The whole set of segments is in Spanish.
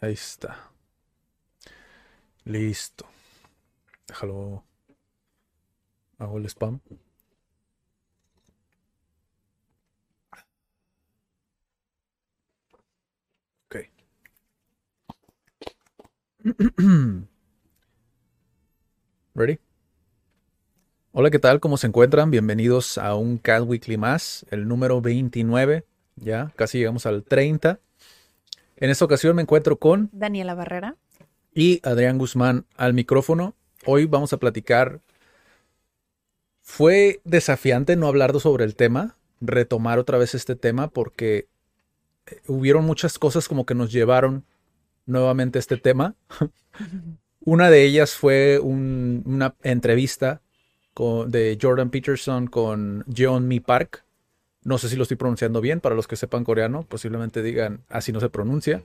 Ahí está. Listo. Déjalo. Hago el spam. Ok. Ready? Hola, ¿qué tal? ¿Cómo se encuentran? Bienvenidos a un Cat Weekly más, el número 29. Ya, casi llegamos al 30. En esta ocasión me encuentro con Daniela Barrera. y Adrián Guzmán al micrófono. Hoy vamos a platicar. Fue desafiante no hablar sobre el tema, retomar otra vez este tema, porque eh, hubieron muchas cosas como que nos llevaron nuevamente a este tema. Una de ellas fue un- una entrevista con- de Jordan Peterson con Jeon Mi Park. No sé si lo estoy pronunciando bien, para los que sepan coreano, posiblemente digan así no se pronuncia.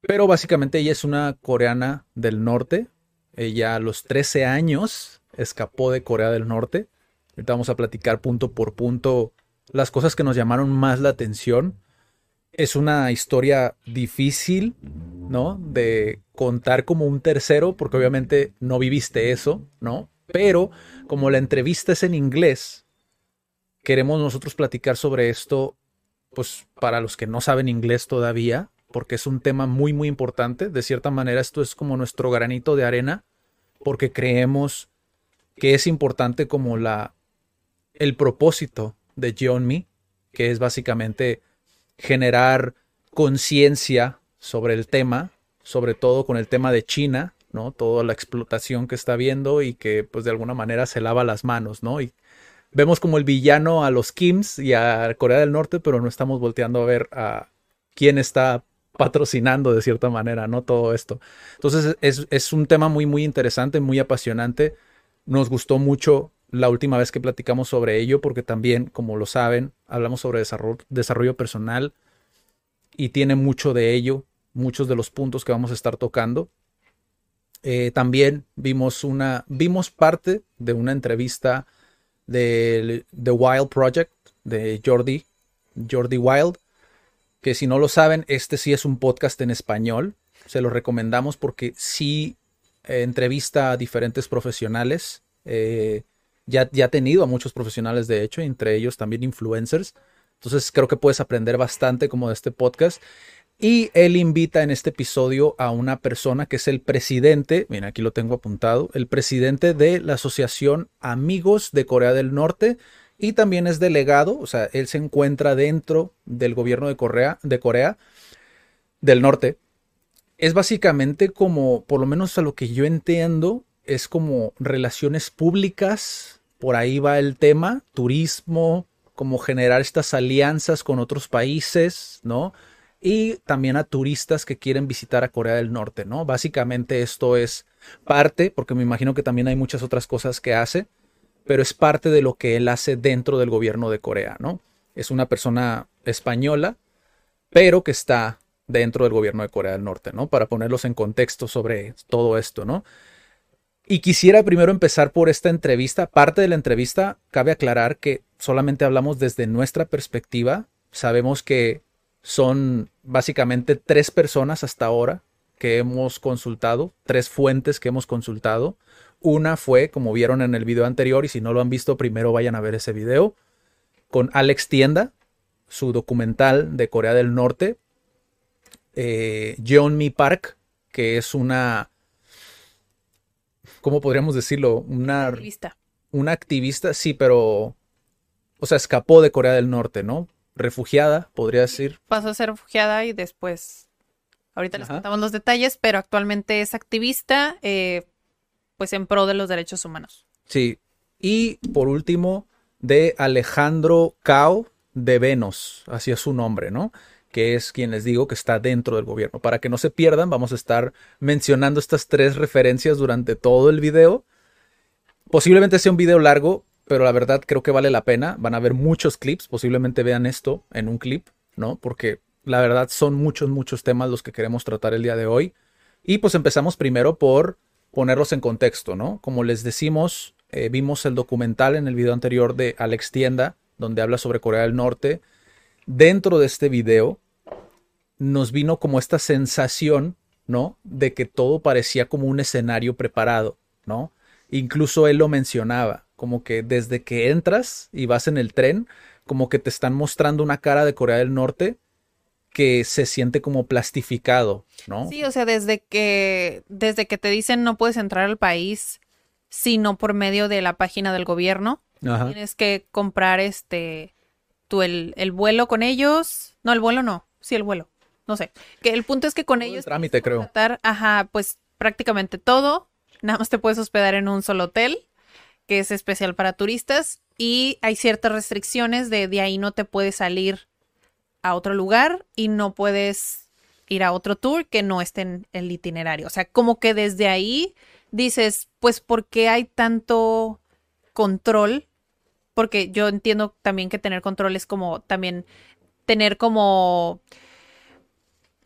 Pero básicamente ella es una coreana del norte. Ella a los 13 años escapó de Corea del Norte. Ahorita vamos a platicar punto por punto las cosas que nos llamaron más la atención. Es una historia difícil, ¿no? De contar como un tercero, porque obviamente no viviste eso, ¿no? Pero como la entrevista es en inglés, queremos nosotros platicar sobre esto, pues para los que no saben inglés todavía, porque es un tema muy, muy importante. De cierta manera, esto es como nuestro granito de arena, porque creemos que es importante como la el propósito de Jeonmi, que es básicamente generar conciencia sobre el tema, sobre todo con el tema de China, ¿no? Toda la explotación que está viendo y que pues de alguna manera se lava las manos, ¿no? Y vemos como el villano a los Kims y a Corea del Norte, pero no estamos volteando a ver a quién está patrocinando de cierta manera, ¿no? Todo esto. Entonces es, es un tema muy, muy interesante, muy apasionante. Nos gustó mucho la última vez que platicamos sobre ello, porque también, como lo saben, hablamos sobre desarrollo, desarrollo personal y tiene mucho de ello, muchos de los puntos que vamos a estar tocando. Eh, también vimos una, vimos parte de una entrevista de The Wild Project de Jordi, Jordi Wild, que si no lo saben, este sí es un podcast en español. Se lo recomendamos porque sí eh, entrevista a diferentes profesionales. Eh, ya, ya ha tenido a muchos profesionales, de hecho, entre ellos también influencers. Entonces creo que puedes aprender bastante como de este podcast. Y él invita en este episodio a una persona que es el presidente, mira, aquí lo tengo apuntado, el presidente de la Asociación Amigos de Corea del Norte y también es delegado, o sea, él se encuentra dentro del gobierno de Corea, de Corea del Norte. Es básicamente como, por lo menos a lo que yo entiendo, es como relaciones públicas, por ahí va el tema, turismo, como generar estas alianzas con otros países, ¿no? Y también a turistas que quieren visitar a Corea del Norte, ¿no? Básicamente esto es parte, porque me imagino que también hay muchas otras cosas que hace, pero es parte de lo que él hace dentro del gobierno de Corea, ¿no? Es una persona española, pero que está dentro del gobierno de Corea del Norte, ¿no? Para ponerlos en contexto sobre todo esto, ¿no? Y quisiera primero empezar por esta entrevista. Parte de la entrevista, cabe aclarar que solamente hablamos desde nuestra perspectiva. Sabemos que son básicamente tres personas hasta ahora que hemos consultado, tres fuentes que hemos consultado. Una fue, como vieron en el video anterior, y si no lo han visto, primero vayan a ver ese video, con Alex Tienda, su documental de Corea del Norte, eh, Jeonmi Park, que es una, ¿cómo podríamos decirlo? Una, Activista. una activista, sí, pero, o sea, escapó de Corea del Norte, ¿no? Refugiada, podría decir. Pasó a ser refugiada y después, ahorita les Ajá. contamos los detalles, pero actualmente es activista, eh, pues en pro de los derechos humanos. Sí. Y por último, de Alejandro Cao de Venos, así es su nombre, ¿no? Que es quien les digo que está dentro del gobierno. Para que no se pierdan, vamos a estar mencionando estas tres referencias durante todo el video. Posiblemente sea un video largo, pero la verdad creo que vale la pena. Van a ver muchos clips, posiblemente vean esto en un clip, ¿no? Porque la verdad son muchos, muchos temas los que queremos tratar el día de hoy. Y pues empezamos primero por ponerlos en contexto, ¿no? Como les decimos, eh, vimos el documental en el video anterior de Alex Tienda, donde habla sobre Corea del Norte. Dentro de este video nos vino como esta sensación, ¿no? De que todo parecía como un escenario preparado, ¿no? Incluso él lo mencionaba, como que desde que entras y vas en el tren, como que te están mostrando una cara de Corea del Norte que se siente como plastificado, ¿no? Sí, o sea, desde que, desde que te dicen no puedes entrar al país sino por medio de la página del gobierno. Ajá. Tienes que comprar este tú el, el vuelo con ellos. No, el vuelo no. Sí, el vuelo. No sé. Que el punto es que con Todo el ellos trámite, creo. ajá, pues prácticamente todo. Nada más te puedes hospedar en un solo hotel, que es especial para turistas. Y hay ciertas restricciones de de ahí no te puedes salir a otro lugar y no puedes ir a otro tour que no esté en el itinerario. O sea, como que desde ahí dices, pues, ¿por qué hay tanto control? Porque yo entiendo también que tener control es como también tener como...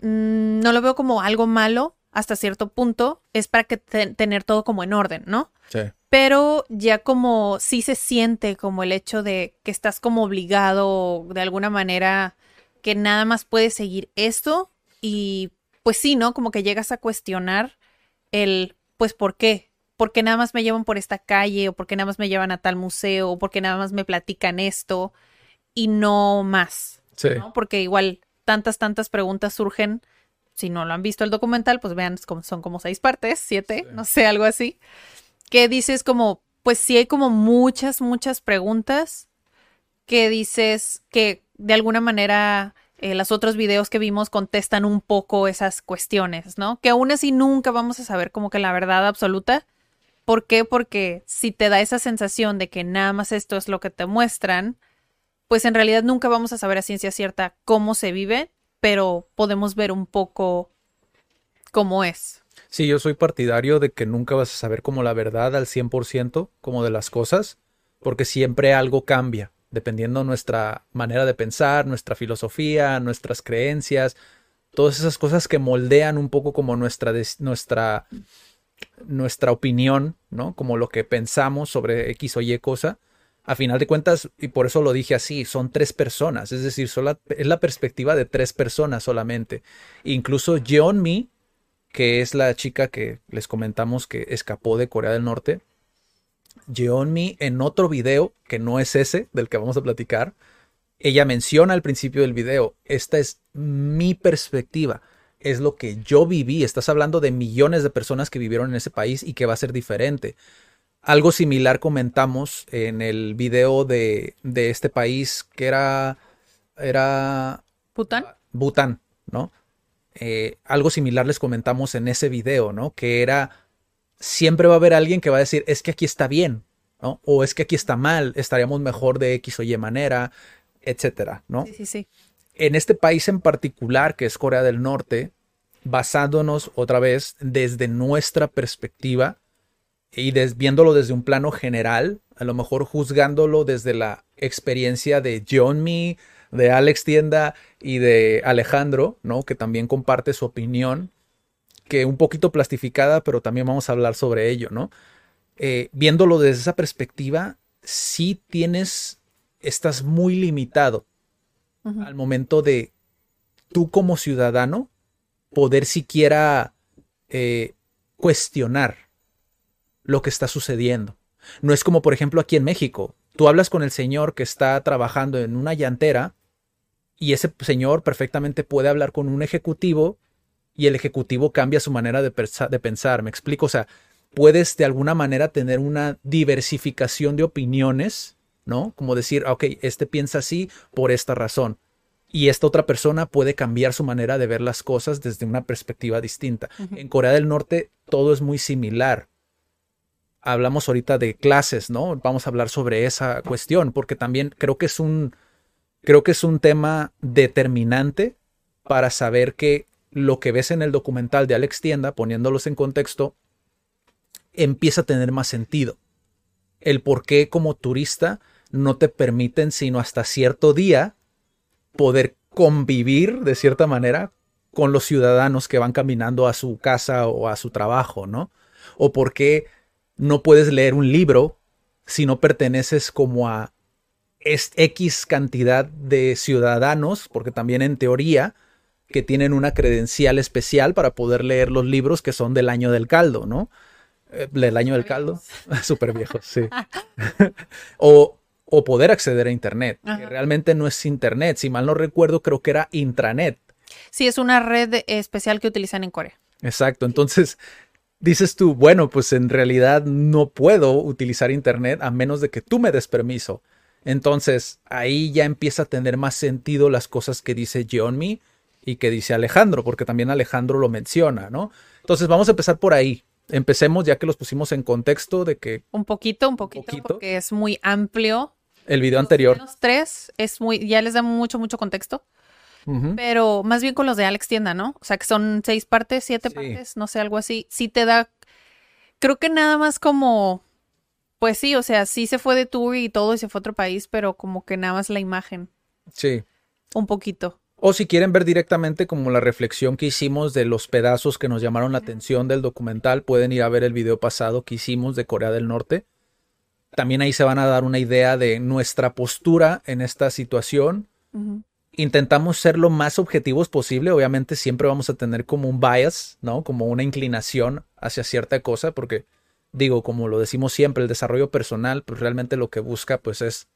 mm, no lo veo como algo malo hasta cierto punto, es para que te- tener todo como en orden, ¿no? Sí. Pero ya como sí se siente como el hecho de que estás como obligado de alguna manera que nada más puedes seguir esto y pues sí, ¿no? Como que llegas a cuestionar el pues ¿por qué? ¿Por qué nada más me llevan por esta calle o por qué nada más me llevan a tal museo o por qué nada más me platican esto y no más? Sí. ¿no? Porque igual tantas, tantas preguntas surgen. Si no lo han visto el documental, pues vean, son como seis partes, siete, Sí. no sé, algo así. Que dices como, pues sí hay como muchas, muchas preguntas que dices que de alguna manera eh, los otros videos que vimos contestan un poco esas cuestiones, ¿no? Que aún así nunca vamos a saber como que la verdad absoluta. ¿Por qué? Porque si te da esa sensación de que nada más esto es lo que te muestran, pues en realidad nunca vamos a saber a ciencia cierta cómo se vive, pero podemos ver un poco cómo es. Sí, yo soy partidario de que nunca vas a saber como la verdad al 100% como de las cosas, porque siempre algo cambia, dependiendo nuestra manera de pensar, nuestra filosofía, nuestras creencias, todas esas cosas que moldean un poco como nuestra, nuestra, nuestra opinión, ¿no? Como lo que pensamos sobre X o Y cosa. A final de cuentas, y por eso lo dije así, son tres personas, es decir, sola- es la perspectiva de tres personas solamente. Incluso Jeonmi, que es la chica que les comentamos que escapó de Corea del Norte. Jeonmi en otro video, que no es ese del que vamos a platicar, ella menciona al principio del video, esta es mi perspectiva, es lo que yo viví, estás hablando de millones de personas que vivieron en ese país y que va a ser diferente. Algo similar comentamos en el video de, de este país que era, era ¿Pután? Bután, ¿no? Eh, algo similar les comentamos en ese video, ¿no? Que era, siempre va a haber alguien que va a decir, es que aquí está bien, ¿no? O es que aquí está mal, estaríamos mejor de X o Y manera, etcétera, ¿no? Sí, sí, sí. En este país en particular, que es Corea del Norte, basándonos otra vez desde nuestra perspectiva y des- viéndolo desde un plano general, a lo mejor juzgándolo desde la experiencia de John Me, de Alex Tienda y de Alejandro, ¿no? Que también comparte su opinión, que un poquito plastificada, pero también vamos a hablar sobre ello, ¿no? Eh, viéndolo desde esa perspectiva, sí tienes, estás muy limitado al momento de tú como ciudadano poder siquiera eh, cuestionar lo que está sucediendo. No es como, por ejemplo, aquí en México. Tú hablas con el señor que está trabajando en una llantera y ese señor perfectamente puede hablar con un ejecutivo y el ejecutivo cambia su manera de, pensar. ¿Me explico? O sea, puedes de alguna manera tener una diversificación de opiniones, ¿no? Como decir, "Ah, ok, este piensa así por esta razón. Y esta otra persona puede cambiar su manera de ver las cosas desde una perspectiva distinta. En Corea del Norte todo es muy similar. hablamos ahorita de clases, ¿no? Vamos a hablar sobre esa cuestión, porque también creo que es un, creo que es un tema determinante para saber que lo que ves en el documental de Alex Tienda, poniéndolos en contexto, empieza a tener más sentido. El por qué como turista no te permiten sino hasta cierto día poder convivir de cierta manera con los ciudadanos que van caminando a su casa o a su trabajo, ¿no? O por qué no puedes leer un libro si no perteneces como a X cantidad de ciudadanos, porque también en teoría que tienen una credencial especial para poder leer los libros que son del año del caldo, ¿no? Eh, del año del caldo, súper viejos, sí. o, o, poder acceder a Internet, que realmente no es Internet, si mal no recuerdo, creo que era intranet. Sí, es una red especial que utilizan en Corea. Exacto, entonces dices tú, bueno, pues en realidad no puedo utilizar Internet a menos de que tú me des permiso. Entonces ahí ya empieza a tener más sentido las cosas que dice Jeonmi y que dice Alejandro, porque también Alejandro lo menciona, ¿no? Entonces vamos a empezar por ahí. Empecemos ya que los pusimos en contexto de que... Un poquito, un poquito, porque es muy amplio. El video anterior. Los tres es muy, ya les da mucho, mucho contexto. Pero más bien con los de Alex Tienda, ¿no? O sea, que son seis partes, siete partes, no sé, algo así. Sí te da, creo que nada más como, pues sí, o sea, sí se fue de tour y todo y se fue a otro país, pero como que nada más la imagen. Sí. Un poquito. O si quieren ver directamente como la reflexión que hicimos de los pedazos que nos llamaron la atención del documental, pueden ir a ver el video pasado que hicimos de Corea del Norte. También ahí se van a dar una idea de nuestra postura en esta situación intentamos ser lo más objetivos posible. Obviamente siempre vamos a tener como un bias, ¿no? Como una inclinación hacia cierta cosa, porque digo, como lo decimos siempre, el desarrollo personal, pues realmente lo que busca, pues es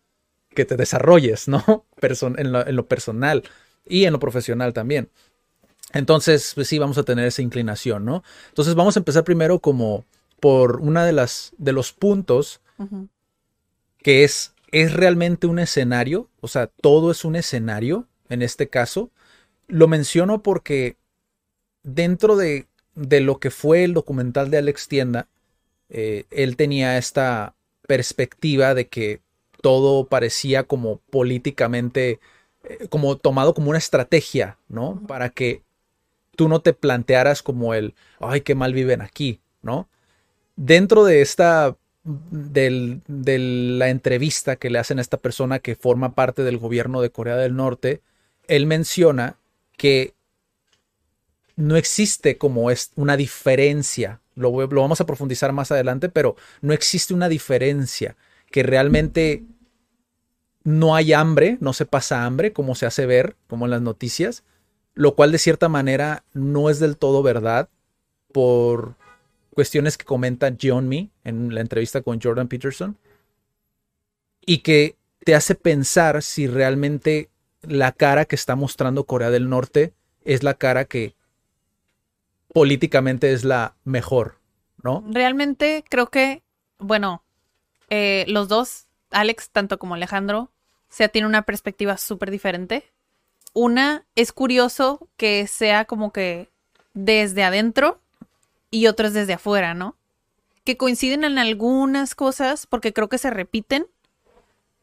que te desarrolles, ¿no? en, lo, en lo personal y en lo profesional también. Entonces, pues sí, vamos a tener esa inclinación, ¿no? Entonces vamos a empezar primero como por una de las de los puntos que es es realmente un escenario, o sea, todo es un escenario en este caso. Lo menciono porque dentro de, lo que fue el documental de Alex Tienda, eh, él tenía esta perspectiva de que todo parecía como políticamente, eh, como tomado como una estrategia, ¿no? Para que tú no te plantearas como el, ay, qué mal viven aquí, ¿no? Dentro de esta, de la entrevista que le hacen a esta persona que forma parte del gobierno de Corea del Norte, él menciona que no existe como es una diferencia, lo, lo, vamos a profundizar más adelante, pero no existe una diferencia, que realmente no hay hambre, no se pasa hambre, como se hace ver, como en las noticias, lo cual de cierta manera no es del todo verdad por cuestiones que comenta John Me en la entrevista con Jordan Peterson y que te hace pensar si realmente la cara que está mostrando Corea del Norte es la cara que políticamente es la mejor, ¿no? Realmente creo que, bueno, eh, los dos, Alex tanto como Alejandro, sea, tiene una perspectiva súper diferente. Una, es curioso que sea como que desde adentro y otro es desde afuera, ¿no? Que coinciden en algunas cosas porque creo que se repiten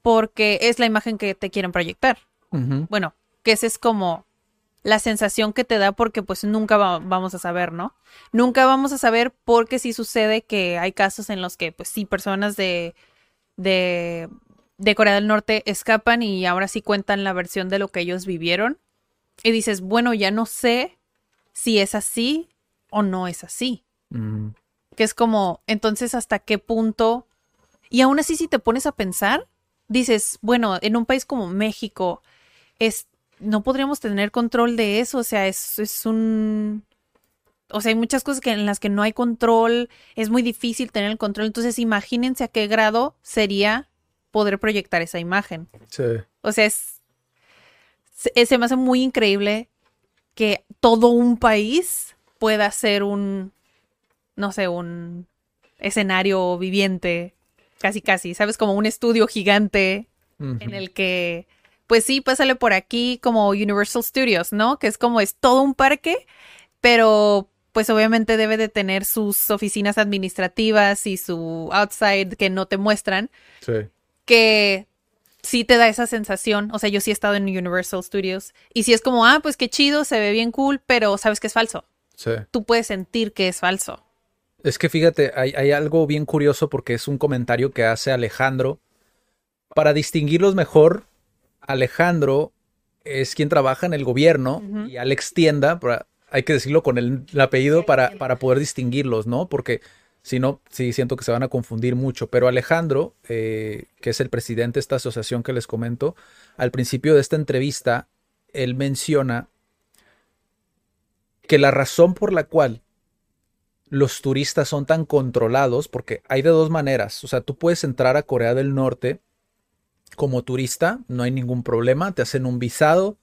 porque es la imagen que te quieren proyectar. Bueno, que esa es como la sensación que te da porque pues nunca vamos a saber, ¿no? Nunca vamos a saber porque sí sucede que hay casos en los que pues sí personas de, de, de Corea del Norte escapan y ahora sí cuentan la versión de lo que ellos vivieron. Y dices, bueno, ya no sé si es así o no es así. Que es como, entonces, ¿hasta qué punto? Y aún así, si te pones a pensar, dices, bueno, en un país como México, es, no podríamos tener control de eso, o sea, es, es un... O sea, hay muchas cosas que, en las que no hay control, es muy difícil tener el control, entonces imagínense a qué grado sería poder proyectar esa imagen. Sí. O sea, es, se, me hace muy increíble que todo un país pueda ser un, no sé, un escenario viviente, casi casi, ¿sabes? Como un estudio gigante en el que pues sí, pásale por aquí como Universal Studios, ¿no? Que es como es todo un parque, pero pues obviamente debe de tener sus oficinas administrativas y su outside que no te muestran, Sí. que sí te da esa sensación. O sea, yo sí he estado en Universal Studios y sí es como, ah, pues qué chido, se ve bien cool, pero sabes que es falso. Sí. Tú puedes sentir que es falso. Es que fíjate, hay, hay algo bien curioso porque es un comentario que hace Alejandro. Para distinguirlos mejor, Alejandro es quien trabaja en el gobierno y Alex Tienda, hay que decirlo con el, el apellido para, para poder distinguirlos, ¿no? Porque si no, sí siento que se van a confundir mucho. Pero Alejandro, eh, que es el presidente de esta asociación que les comento, al principio de esta entrevista, él menciona que la razón por la cual los turistas son tan controlados, porque hay de dos maneras. O sea, tú puedes entrar a Corea del Norte como turista, no hay ningún problema, te hacen un visado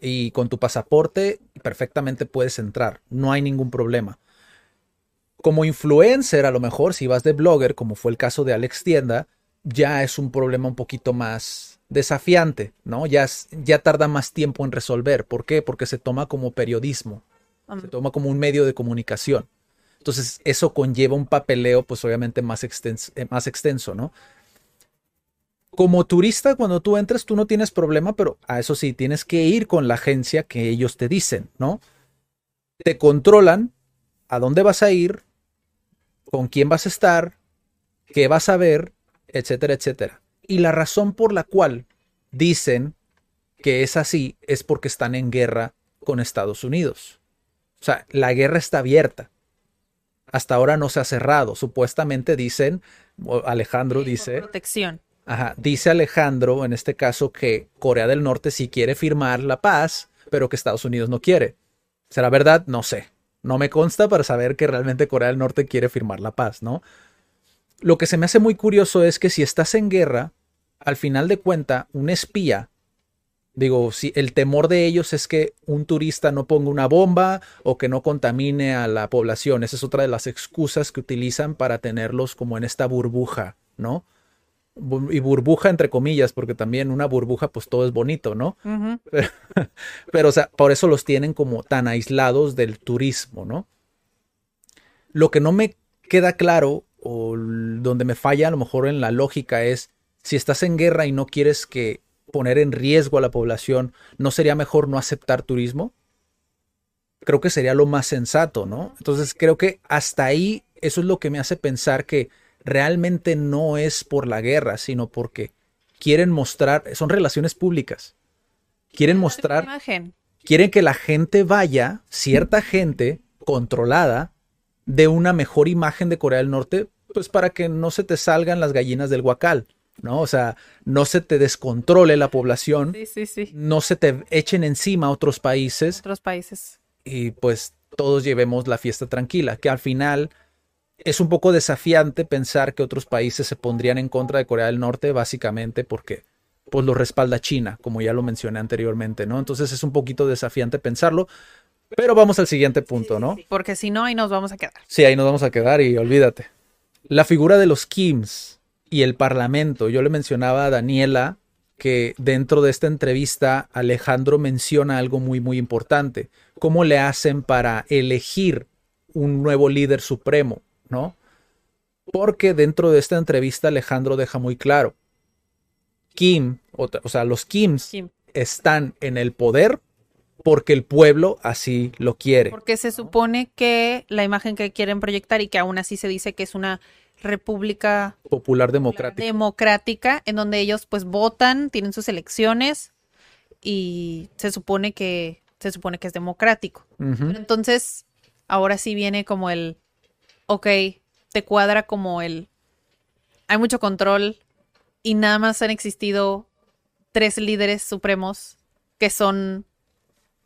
y con tu pasaporte perfectamente puedes entrar, no hay ningún problema. Como influencer, a lo mejor, si vas de blogger, como fue el caso de Alex Tienda, ya es un problema un poquito más desafiante, ¿no? Ya, es- ya tarda más tiempo en resolver. ¿Por qué? Porque se toma como periodismo, se toma como un medio de comunicación. Entonces, eso conlleva un papeleo, pues obviamente más extenso, eh, más extenso, ¿no? Como turista, cuando tú entras, tú no tienes problema, pero a eso sí, tienes que ir con la agencia que ellos te dicen, ¿no? Te controlan a dónde vas a ir, con quién vas a estar, qué vas a ver, etcétera, etcétera. Y la razón por la cual dicen que es así es porque están en guerra con Estados Unidos. O sea, la guerra está abierta. Hasta ahora no se ha cerrado. Supuestamente dicen, Alejandro dice, Protección. Ajá, dice Alejandro en este caso que Corea del Norte sí quiere firmar la paz, pero que Estados Unidos no quiere. ¿Será verdad? No sé. No me consta para saber que realmente Corea del Norte quiere firmar la paz, ¿no? Lo que se me hace muy curioso es que si estás en guerra, al final de cuenta, un espía, digo, si el temor de ellos es que un turista no ponga una bomba o que no contamine a la población. Esa es otra de las excusas que utilizan para tenerlos como en esta burbuja, ¿no? Y burbuja entre comillas, porque también una burbuja, pues todo es bonito, ¿no? Ujú. Pero, o sea, por eso los tienen como tan aislados del turismo, ¿no? Lo que no me queda claro, o donde me falla a lo mejor en la lógica, es si estás en guerra y no quieres que poner en riesgo a la población, ¿no sería mejor no aceptar turismo? Creo que sería lo más sensato, ¿no? Entonces creo que hasta ahí eso es lo que me hace pensar que realmente no es por la guerra, sino porque quieren mostrar, son relaciones públicas. Quieren mostrar Imagen. quieren que la gente vaya, cierta gente controlada, de una mejor imagen de Corea del Norte, pues para que no se te salgan las gallinas del guacal, ¿no? O sea, no se te descontrole la población, Sí, sí, sí. no se te echen encima otros países Otros países. y pues todos llevemos la fiesta tranquila, que al final es un poco desafiante pensar que otros países se pondrían en contra de Corea del Norte básicamente porque pues lo respalda China, como ya lo mencioné anteriormente, ¿no? Entonces es un poquito desafiante pensarlo, pero vamos al siguiente punto, ¿no? Porque si no, ahí nos vamos a quedar. Sí, ahí nos vamos a quedar y olvídate. La figura de los Kims y el Parlamento. Yo le mencionaba a Daniela que dentro de esta entrevista Alejandro menciona algo muy muy importante. ¿Cómo le hacen para elegir un nuevo líder supremo, no? Porque dentro de esta entrevista Alejandro deja muy claro. Kim, o, o sea, los Kims Kim. están en el poder porque el pueblo así lo quiere. Porque se supone que la imagen que quieren proyectar y que aún así se dice que es una república Popular democrático. democrática en donde ellos pues votan, tienen sus elecciones y se supone que se supone que es democrático. Pero entonces ahora sí viene como el ok, te cuadra como el hay mucho control y nada más han existido tres líderes supremos que son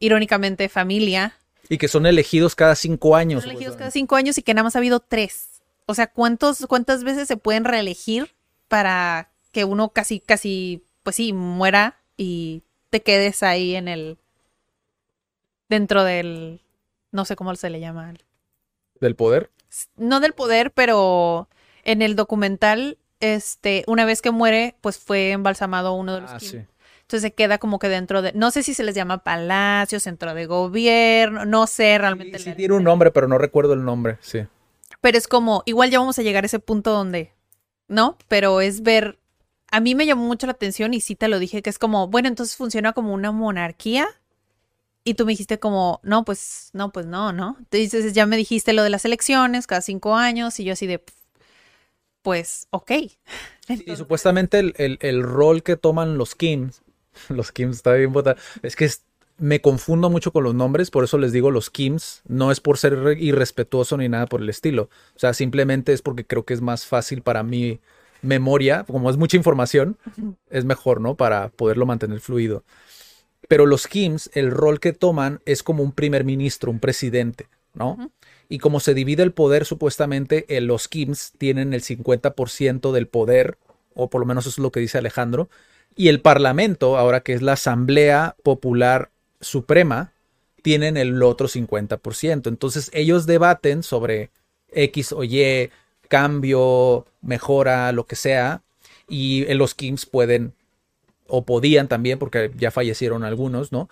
irónicamente familia Y que son elegidos cada cinco años. son elegidos cada cinco años y que nada más ha habido tres. O sea, ¿cuántos, ¿cuántas veces se pueden reelegir para que uno casi, casi, pues sí, muera y te quedes ahí en el. dentro del. no sé cómo se le llama. Del poder. No del poder, pero en el documental, este, una vez que muere, pues fue embalsamado uno de los Ah, sí. Entonces se queda como que dentro de, no sé si se les llama palacio, centro de gobierno, no sé realmente. Sí, sí tiene un nombre, pero no recuerdo el nombre, sí. Pero es como, igual ya vamos a llegar a ese punto donde, ¿no? Pero es ver, a mí me llamó mucho la atención y sí te lo dije, que es como, bueno, entonces funciona como una monarquía. Y tú me dijiste como, no, pues, no, pues no, ¿no? Entonces ya me dijiste lo de las elecciones cada cinco años y yo así de, pues, ok. Y supuestamente el, el, el, rol que toman los Kims, los Kims está bien botado, es que es, me confundo mucho con los nombres, por eso les digo los Kims, no es por ser irrespetuoso ni nada por el estilo, o sea, simplemente es porque creo que es más fácil para mi memoria, como es mucha información, es mejor, ¿no? Para poderlo mantener fluido. Pero los Kims, el rol que toman es como un primer ministro, un presidente, ¿no? Uh -huh. Y como se divide el poder, supuestamente eh, los Kims tienen el 50% del poder, o por lo menos eso es lo que dice Alejandro, y el Parlamento, ahora que es la Asamblea Popular Suprema, tienen el otro 50%. Entonces ellos debaten sobre X o Y, cambio, mejora, lo que sea, y los Kims pueden, o podían también, porque ya fallecieron algunos, ¿no?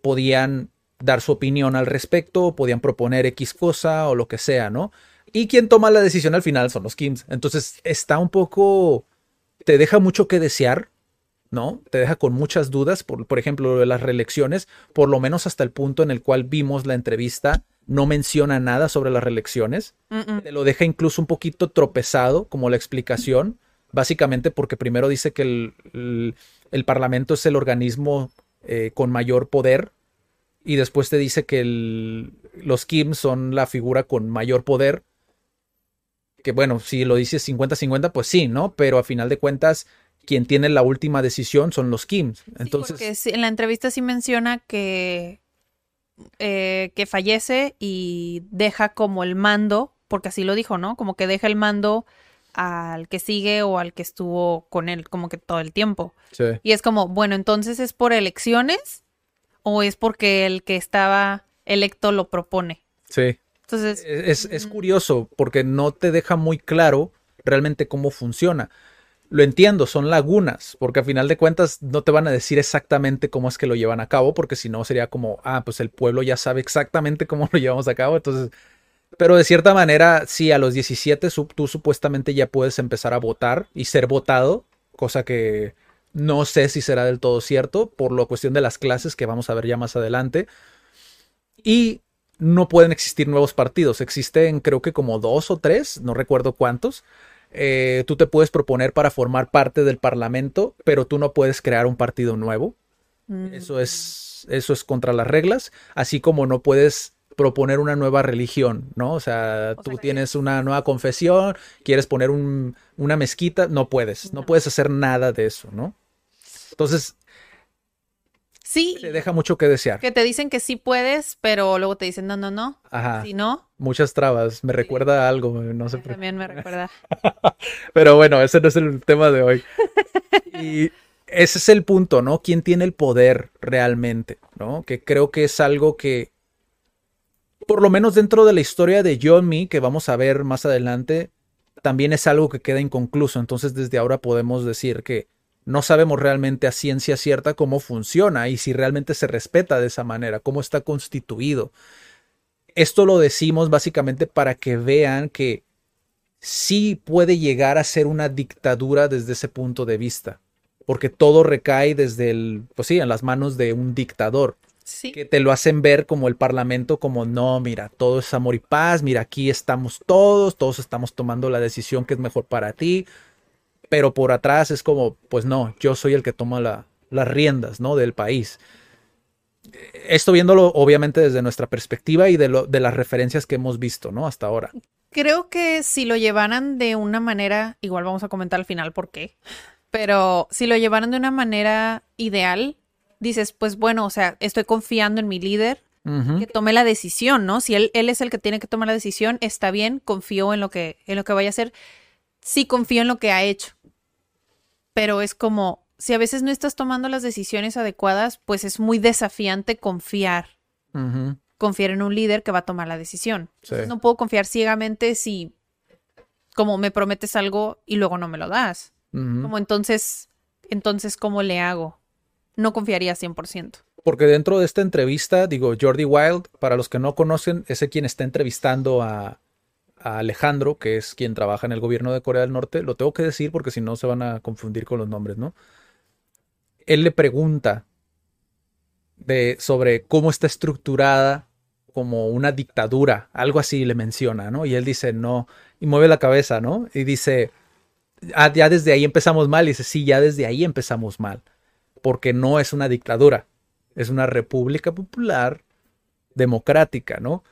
Podían dar su opinión al respecto, podían proponer X cosa o lo que sea, ¿no? Y quien toma la decisión al final son los Kims. Entonces está un poco, te deja mucho que desear, ¿no? Te deja con muchas dudas, por, por ejemplo, de las reelecciones, por lo menos hasta el punto en el cual vimos la entrevista, no menciona nada sobre las reelecciones, te lo deja incluso un poquito tropezado como la explicación, básicamente porque primero dice que el, el, el Parlamento es el organismo eh, con mayor poder y después te dice que el, los Kim son la figura con mayor poder. Que bueno, si lo dices 50-50, pues sí, ¿no? Pero a final de cuentas, quien tiene la última decisión son los Kim. Entonces, sí, porque en la entrevista sí menciona que, eh, que fallece y deja como el mando, porque así lo dijo, ¿no? Como que deja el mando al que sigue o al que estuvo con él como que todo el tiempo. Sí. Y es como, bueno, entonces es por elecciones o es porque el que estaba electo lo propone. Sí. Entonces. Es, es, curioso porque no te deja muy claro realmente cómo funciona. Lo entiendo, son lagunas, porque a final de cuentas no te van a decir exactamente cómo es que lo llevan a cabo, porque si no sería como, ah, pues el pueblo ya sabe exactamente cómo lo llevamos a cabo, entonces, pero de cierta manera, sí, a los 17 tú supuestamente ya puedes empezar a votar y ser votado, cosa que no sé si será del todo cierto por la cuestión de las clases que vamos a ver ya más adelante. Y no pueden existir nuevos partidos. Existen creo que como dos o tres, no recuerdo cuántos. Eh, tú te puedes proponer para formar parte del parlamento, pero tú no puedes crear un partido nuevo. Mm. Eso, es, eso es contra las reglas. Así como no puedes proponer una nueva religión, ¿no? O sea, o tú sea, tienes una nueva confesión, quieres poner un, una mezquita, no puedes. No. no puedes hacer nada de eso, ¿no? Entonces, sí. Te deja mucho que desear. Que te dicen que sí puedes, pero luego te dicen no, no, no. Ajá. Si no. Muchas trabas. Me recuerda a algo, no sé. También me recuerda. pero bueno, ese no es el tema de hoy. y ese es el punto, ¿no? ¿Quién tiene el poder realmente? ¿No? Que creo que es algo que, por lo menos dentro de la historia de Me, que vamos a ver más adelante, también es algo que queda inconcluso. Entonces, desde ahora podemos decir que no sabemos realmente a ciencia cierta cómo funciona y si realmente se respeta de esa manera, cómo está constituido. Esto lo decimos básicamente para que vean que sí puede llegar a ser una dictadura desde ese punto de vista, porque todo recae desde el, pues sí, en las manos de un dictador. Sí. Que te lo hacen ver como el parlamento, como no, mira, todo es amor y paz, mira, aquí estamos todos, todos estamos tomando la decisión que es mejor para ti, pero por atrás es como, pues no, yo soy el que toma la, las riendas, ¿no? Del país. Esto viéndolo obviamente desde nuestra perspectiva y de, lo, de las referencias que hemos visto, ¿no? Hasta ahora. Creo que si lo llevaran de una manera, igual vamos a comentar al final por qué, pero si lo llevaran de una manera ideal, dices, pues bueno, o sea, estoy confiando en mi líder, uh -huh. que tome la decisión, ¿no? Si él, él es el que tiene que tomar la decisión, está bien, confío en lo que, en lo que vaya a hacer. Sí confío en lo que ha hecho pero es como, si a veces no estás tomando las decisiones adecuadas, pues es muy desafiante confiar. Uh -huh. Confiar en un líder que va a tomar la decisión. Sí. No puedo confiar ciegamente si, como me prometes algo y luego no me lo das. Uh -huh. Como entonces, entonces, ¿cómo le hago? No confiaría 100%. Porque dentro de esta entrevista, digo, Jordi Wild, para los que no conocen, ese quien está entrevistando a, a Alejandro, que es quien trabaja en el gobierno de Corea del Norte, lo tengo que decir porque si no se van a confundir con los nombres, ¿no? Él le pregunta de, sobre cómo está estructurada como una dictadura, algo así le menciona, ¿no? Y él dice, no, y mueve la cabeza, ¿no? Y dice, ah, ya desde ahí empezamos mal, y dice, sí, ya desde ahí empezamos mal, porque no es una dictadura, es una república popular democrática, ¿no?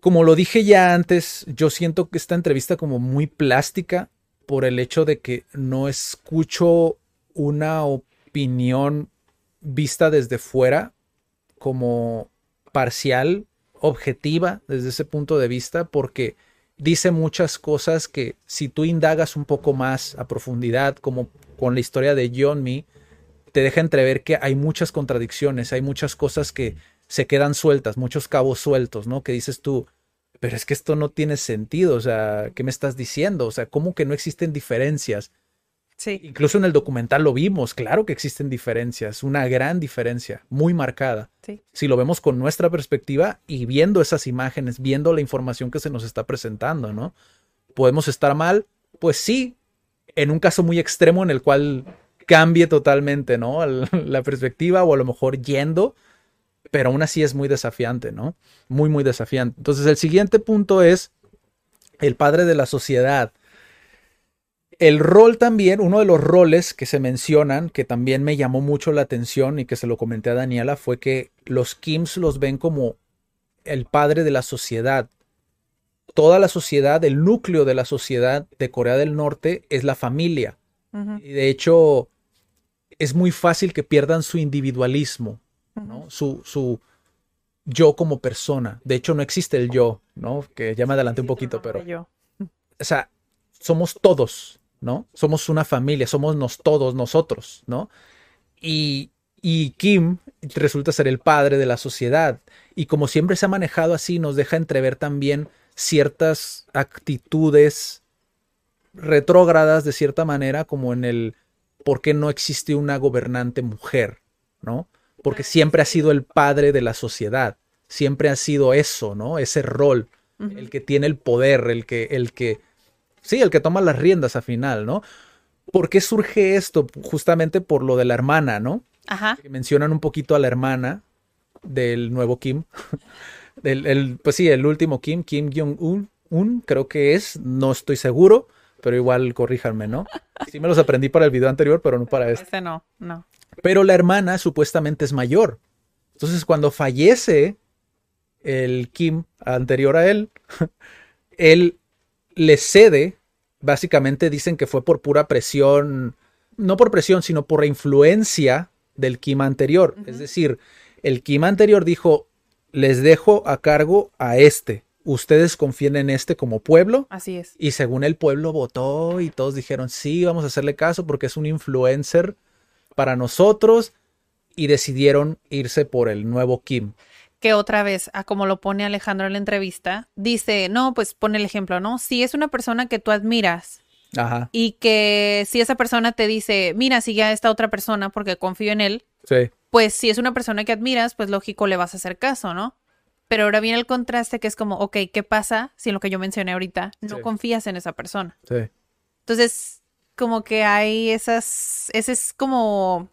Como lo dije ya antes, yo siento que esta entrevista como muy plástica por el hecho de que no escucho una opinión vista desde fuera como parcial, objetiva desde ese punto de vista, porque dice muchas cosas que si tú indagas un poco más a profundidad, como con la historia de John Me, te deja entrever que hay muchas contradicciones, hay muchas cosas que se quedan sueltas, muchos cabos sueltos, ¿no? Que dices tú, pero es que esto no tiene sentido, o sea, ¿qué me estás diciendo? O sea, ¿cómo que no existen diferencias? Sí. Incluso en el documental lo vimos, claro que existen diferencias, una gran diferencia, muy marcada. Sí. Si lo vemos con nuestra perspectiva y viendo esas imágenes, viendo la información que se nos está presentando, ¿no? ¿Podemos estar mal? Pues sí, en un caso muy extremo en el cual cambie totalmente, ¿no? La perspectiva o a lo mejor yendo, pero aún así es muy desafiante, ¿no? Muy, muy desafiante. Entonces el siguiente punto es el padre de la sociedad. El rol también, uno de los roles que se mencionan, que también me llamó mucho la atención y que se lo comenté a Daniela, fue que los Kims los ven como el padre de la sociedad. Toda la sociedad, el núcleo de la sociedad de Corea del Norte es la familia. Y de hecho, es muy fácil que pierdan su individualismo, ¿no? Su, su yo como persona. De hecho, no existe el yo, ¿no? Que ya me adelanté un poquito, pero Yo. o sea, somos todos, ¿no? Somos una familia, somos nos todos nosotros, ¿no? Y, y Kim resulta ser el padre de la sociedad. Y como siempre se ha manejado así, nos deja entrever también ciertas actitudes retrógradas de cierta manera, como en el por qué no existe una gobernante mujer, ¿no? Porque siempre ha sido el padre de la sociedad, siempre ha sido eso, ¿no? Ese rol, el que tiene el poder, el que, el que, sí, el que toma las riendas al final, ¿no? ¿Por qué surge esto? Justamente por lo de la hermana, ¿no? Ajá. Que mencionan un poquito a la hermana del nuevo Kim. del, el, pues sí, el último Kim, Kim Jong-un, un, creo que es, no estoy seguro, pero igual corríjanme, ¿no? Sí me los aprendí para el video anterior, pero no para este. Este no, no. Pero la hermana supuestamente es mayor. Entonces, cuando fallece el Kim anterior a él, él le cede. Básicamente dicen que fue por pura presión, no por presión, sino por la influencia del Kim anterior. Es decir, el Kim anterior dijo, les dejo a cargo a este. Ustedes confíen en este como pueblo. Así es. Y según el pueblo votó y todos dijeron, sí, vamos a hacerle caso porque es un influencer para nosotros. Y decidieron irse por el nuevo Kim. que otra vez, a como lo pone Alejandro en la entrevista, dice, no, pues pone el ejemplo, ¿no? Si es una persona que tú admiras Ajá, y que si esa persona te dice, mira, sigue a esta otra persona porque confío en él, sí, pues si es una persona que admiras, pues lógico le vas a hacer caso, ¿no? Pero ahora viene el contraste que es como, ok, ¿qué pasa si en lo que yo mencioné ahorita no Sí. confías en esa persona? sí. Entonces, como que hay esas, esas como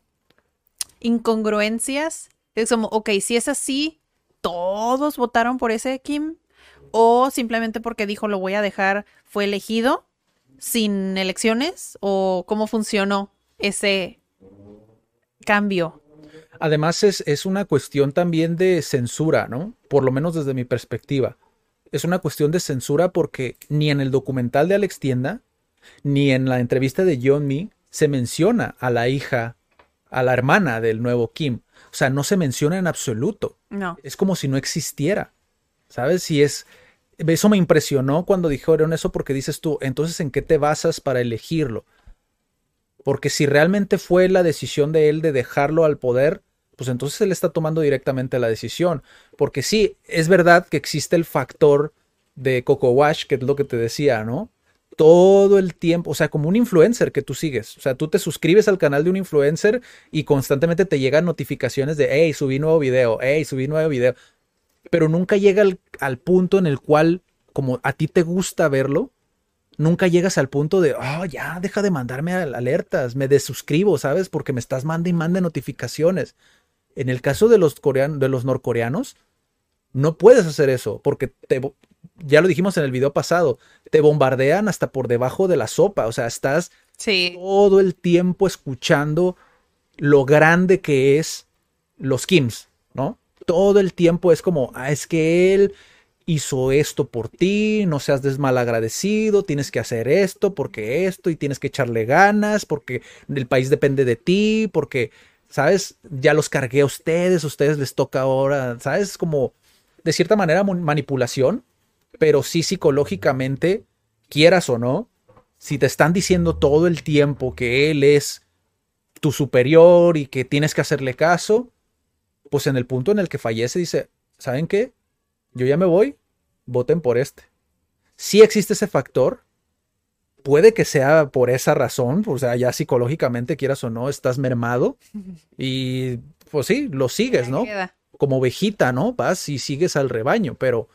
incongruencias. Es como, ok, si es así, todos votaron por ese Kim, o simplemente porque dijo lo voy a dejar, fue elegido sin elecciones, o cómo funcionó ese cambio. Además es, es una cuestión también de censura, ¿no? Por lo menos desde mi perspectiva. Es una cuestión de censura porque ni en el documental de Alex Tienda, ni en la entrevista de John Me se menciona a la hija, a la hermana del nuevo Kim. O sea, no se menciona en absoluto. No. Es como si no existiera. ¿Sabes? Si es. Eso me impresionó cuando dijeron eso porque dices tú, entonces ¿en qué te basas para elegirlo? Porque si realmente fue la decisión de él de dejarlo al poder, pues entonces él está tomando directamente la decisión. Porque sí, es verdad que existe el factor de Coco Wash, que es lo que te decía, ¿no? todo el tiempo, o sea, como un influencer que tú sigues. O sea, tú te suscribes al canal de un influencer y constantemente te llegan notificaciones de, hey, subí nuevo video, hey, subí nuevo video. Pero nunca llega al, al punto en el cual, como a ti te gusta verlo, nunca llegas al punto de, oh, ya, deja de mandarme alertas, me desuscribo, ¿sabes? Porque me estás mandando y mande notificaciones. En el caso de los, coreanos, de los norcoreanos, no puedes hacer eso, porque te, ya lo dijimos en el video pasado, te bombardean hasta por debajo de la sopa, o sea, estás todo el tiempo escuchando lo grande que es los Kims, ¿no? Todo el tiempo es como, ah, es que él hizo esto por ti, no seas desmalagradecido, tienes que hacer esto, porque esto, y tienes que echarle ganas, porque el país depende de ti, porque, ¿sabes? Ya los cargué a ustedes, a ustedes les toca ahora, ¿sabes? Como, de cierta manera, manipulación, pero sí psicológicamente, quieras o no, si te están diciendo todo el tiempo que él es tu superior y que tienes que hacerle caso, pues en el punto en el que fallece dice, ¿saben qué? Yo ya me voy, voten por este. Si existe ese factor, puede que sea por esa razón, o sea, ya psicológicamente quieras o no, estás mermado y pues sí, lo sigues, ¿no? Como ovejita, ¿no? Vas y sigues al rebaño, pero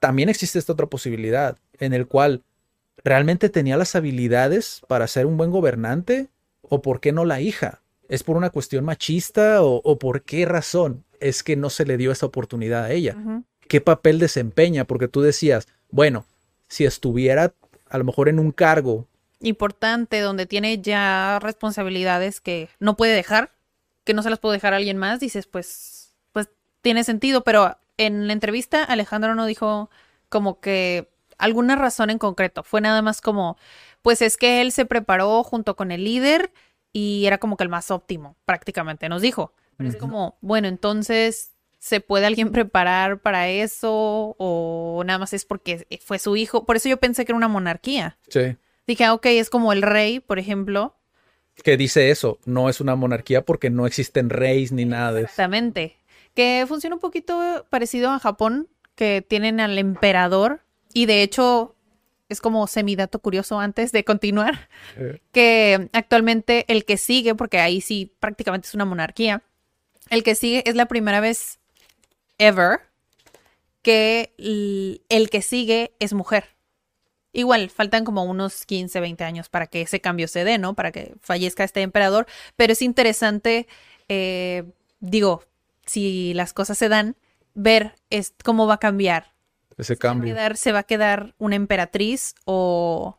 también existe esta otra posibilidad en el cual realmente tenía las habilidades para ser un buen gobernante o por qué no la hija. ¿Es por una cuestión machista o, por qué razón es que no se le dio esa oportunidad a ella? Qué papel desempeña, porque tú decías, bueno, si estuviera a lo mejor en un cargo importante donde tiene ya responsabilidades que no puede dejar, que no se las puede dejar a alguien más, dices, pues, pues tiene sentido, pero en la entrevista Alejandro no dijo como que alguna razón en concreto, fue nada más como, pues es que él se preparó junto con el líder y era como que el más óptimo, prácticamente, nos dijo. Pero es como, bueno, entonces ¿Se puede alguien preparar para eso o nada más es porque fue su hijo? Por eso yo pensé que era una monarquía. Sí. Dije, ah, ok, es como el rey, por ejemplo. Que dice eso, no es una monarquía porque no existen reyes ni nada de eso. Exactamente. Que funciona un poquito parecido a Japón, que tienen al emperador y de hecho es como semidato curioso antes de continuar, que actualmente el que sigue, porque ahí sí prácticamente es una monarquía, el que sigue es la primera vez ever que el que sigue es mujer. Igual, faltan como unos 15, 20 años para que ese cambio se dé, ¿no? Para que fallezca este emperador. Pero es interesante, eh, digo, si las cosas se dan, ver es, cómo va a cambiar. Ese cambio. ¿Se va a quedar, una emperatriz o,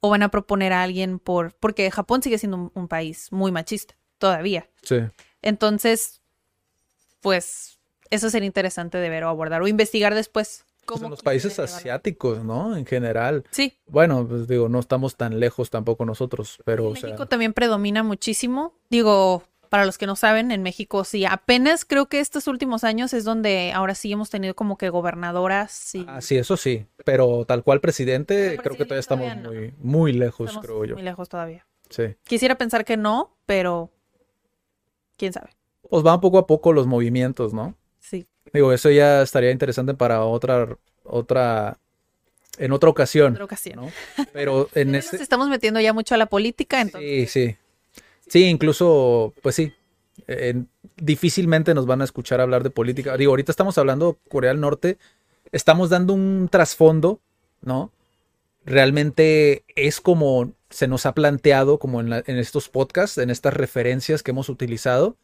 o, van a proponer a alguien por... Porque Japón sigue siendo un, un país muy machista, todavía. Sí. Entonces, pues eso sería interesante de ver o abordar o investigar después. Pues en los países asiáticos, ¿no? En general. Sí. Bueno, pues digo, no estamos tan lejos tampoco nosotros, pero... En México también predomina muchísimo. Digo, para los que no saben, en México sí, apenas creo que estos últimos años es donde ahora sí hemos tenido como que gobernadoras. Ah, sí, eso sí, pero tal cual presidente, creo que todavía estamos muy, muy lejos, creo yo. Muy lejos todavía. Sí. Quisiera pensar que no, pero quién sabe. Pues van poco a poco los movimientos, ¿no? Digo, eso ya estaría interesante para otra, otra, en otra ocasión. Otra ocasión. ¿no? Pero en este... Nos estamos metiendo ya mucho a la política, entonces. Sí, sí. Sí, incluso, pues sí, difícilmente nos van a escuchar hablar de política. Digo, ahorita estamos hablando Corea del Norte, estamos dando un trasfondo, ¿no? Realmente es como se nos ha planteado, como en, en estos podcasts, en estas referencias que hemos utilizado,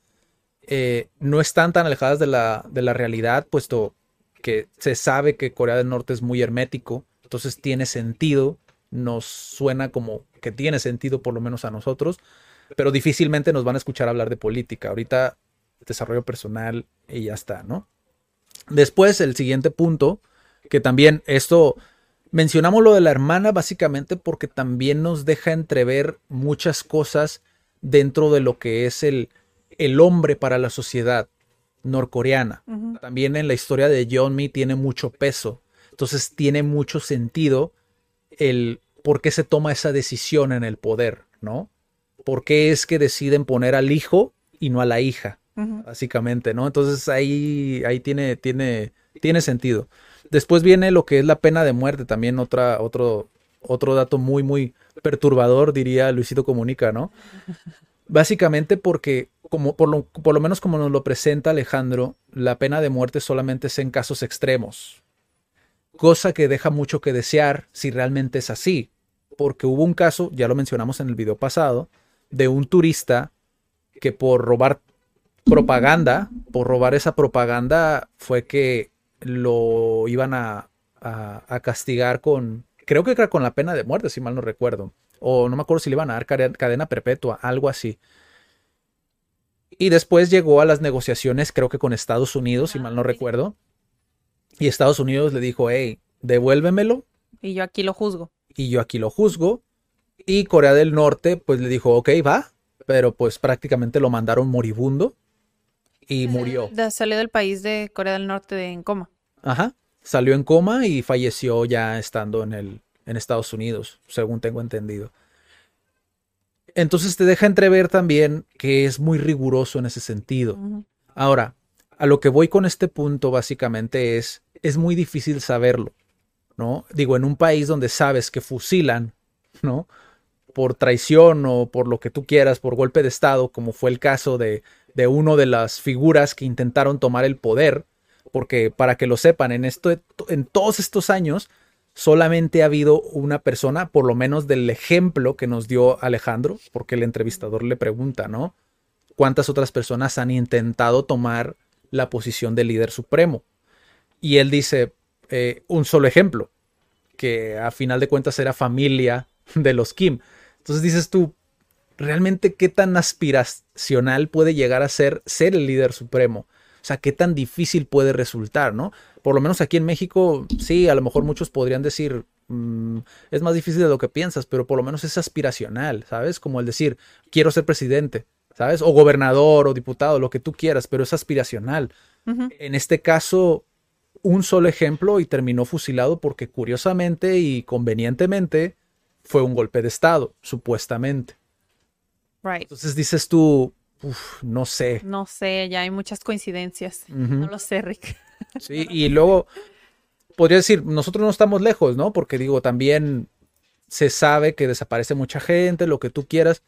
eh, no están tan alejadas de la, de la realidad, puesto que se sabe que Corea del Norte es muy hermético, entonces tiene sentido, nos suena como que tiene sentido por lo menos a nosotros, pero difícilmente nos van a escuchar hablar de política. Ahorita desarrollo personal y ya está, ¿no? Después, el siguiente punto, que también esto, mencionamos lo de la hermana básicamente porque también nos deja entrever muchas cosas dentro de lo que es el, el hombre para la sociedad norcoreana. También en la historia de Mi tiene mucho peso. Entonces tiene mucho sentido el por qué se toma esa decisión en el poder, ¿no? ¿Por qué es que deciden poner al hijo y no a la hija? Básicamente, ¿no? Entonces ahí, ahí tiene, tiene, tiene sentido. Después viene lo que es la pena de muerte, también otra, otro, otro dato muy, muy perturbador, diría Luisito Comunica, ¿no? Básicamente porque, como, por, lo, por lo menos como nos lo presenta Alejandro, la pena de muerte solamente es en casos extremos. Cosa que deja mucho que desear si realmente es así. Porque hubo un caso, ya lo mencionamos en el video pasado, de un turista que por robar propaganda, por robar esa propaganda, fue que lo iban a, a, castigar con, creo que era con la pena de muerte, si mal no recuerdo. O no me acuerdo si le iban a dar cadena perpetua, algo así. Y después llegó a las negociaciones, creo que con Estados Unidos, si mal no recuerdo. Y Estados Unidos le dijo, hey, devuélvemelo. Y yo aquí lo juzgo. Y yo aquí lo juzgo. Y Corea del Norte, pues le dijo, ok, va. Pero pues prácticamente lo mandaron moribundo. Y murió. Salió del país de Corea del Norte en coma. Ajá salió en coma y falleció ya estando en, el, en Estados Unidos, según tengo entendido. Entonces te deja entrever también que es muy riguroso en ese sentido. Ahora, a lo que voy con este punto básicamente es, es muy difícil saberlo, ¿no? Digo, en un país donde sabes que fusilan, ¿no? Por traición o por lo que tú quieras, por golpe de Estado, como fue el caso de, de uno de las figuras que intentaron tomar el poder, porque para que lo sepan, en, esto, en todos estos años solamente ha habido una persona, por lo menos del ejemplo que nos dio Alejandro, porque el entrevistador le pregunta, ¿no? ¿Cuántas otras personas han intentado tomar la posición de líder supremo? Y él dice, eh, un solo ejemplo, que a final de cuentas era familia de los Kim. Entonces dices tú, ¿realmente qué tan aspiracional puede llegar a ser ser el líder supremo? O sea, qué tan difícil puede resultar, ¿no? Por lo menos aquí en México, sí, a lo mejor muchos podrían decir, mm, es más difícil de lo que piensas, pero por lo menos es aspiracional, ¿sabes? Como el decir, quiero ser presidente, ¿sabes? O gobernador o diputado, lo que tú quieras, pero es aspiracional. En este caso, un solo ejemplo y terminó fusilado porque curiosamente y convenientemente fue un golpe de Estado, supuestamente. Right. Entonces dices tú, Uf, no sé. No sé, ya hay muchas coincidencias. No lo sé, Rick. Sí, y luego podría decir, nosotros no estamos lejos, ¿no? Porque digo, también se sabe que desaparece mucha gente, lo que tú quieras.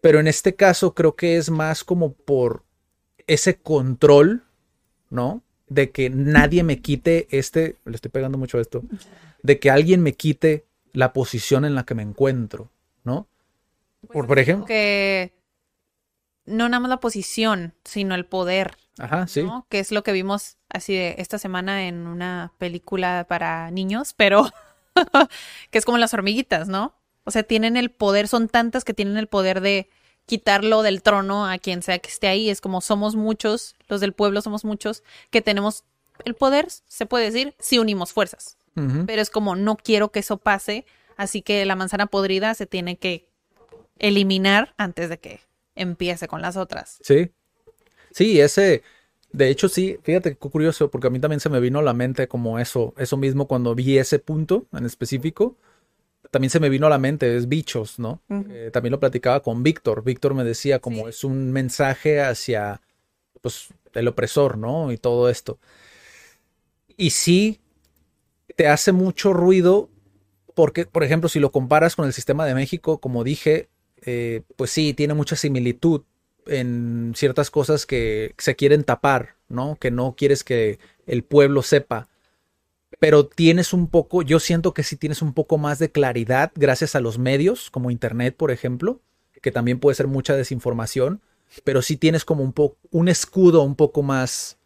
Pero en este caso creo que es más como por ese control, ¿no? De que nadie me quite este, le estoy pegando mucho a esto, de que alguien me quite la posición en la que me encuentro, ¿no? Por, por ejemplo. Que no nada más la posición, sino el poder. Ajá, sí. Que es lo que vimos así de esta semana en una película para niños, pero que es como las hormiguitas, ¿no? O sea, tienen el poder, son tantas que tienen el poder de quitarlo del trono a quien sea que esté ahí. Es como somos muchos, los del pueblo somos muchos, que tenemos el poder, se puede decir, si unimos fuerzas. Pero es como no quiero que eso pase, así que la manzana podrida se tiene que eliminar antes de que empiece con las otras. Sí. Sí, ese, de hecho sí, fíjate qué curioso, porque a mí también se me vino a la mente como eso, eso mismo cuando vi ese punto en específico, también se me vino a la mente, es bichos, ¿no? Eh, también lo platicaba con Víctor, Víctor me decía como es un mensaje hacia, pues, el opresor, ¿no? Y todo esto. Y sí, te hace mucho ruido porque, por ejemplo, si lo comparas con el sistema de México, como dije, eh, pues sí, tiene mucha similitud en ciertas cosas que se quieren tapar, ¿no? Que no quieres que el pueblo sepa. Pero tienes un poco, yo siento que sí tienes un poco más de claridad gracias a los medios, como Internet, por ejemplo, que también puede ser mucha desinformación, pero sí tienes como un poco, un escudo un poco más,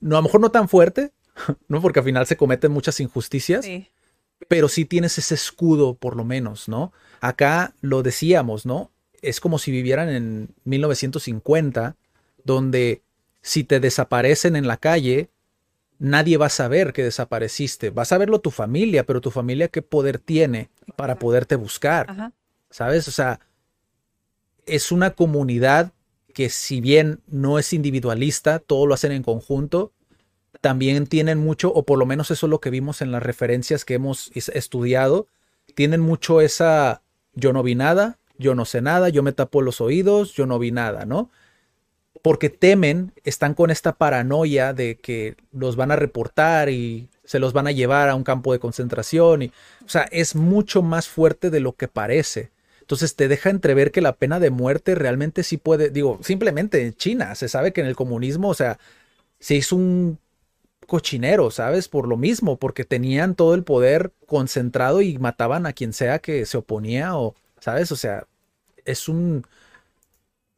no, a lo mejor no tan fuerte, ¿no? Porque al final se cometen muchas injusticias, sí pero sí tienes ese escudo por lo menos, ¿no? Acá lo decíamos, ¿no? Es como si vivieran en 1950, donde si te desaparecen en la calle, nadie va a saber que desapareciste. Va a saberlo tu familia, pero tu familia qué poder tiene para poderte buscar. ¿Sabes? O sea, es una comunidad que si bien no es individualista, todo lo hacen en conjunto, también tienen mucho, o por lo menos eso es lo que vimos en las referencias que hemos estudiado, tienen mucho esa yo no vi nada, yo no sé nada, yo me tapo los oídos, yo no vi nada, ¿no? Porque temen, están con esta paranoia de que los van a reportar y se los van a llevar a un campo de concentración y, o sea, es mucho más fuerte de lo que parece. Entonces te deja entrever que la pena de muerte realmente sí puede, digo, simplemente en China se sabe que en el comunismo, o sea, se hizo un cochinero, ¿sabes? Por lo mismo, porque tenían todo el poder concentrado y mataban a quien sea que se oponía o, ¿sabes? O sea, es un...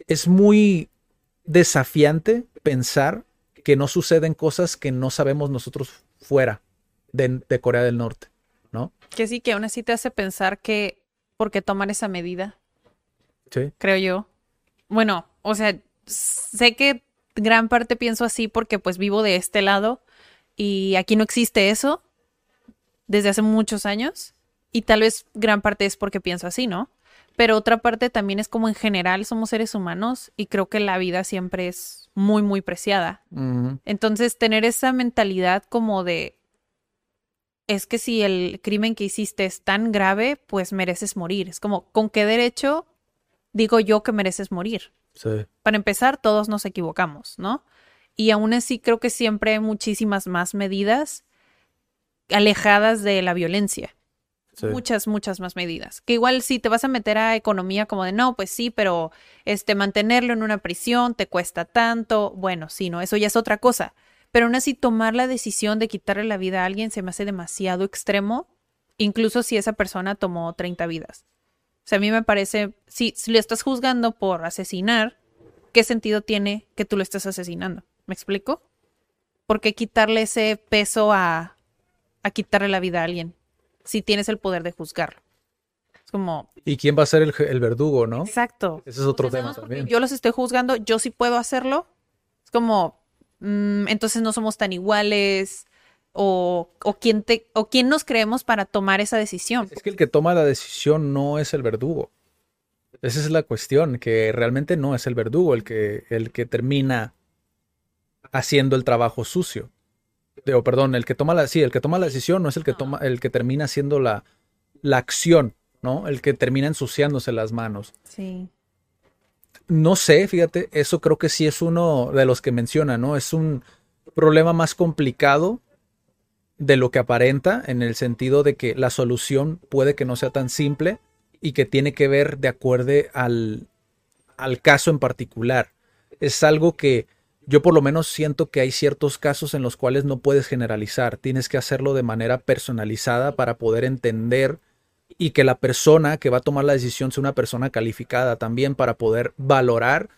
Es muy desafiante pensar que no suceden cosas que no sabemos nosotros fuera de, de Corea del Norte, ¿no? Que sí, que aún así te hace pensar que por qué tomar esa medida, Sí. creo yo. Bueno, o sea, sé que gran parte pienso así porque pues vivo de este lado y aquí no existe eso desde hace muchos años y tal vez gran parte es porque pienso así, ¿no? Pero otra parte también es como en general somos seres humanos y creo que la vida siempre es muy, muy preciada. Entonces, tener esa mentalidad como de, es que si el crimen que hiciste es tan grave, pues mereces morir. Es como, ¿con qué derecho digo yo que mereces morir? Sí. Para empezar, todos nos equivocamos, ¿no? Y aún así creo que siempre hay muchísimas más medidas alejadas de la violencia. sí. Muchas, muchas más medidas. Que igual si te vas a meter a economía como de no, pues sí, pero este mantenerlo en una prisión te cuesta tanto. Bueno, sí, no, eso ya es otra cosa. Pero aún así tomar la decisión de quitarle la vida a alguien se me hace demasiado extremo, incluso si esa persona tomó 30 vidas. O sea, a mí me parece, si, si lo estás juzgando por asesinar, ¿qué sentido tiene que tú lo estés asesinando? ¿Me explico? ¿Por qué quitarle ese peso a, a quitarle la vida a alguien si tienes el poder de juzgarlo? Es como, ¿Y quién va a ser el, el verdugo, no? exacto. Ese es otro O sea, tema también. Yo los estoy juzgando, yo sí puedo hacerlo. Es como, mm, entonces no somos tan iguales. O, o, quién te, o quién nos creemos para tomar esa decisión. Es que el que toma la decisión no es el verdugo. Esa es la cuestión, que realmente no es el verdugo el que, el que termina haciendo el trabajo sucio. O perdón, el que toma la, sí, el que toma la decisión no es el que toma, el que termina haciendo la, la acción, ¿no? El que termina ensuciándose las manos. Sí. No sé, fíjate, eso creo que sí es uno de los que menciona, ¿no? Es un problema más complicado de lo que aparenta, en el sentido de que la solución puede que no sea tan simple y que tiene que ver de acuerdo al, al caso en particular. Es algo que yo por lo menos siento que hay ciertos casos en los cuales no puedes generalizar, tienes que hacerlo de manera personalizada para poder entender y que la persona que va a tomar la decisión sea una persona calificada también para poder valorar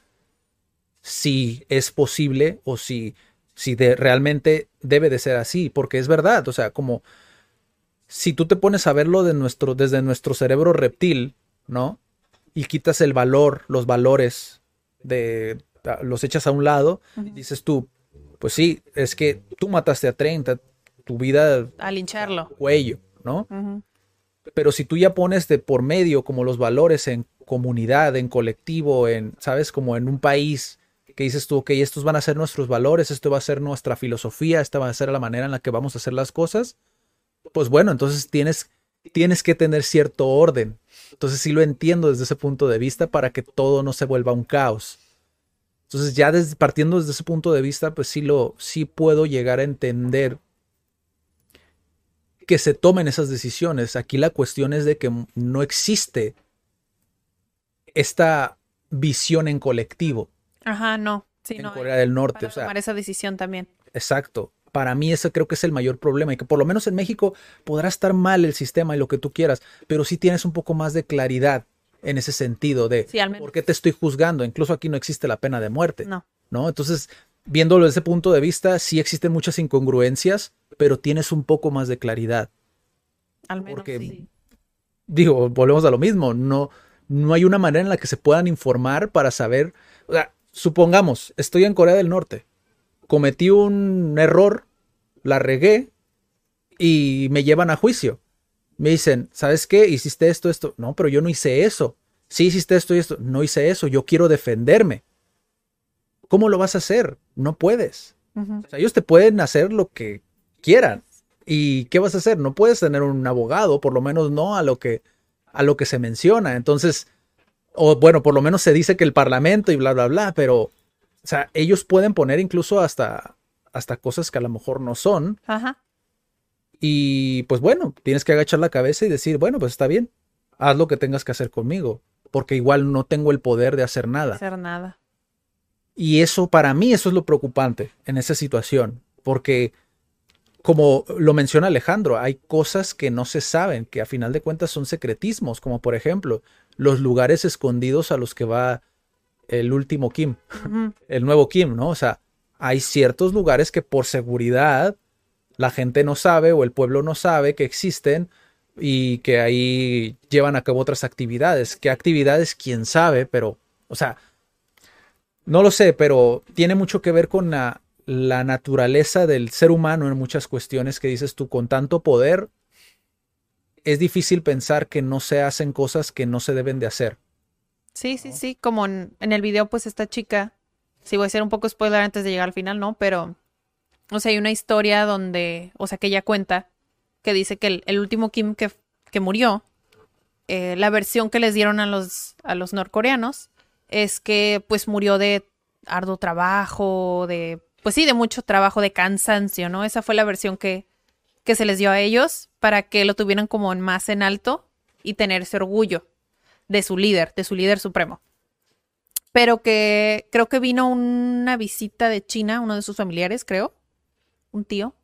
si es posible o si, si de, realmente debe de ser así, porque es verdad, o sea, como si tú te pones a verlo de nuestro, desde nuestro cerebro reptil, ¿no? Y quitas el valor, los valores de los echas a un lado, uh -huh. dices tú, pues sí, es que tú mataste a 30, tu vida a lincharlo, cuello, ¿no? Uh -huh. Pero si tú ya pones de por medio como los valores en comunidad, en colectivo, en, ¿sabes? Como en un país que dices tú, ok, estos van a ser nuestros valores, esto va a ser nuestra filosofía, esta va a ser la manera en la que vamos a hacer las cosas, pues bueno, entonces tienes, tienes que tener cierto orden. Entonces sí lo entiendo desde ese punto de vista para que todo no se vuelva un caos. Entonces ya desde, partiendo desde ese punto de vista, pues sí lo, sí puedo llegar a entender que se tomen esas decisiones. Aquí la cuestión es de que no existe esta visión en colectivo. Ajá, no. Sí, en no, Corea del Norte. Para o sea, tomar esa decisión también. Exacto. Para mí ese creo que es el mayor problema y que por lo menos en México podrá estar mal el sistema y lo que tú quieras, pero sí tienes un poco más de claridad en ese sentido de sí, por qué te estoy juzgando. Incluso aquí no existe la pena de muerte. No. ¿no? Entonces, viéndolo desde ese punto de vista, sí existen muchas incongruencias, pero tienes un poco más de claridad. Al menos Porque, sí. digo, volvemos a lo mismo, no, no hay una manera en la que se puedan informar para saber, o sea, supongamos, estoy en Corea del Norte, cometí un error, la regué y me llevan a juicio. Me dicen, ¿sabes qué? Hiciste esto, esto. No, pero yo no hice eso. Sí hiciste esto y esto. No hice eso. Yo quiero defenderme. ¿Cómo lo vas a hacer? No puedes. Uh -huh. O sea, ellos te pueden hacer lo que quieran. ¿Y qué vas a hacer? No puedes tener un abogado, por lo menos no a lo que, a lo que se menciona. Entonces, o bueno, por lo menos se dice que el parlamento y bla, bla, bla, pero, o sea, ellos pueden poner incluso hasta, hasta cosas que a lo mejor no son. Ajá. Y pues bueno, tienes que agachar la cabeza y decir, bueno, pues está bien, haz lo que tengas que hacer conmigo, porque igual no tengo el poder de hacer nada. Hacer nada. Y eso para mí, eso es lo preocupante en esa situación, porque como lo menciona Alejandro, hay cosas que no se saben, que a final de cuentas son secretismos, como por ejemplo los lugares escondidos a los que va el último Kim, el nuevo Kim, ¿no? O sea, hay ciertos lugares que por seguridad la gente no sabe o el pueblo no sabe que existen y que ahí llevan a cabo otras actividades. ¿Qué actividades? Quién sabe, pero, o sea, no lo sé, pero tiene mucho que ver con la, la naturaleza del ser humano en muchas cuestiones que dices tú, con tanto poder, es difícil pensar que no se hacen cosas que no se deben de hacer. Sí, sí, sí, como en, el video, pues esta chica, sí voy a hacer un poco spoiler antes de llegar al final, ¿no? Pero, o sea, hay una historia donde, o sea, que ella cuenta, que dice que el, último Kim que, murió, eh, la versión que les dieron a los, a los norcoreanos es que pues murió de arduo trabajo, de, pues sí, de mucho trabajo, de cansancio, ¿no? Esa fue la versión que, que se les dio a ellos para que lo tuvieran como más en alto y tener ese orgullo de su líder, de su líder supremo. Pero que creo que vino una visita de China, uno de sus familiares, creo, un tío,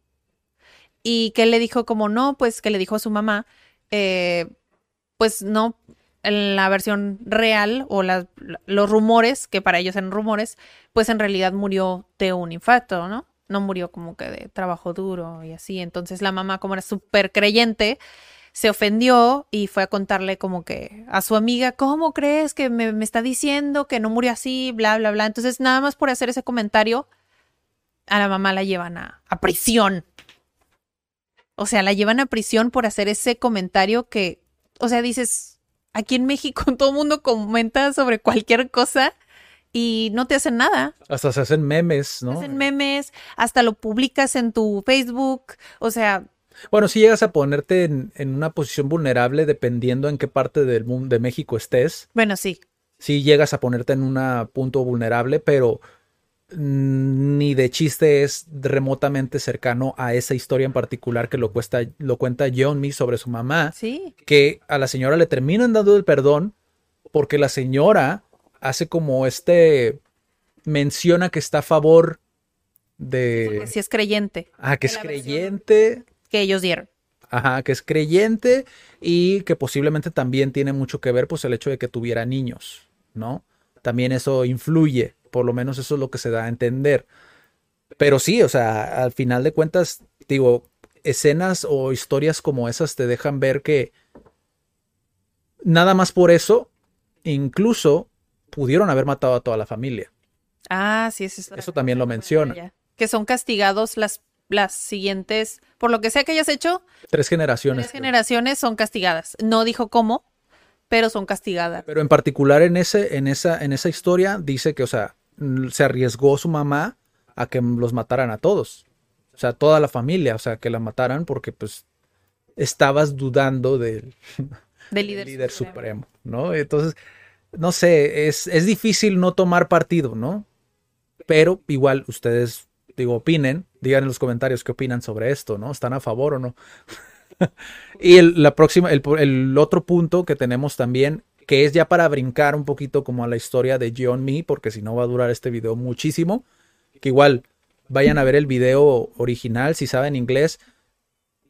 y que le dijo como no, pues que le dijo a su mamá, eh, pues no, en la versión real o los rumores, que para ellos eran rumores, pues en realidad murió de un infarto, ¿no? No murió como que de trabajo duro y así. Entonces la mamá, como era súper creyente, se ofendió y fue a contarle como que a su amiga, ¿cómo crees que me, está diciendo que no murió así? Bla, bla, bla. Entonces, nada más por hacer ese comentario, a la mamá la llevan a, a prisión. O sea, la llevan a prisión por hacer ese comentario que, o sea, dices, aquí en México todo el mundo comenta sobre cualquier cosa y no te hacen nada. Hasta se hacen memes, ¿no? hacen memes, hasta lo publicas en tu Facebook, o sea, bueno, si llegas a ponerte en, una posición vulnerable dependiendo en qué parte del mundo de México estés. Bueno, sí. Sí llegas a ponerte en un punto vulnerable, pero ni de chiste es remotamente cercano a esa historia en particular que lo, cuesta, lo cuenta John sobre su mamá. Sí. Que a la señora le terminan dando el perdón porque la señora hace como este menciona que está a favor de... si es creyente. Ah, que es creyente que ellos dieron. Ajá, que es creyente y que posiblemente también tiene mucho que ver pues el hecho de que tuviera niños, ¿no? También eso influye, por lo menos eso es lo que se da a entender. Pero sí, o sea, al final de cuentas, digo, escenas o historias como esas te dejan ver que nada más por eso, incluso pudieron haber matado a toda la familia. Ah, sí, eso, eso también lo menciona. Que son castigados las las siguientes, por lo que sea que hayas hecho. Tres generaciones. Tres generaciones son castigadas. No dijo cómo, pero son castigadas. Pero en particular en, ese, en, esa, en esa historia dice que, o sea, se arriesgó su mamá a que los mataran a todos. O sea, toda la familia, o sea, que la mataran porque pues estabas dudando del, del líder, líder supremo. ¿no? Entonces, no sé, es, es difícil no tomar partido, ¿no? Pero igual ustedes digo, opinen, digan en los comentarios qué opinan sobre esto, ¿no? ¿Están a favor o no? y el, la próxima, el, otro punto que tenemos también, que es ya para brincar un poquito como a la historia de John Me, porque si no va a durar este video muchísimo, que igual vayan a ver el video original, si saben inglés,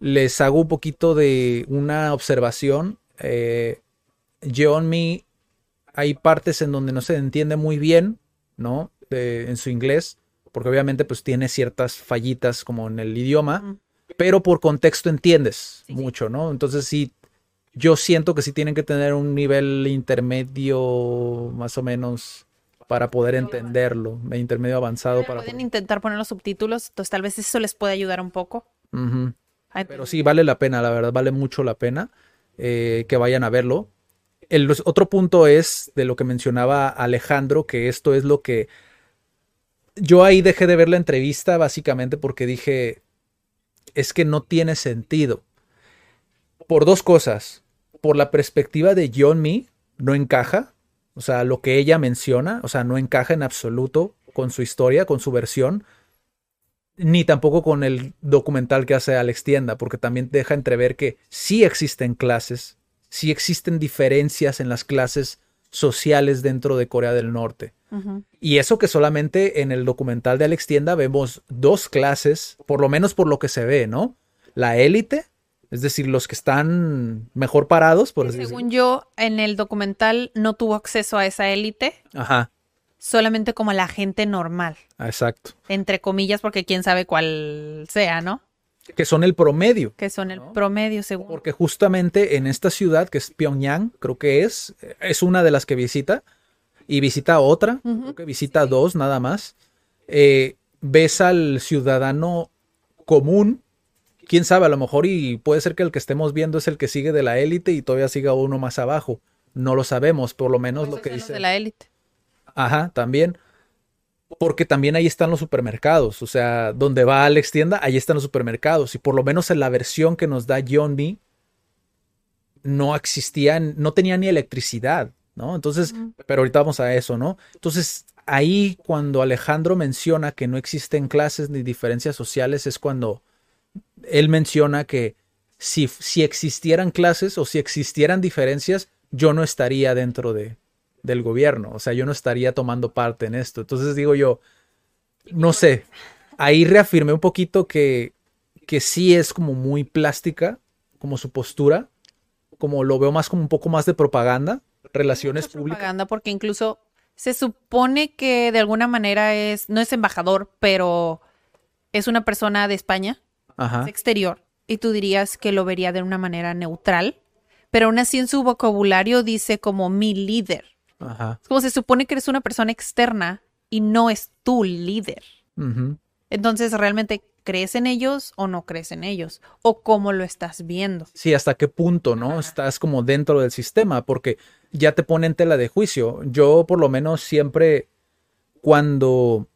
les hago un poquito de una observación. Eh, John Me, hay partes en donde no se entiende muy bien, ¿no? en su inglés porque obviamente pues tiene ciertas fallitas como en el idioma, pero por contexto entiendes mucho, ¿no? Entonces sí, yo siento que sí tienen que tener un nivel intermedio más o menos para poder entenderlo, intermedio avanzado para pueden intentar poner los subtítulos, entonces tal vez eso les puede ayudar un poco. Pero sí, vale la pena, la verdad, vale mucho la pena eh, que vayan a verlo. El otro punto es de lo que mencionaba Alejandro, que esto es lo que yo ahí dejé de ver la entrevista básicamente porque dije, es que no tiene sentido. Por dos cosas. Por la perspectiva de John Me, no encaja. O sea, lo que ella menciona, o sea, no encaja en absoluto con su historia, con su versión. ni tampoco con el documental que hace Alex Tienda, porque también deja entrever que sí existen clases, sí existen diferencias en las clases sociales dentro de Corea del Norte. Y eso que solamente en el documental de Alex Tienda vemos dos clases, por lo menos por lo que se ve, ¿no? La élite, es decir, los que están mejor parados, por así Según yo, en el documental no tuvo acceso a esa élite. Ajá. Solamente como la gente normal. Exacto. Entre comillas, porque quién sabe cuál sea, ¿no? Que son el promedio. Que son el promedio, según. Porque justamente en esta ciudad, que es Pyongyang, creo que es, es una de las que visita, y visita otra, creo que visita dos nada más, eh, ves al ciudadano común, quién sabe, a lo mejor y puede ser que el que estemos viendo es el que sigue de la élite y todavía siga uno más abajo. No lo sabemos, por lo menos lo que dice. de la élite. Ajá, también. Porque también ahí están los supermercados. O sea, donde va Alex tienda, ahí están los supermercados. Y por lo menos en la versión que nos da John B, no existían, no tenía ni electricidad, ¿no? Entonces, pero ahorita vamos a eso, ¿no? Entonces, ahí cuando Alejandro menciona que no existen clases ni diferencias sociales, es cuando él menciona que si, si existieran clases o si existieran diferencias, yo no estaría dentro de, del gobierno. O sea, yo no estaría tomando parte en esto. Entonces digo yo, no sé, ahí reafirmé un poquito que, que sí es como muy plástica, como su postura, como lo veo más como un poco más de propaganda, relaciones públicas. Propaganda porque incluso se supone que de alguna manera es, no es embajador, pero es una persona de España, es exterior, y tú dirías que lo vería de una manera neutral, pero aún así en su vocabulario dice como mi líder. Ajá. Es como se supone que eres una persona externa y no es tu líder. Entonces, ¿realmente crees en ellos o no crees en ellos? ¿O cómo lo estás viendo? Sí, hasta qué punto, ¿no? Estás como dentro del sistema, porque ya te pone en tela de juicio. Yo, por lo menos, siempre cuando,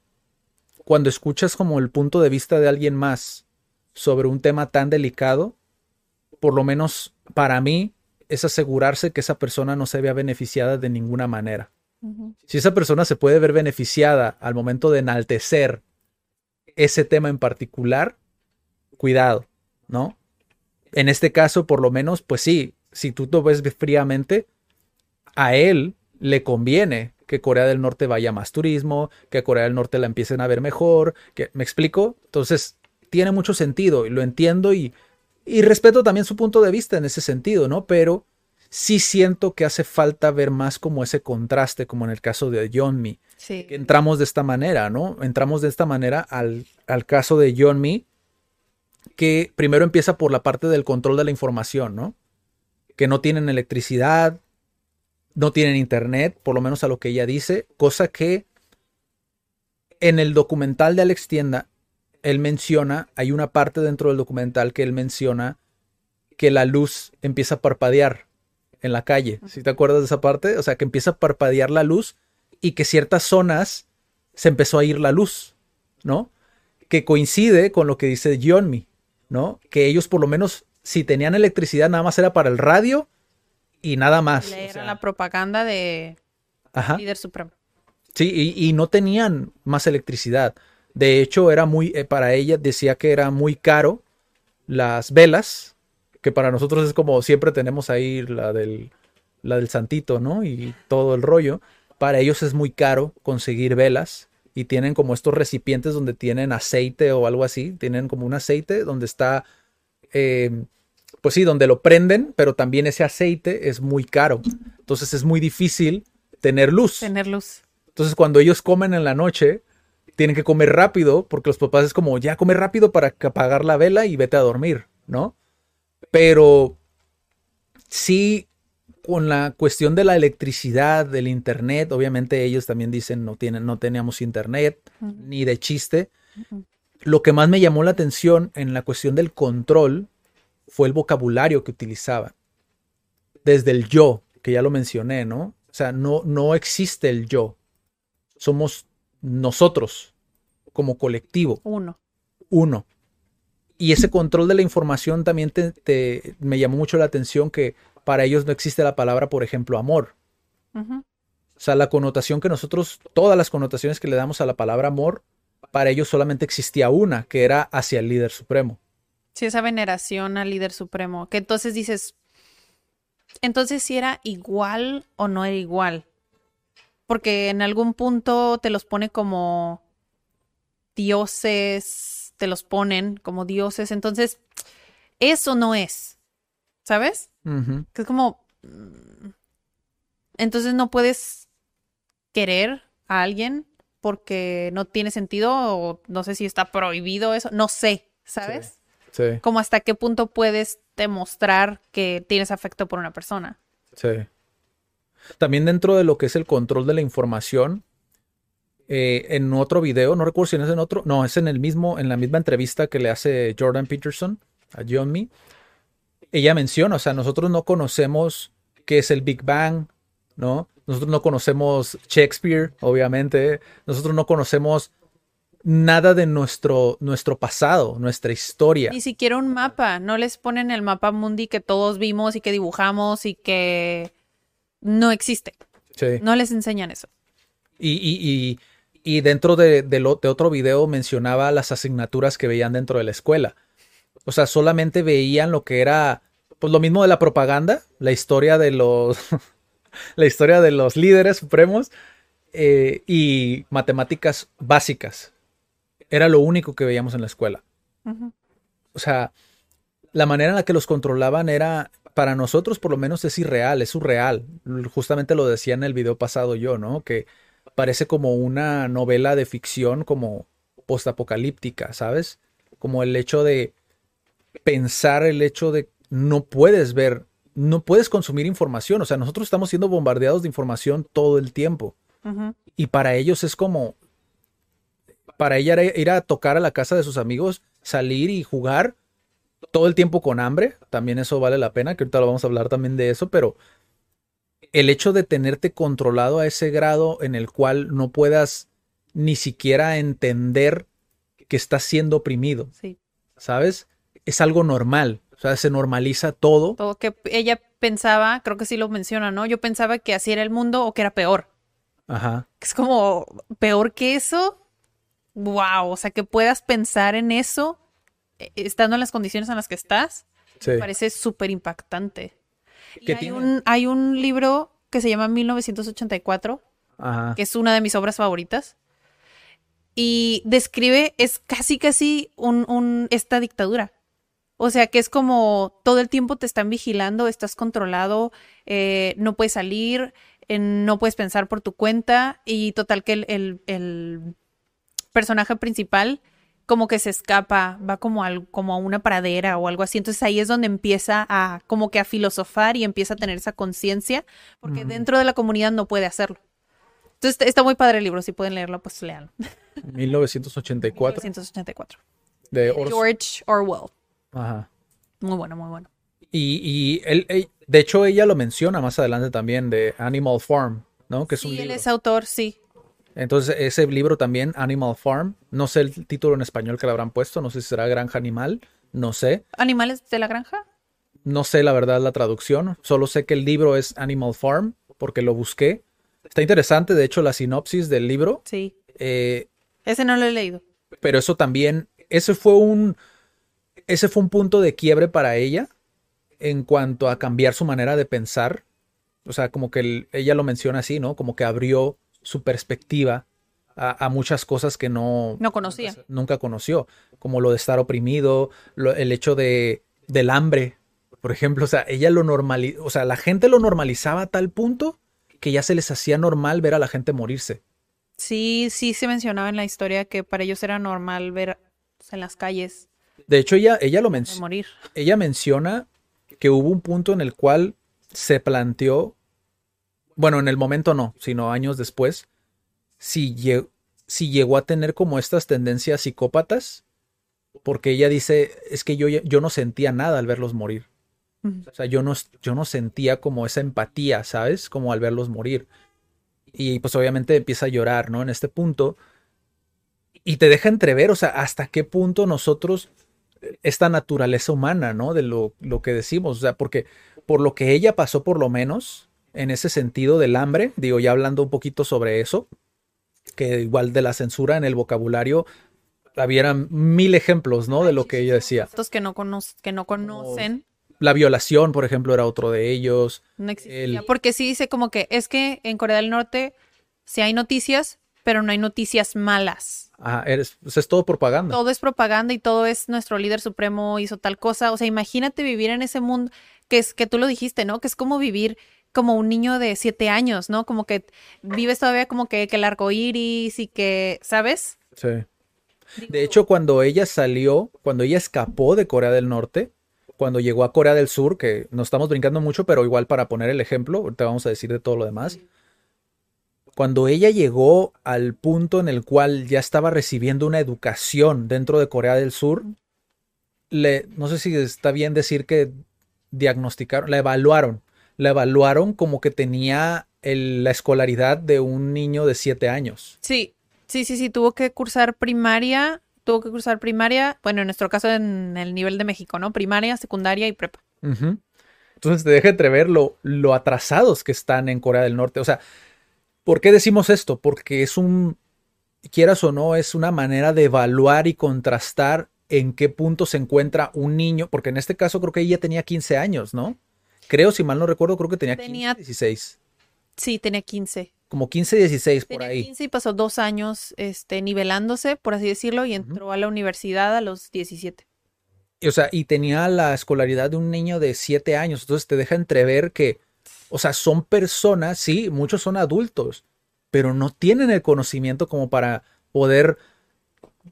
cuando escuchas como el punto de vista de alguien más sobre un tema tan delicado, por lo menos para mí, es asegurarse que esa persona no se vea beneficiada de ninguna manera. Si esa persona se puede ver beneficiada al momento de enaltecer ese tema en particular, cuidado, ¿no? En este caso, por lo menos, pues sí, si tú lo ves fríamente, a él le conviene que Corea del Norte vaya más turismo, que Corea del Norte la empiecen a ver mejor, que me explico. Entonces, tiene mucho sentido y lo entiendo y y respeto también su punto de vista en ese sentido, ¿no? Pero sí siento que hace falta ver más como ese contraste, como en el caso de John Me. Sí. Que entramos de esta manera, ¿no? Entramos de esta manera al, al caso de John Me, que primero empieza por la parte del control de la información, ¿no? Que no tienen electricidad, no tienen internet, por lo menos a lo que ella dice, cosa que en el documental de Alex Tienda él menciona, hay una parte dentro del documental que él menciona que la luz empieza a parpadear en la calle. ¿Si te acuerdas de esa parte? O sea, que empieza a parpadear la luz y que ciertas zonas se empezó a ir la luz, ¿no? Que coincide con lo que dice John ¿no? Que ellos por lo menos si tenían electricidad nada más era para el radio y nada más. Era la propaganda de líder supremo. Sí, y, y, no tenían más electricidad. De hecho, era muy, eh, para ella decía que era muy caro las velas, que para nosotros es como siempre tenemos ahí la del, la del santito, ¿no? Y todo el rollo. Para ellos es muy caro conseguir velas y tienen como estos recipientes donde tienen aceite o algo así. Tienen como un aceite donde está, em, pues sí, donde lo prenden, pero también ese aceite es muy caro. Entonces es muy difícil tener luz. Tener luz. Entonces cuando ellos comen en la noche, tienen que comer rápido porque los papás es como, ya come rápido para apagar la vela y vete a dormir, ¿no? Pero sí, con la cuestión de la electricidad, del internet, obviamente ellos también dicen no, tienen, no teníamos internet, ni de chiste. Lo que más me llamó la atención en la cuestión del control fue el vocabulario que utilizaban. Desde el yo, que ya lo mencioné, ¿no? O sea, no, no existe el yo. Somos nosotros como colectivo. Uno. Uno. Y ese control de la información también te, me llamó mucho la atención que para ellos no existe la palabra, por ejemplo, amor. O sea, la connotación que nosotros, todas las connotaciones que le damos a la palabra amor, para ellos solamente existía una, que era hacia el líder supremo. Sí, esa veneración al líder supremo. Que entonces dices, entonces si era igual o no era igual. Porque en algún punto te los pone como dioses, te los ponen como dioses. Entonces, eso no es. ¿Sabes? Que es como. mm, Entonces no puedes querer a alguien porque no tiene sentido o no sé si está prohibido eso. No sé, ¿sabes? Sí, Como hasta qué punto puedes demostrar que tienes afecto por una persona. sí. También dentro de lo que es el control de la información, eh, en otro video, no recuerdo si es en otro, no, es en el mismo, en la misma entrevista que le hace Jordan Peterson a John Me. Ella menciona, o sea, nosotros no conocemos qué es el Big Bang, ¿no? Nosotros no conocemos Shakespeare, obviamente. Nosotros no conocemos nada de nuestro, nuestro pasado, nuestra historia. Ni siquiera un mapa. No les ponen el mapa mundi que todos vimos y que dibujamos y que no existe. Sí. No les enseñan eso. Y, y, y, y dentro de, de lo- de otro video mencionaba las asignaturas que veían dentro de la escuela. O sea, solamente veían lo que era, pues lo mismo de la propaganda, la historia de los, la historia de los líderes supremos eh, y matemáticas básicas. Era lo único que veíamos en la escuela. O sea, la manera en la que los controlaban era, para nosotros por lo menos es irreal, es surreal. Justamente lo decía en el video pasado yo, ¿no? Que parece como una novela de ficción como postapocalíptica, ¿sabes? Como el hecho de pensar el hecho de no puedes ver, no puedes consumir información. O sea, nosotros estamos siendo bombardeados de información todo el tiempo. Y para ellos es como, para ella ir a tocar a la casa de sus amigos, salir y jugar todo el tiempo con hambre. También eso vale la pena, que ahorita lo vamos a hablar también de eso, pero el hecho de tenerte controlado a ese grado en el cual no puedas ni siquiera entender que estás siendo oprimido, Sí. ¿sabes? Es algo normal. O sea, se normaliza todo. Todo que ella pensaba, creo que sí lo menciona, ¿no? Yo pensaba que así era el mundo o que era peor. Ajá. Es como peor que eso. Wow, o sea, que puedas pensar en eso estando en las condiciones en las que estás, Sí. me parece súper impactante. Y ¿Qué hay tiene? un, hay un libro que se llama 1984, Ajá. que es una de mis obras favoritas. Y describe, es casi, casi un, un- esta dictadura. O sea, que es como todo el tiempo te están vigilando, estás controlado, eh, no puedes salir, eh, no puedes pensar por tu cuenta. Y total que el, el- el personaje principal como que se escapa, va como, al, como a una pradera o algo así. Entonces ahí es donde empieza a como que a filosofar y empieza a tener esa conciencia, porque dentro de la comunidad no puede hacerlo. Entonces está- muy padre el libro, si pueden leerlo, pues léanlo. 1984 1984. de. George Orwell. Ajá. Muy bueno, muy bueno. Y, y él, él- de hecho, ella lo menciona más adelante también de Animal Farm, ¿no? Que es un Sí, él libro. es autor, sí. Entonces, ese libro también, Animal Farm, no sé el título en español que le habrán puesto, no sé si será Granja Animal, no sé. ¿Animales de la granja? No sé la verdad la traducción, solo sé que el libro es Animal Farm, porque lo busqué. Está interesante, de hecho, la sinopsis del libro. Sí. eh, Ese no lo he leído. pero eso también, ese fue un, ese fue un punto de quiebre para ella en cuanto a cambiar su manera de pensar. O sea, como que el- ella lo menciona así, ¿no? Como que abrió su perspectiva a, a muchas cosas que no, No conocía. nunca conoció, como lo de estar oprimido, lo- el hecho de, del hambre, por ejemplo, o sea, ella lo normali, o sea, la gente lo normalizaba a tal punto que ya se les hacía normal ver a la gente morirse. Sí, sí se mencionaba en la historia que para ellos era normal ver en las calles De hecho, ella, ella lo menciona. morir. ella menciona que hubo un punto en el cual se planteó, bueno, en el momento no, sino años después, si, lle- si llegó a tener como estas tendencias psicópatas, porque ella dice, es que yo, no sentía nada al verlos morir. O sea, yo no, yo no sentía como esa empatía, ¿sabes? Como al verlos morir. Y pues obviamente empieza a llorar, ¿no? En este punto. Y te deja entrever, o sea, hasta qué punto nosotros, esta naturaleza humana, ¿no? De lo, lo que decimos, o sea, porque por lo que ella pasó por lo menos, en ese sentido del hambre, digo, ya hablando un poquito sobre eso, que igual de la censura en el vocabulario, había mil ejemplos, ¿no? De lo que ella decía. Estos que no, cono que no conocen. La violación, por ejemplo, era otro de ellos. No existía. Porque sí dice como que es que en Corea del Norte sí hay noticias, pero no hay noticias malas. Ah, eres, pues es todo propaganda. Todo es propaganda y todo es nuestro líder supremo hizo tal cosa. O sea, imagínate vivir en ese mundo que es que tú lo dijiste, ¿no? Que es como vivir como un niño de siete años, ¿no? Como que vives todavía como que, que el arco iris y que, ¿sabes? Sí. De hecho, cuando ella salió, cuando ella escapó de Corea del Norte, cuando llegó a Corea del Sur, que nos estamos brincando mucho, pero igual para poner el ejemplo, te vamos a decir de todo lo demás. Cuando ella llegó al punto en el cual ya estaba recibiendo una educación dentro de Corea del Sur, le, no sé si está bien decir que diagnosticaron, la evaluaron, la evaluaron como que tenía la escolaridad de un niño de siete años. Sí, Sí, sí, sí, tuvo que cursar primaria, tuvo que cursar primaria, bueno, en nuestro caso en el nivel de México, ¿no? Primaria, secundaria y prepa. Entonces te deja entrever lo, lo atrasados que están en Corea del Norte. O sea, ¿por qué decimos esto? Porque es un, quieras o no, es una manera de evaluar y contrastar en qué punto se encuentra un niño, porque en este caso creo que ella tenía 15 años, ¿no? Creo, si mal no recuerdo, creo que tenía, tenía 15, 16. Sí, tenía 15 como 15, 16 por ahí. 15 y pasó dos años este, nivelándose, por así decirlo, y entró a la universidad a los 17. Y, o sea, y tenía la escolaridad de un niño de 7 años. Entonces te deja entrever que, o sea, son personas, sí, muchos son adultos, pero no tienen el conocimiento como para poder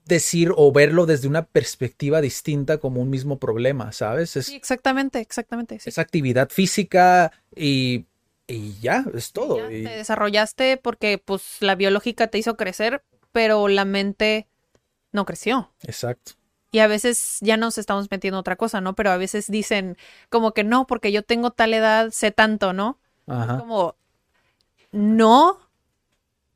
decir o verlo desde una perspectiva distinta como un mismo problema, ¿sabes? sí, exactamente, exactamente. Es actividad física y y ya, es todo. Te desarrollaste porque pues la biológica te hizo crecer, pero la mente no creció. Exacto. Y a veces ya nos estamos metiendo otra cosa, ¿no? Pero a veces dicen como que no, porque yo tengo tal edad, sé tanto, ¿no? Ajá. Como, no,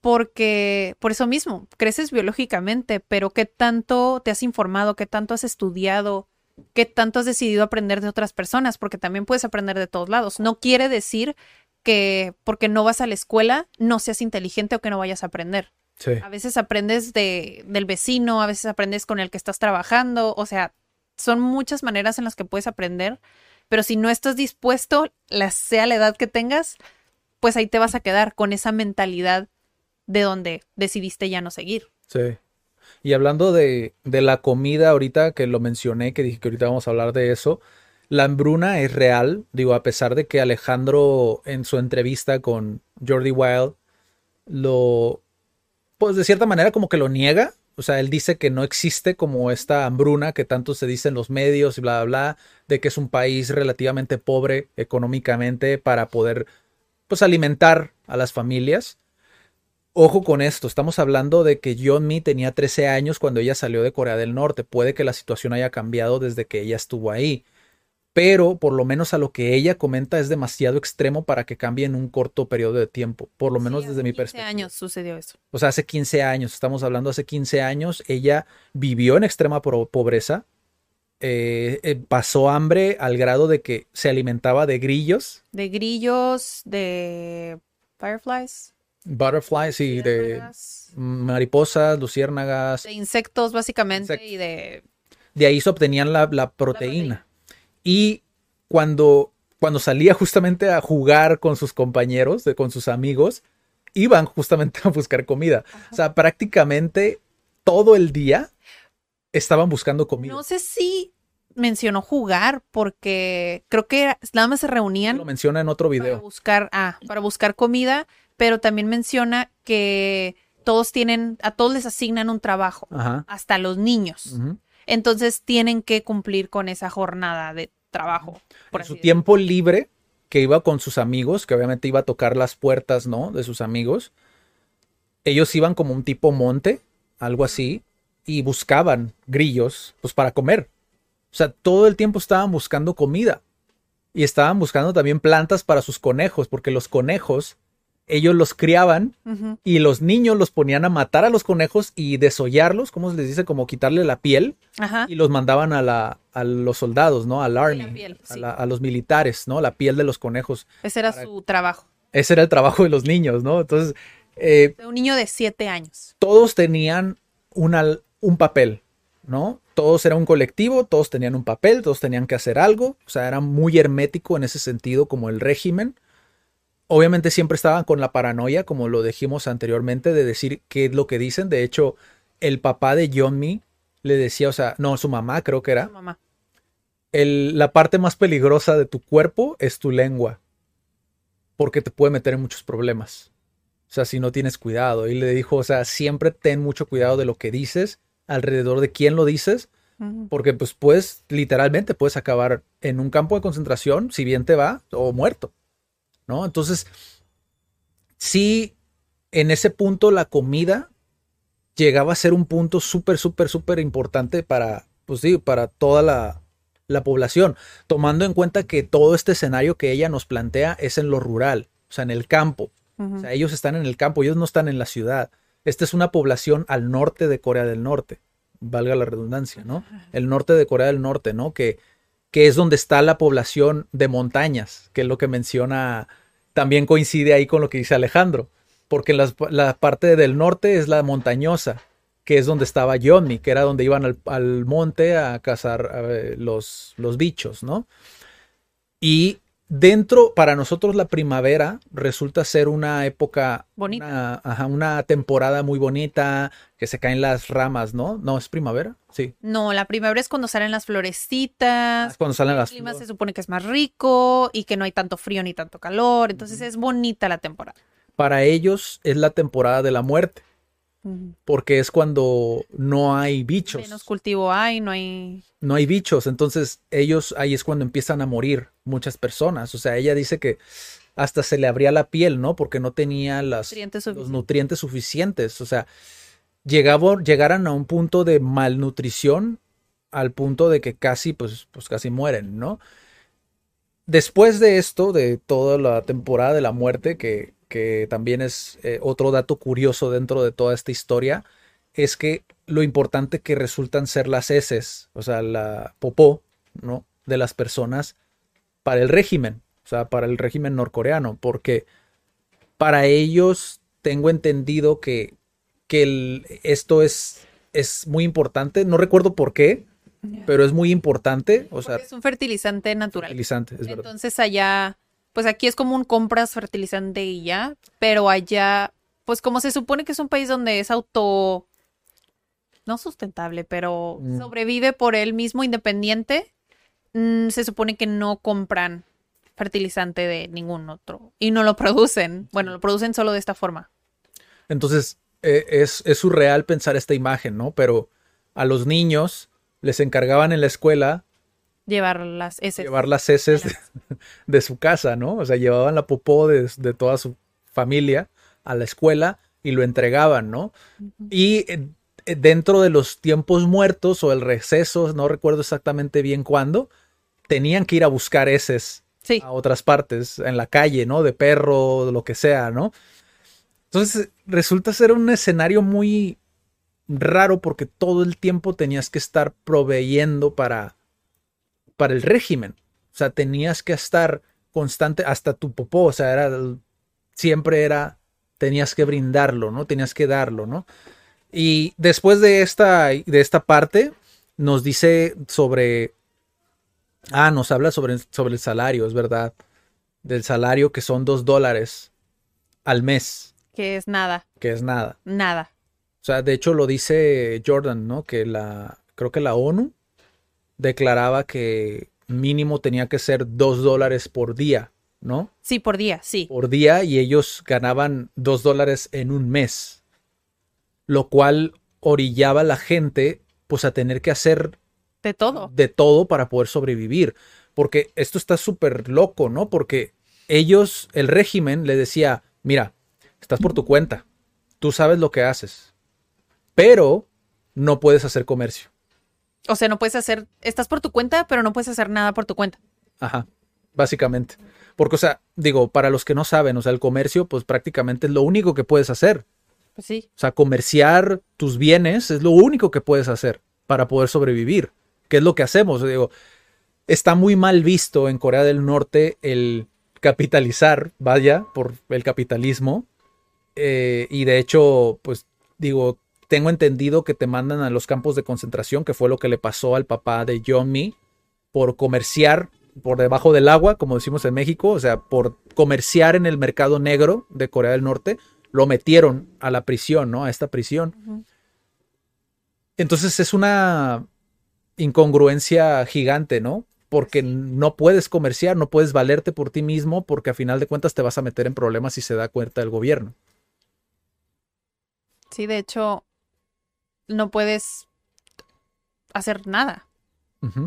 porque por eso mismo, creces biológicamente, pero ¿qué tanto te has informado? ¿Qué tanto has estudiado? ¿Qué tanto has decidido aprender de otras personas? Porque también puedes aprender de todos lados. No quiere decir que porque no vas a la escuela no seas inteligente o que no vayas a aprender. A veces aprendes de, del vecino, a veces aprendes con el que estás trabajando, o sea, son muchas maneras en las que puedes aprender, pero si no estás dispuesto, la, sea la edad que tengas, pues ahí te vas a quedar con esa mentalidad de donde decidiste ya no seguir. Sí. Y hablando de, de la comida ahorita que lo mencioné, que dije que ahorita vamos a hablar de eso, la hambruna es real, digo, a pesar de que Alejandro en su entrevista con Jordi Wild lo, pues de cierta manera como que lo niega, o sea, él dice que no existe como esta hambruna que tanto se dice en los medios y bla, bla, bla, de que es un país relativamente pobre económicamente para poder, pues, alimentar a las familias. Ojo con esto, estamos hablando de que John Mi tenía 13 años cuando ella salió de Corea del Norte. Puede que la situación haya cambiado desde que ella estuvo ahí pero por lo menos a lo que ella comenta es demasiado extremo para que cambie en un corto periodo de tiempo, por lo menos desde mi perspectiva. Hace años sucedió eso. O sea, hace 15 años, estamos hablando hace 15 años, ella vivió en extrema pobreza, eh, eh, pasó hambre al grado de que se alimentaba de grillos. De grillos, de fireflies. Butterflies y de mariposas, luciérnagas. De insectos, básicamente, y de... De ahí se obtenían la, proteína. Y cuando, cuando salía justamente a jugar con sus compañeros, con sus amigos, iban justamente a buscar comida. O sea, prácticamente todo el día estaban buscando comida. No sé si mencionó jugar porque creo que nada más se reunían. Lo menciona en otro video. Para buscar, ah, para buscar comida, pero también menciona que todos tienen, a todos les asignan un trabajo, hasta los niños. Entonces tienen que cumplir con esa jornada de trabajo. Por su tiempo libre, que iba con sus amigos, que obviamente iba a tocar las puertas, ¿no? De sus amigos. Ellos iban como un tipo monte, algo así, y buscaban grillos, pues para comer. O sea, todo el tiempo estaban buscando comida. Y estaban buscando también plantas para sus conejos, porque los conejos ellos los criaban y los niños los ponían a matar a los conejos y desollarlos, ¿cómo se les dice? Como quitarle la piel y los mandaban a, la, a los soldados, ¿no? Al army, a, los militares, ¿no? La piel de los conejos. Ese era su trabajo. Ese era el trabajo de los niños, ¿no? Entonces, Eh, De un niño de siete años. todos tenían una- un papel, ¿no? Todos era un colectivo, todos tenían un papel, todos tenían que hacer algo, o sea, era muy hermético en ese sentido como el régimen. Obviamente siempre estaban con la paranoia, como lo dijimos anteriormente, de decir qué es lo que dicen. De hecho, el papá de Me le decía, o sea, no, su mamá creo que era, Su mamá. el- la parte más peligrosa de tu cuerpo es tu lengua, porque te puede meter en muchos problemas. O sea, si no tienes cuidado. Y le dijo, o sea, siempre ten mucho cuidado de lo que dices, alrededor de quién lo dices, porque pues puedes, literalmente puedes acabar en un campo de concentración, si bien te va, o muerto. ¿No? Entonces, sí, en ese punto la comida llegaba a ser un punto súper, súper, súper importante para, pues sí, para toda la, la población, tomando en cuenta que todo este escenario que ella nos plantea es en lo rural, o sea, en el campo. O sea, ellos están en el campo, ellos no están en la ciudad. Esta es una población al norte de Corea del Norte, valga la redundancia, ¿no? El norte de Corea del Norte, ¿no? Que, que es donde está la población de montañas, que es lo que menciona, también coincide ahí con lo que dice Alejandro, porque la parte del norte es la montañosa, que es donde estaba Johnny, que era donde iban al, al monte a cazar los, los bichos, ¿no? Y dentro, para nosotros la primavera resulta ser una época Bonita. Una, ajá, una temporada muy bonita, que se caen las ramas, ¿no? No, es primavera, sí. No, la primavera es cuando salen las florecitas. Es cuando salen el las clima se supone que es más rico y que no hay tanto frío ni tanto calor. Entonces es bonita la temporada. Para ellos es la temporada de la muerte. Porque es cuando no hay bichos. Menos cultivo hay, no hay. no hay bichos, entonces ellos ahí es cuando empiezan a morir muchas personas. O sea, ella dice que hasta se le abría la piel, ¿no? Porque no tenía las, Nutrientes los nutrientes suficientes. O sea, llegaba, llegaran a un punto de malnutrición al punto de que casi, pues, pues casi mueren, ¿no? Después de esto, de toda la temporada de la muerte, que, que también es eh, otro dato curioso dentro de toda esta historia, es que lo importante que resultan ser las heces, o sea, la popó, ¿no? De las personas para el régimen, o sea, para el régimen norcoreano, porque para ellos tengo entendido que, que el- esto es, es muy importante, no recuerdo por qué, pero es muy importante, o sea, es un fertilizante natural. fertilizante, es verdad. Entonces allá, pues aquí es como un compras fertilizante y ya, pero allá, pues como se supone que es un país donde es auto, no sustentable, pero Mm. sobrevive por él mismo independiente, mm, se supone que no compran fertilizante de ningún otro y no lo producen. Bueno, lo producen solo de esta forma. Entonces, eh, es, es surreal pensar esta imagen, ¿no? Pero a los niños les encargaban en la escuela Llevar las heces. llevar las heces de, de su casa, ¿no? O sea, llevaban la popó de, de toda su familia a la escuela y lo entregaban, ¿no? Y eh, eh, dentro de los tiempos muertos o el receso, no recuerdo exactamente bien cuándo, tenían que ir a buscar heces Sí, a otras partes, en la calle, ¿no? De perro, de lo que sea, ¿no? Entonces resulta ser un escenario muy raro porque todo el tiempo tenías que estar proveyendo para, para el régimen. O sea, tenías que estar constante hasta tu popó, o sea, era siempre era tenías que brindarlo, ¿no? Tenías que darlo, ¿no? Y después de esta de esta parte nos dice sobre Ah, nos habla sobre, sobre el salario, es verdad. Del salario que son dos dólares al mes, que es nada, que es nada. nada. O sea, de hecho lo dice Jordan, ¿no? Que la, creo que la ONU declaraba que mínimo tenía que ser dos dólares por día, ¿no? Sí, por día, sí. Por día y ellos ganaban dos dólares en un mes. Lo cual orillaba a la gente pues a tener que hacer De todo. de todo para poder sobrevivir. Porque esto está súper loco, ¿no? Porque ellos, el régimen le decía, mira, estás por tu cuenta, tú sabes lo que haces, pero no puedes hacer comercio. O sea, no puedes hacer, estás por tu cuenta, pero no puedes hacer nada por tu cuenta. Ajá, básicamente. Porque, o sea, digo, para los que no saben, o sea, el comercio, pues prácticamente es lo único que puedes hacer. Pues sí. O sea, comerciar tus bienes es lo único que puedes hacer para poder sobrevivir. ¿Qué es lo que hacemos? Digo, está muy mal visto en Corea del Norte el capitalizar, vaya, por el capitalismo, Eh, y de hecho, pues digo, tengo entendido que te mandan a los campos de concentración, que fue lo que le pasó al papá de John Me, por comerciar por debajo del agua, como decimos en México, o sea, por comerciar en el mercado negro de Corea del Norte, lo metieron a la prisión, ¿no? A esta prisión. Entonces es una incongruencia gigante, ¿no? Porque no puedes comerciar, no puedes valerte por ti mismo, porque a final de cuentas te vas a meter en problemas si se da cuenta el gobierno. Sí, de hecho, no puedes hacer nada.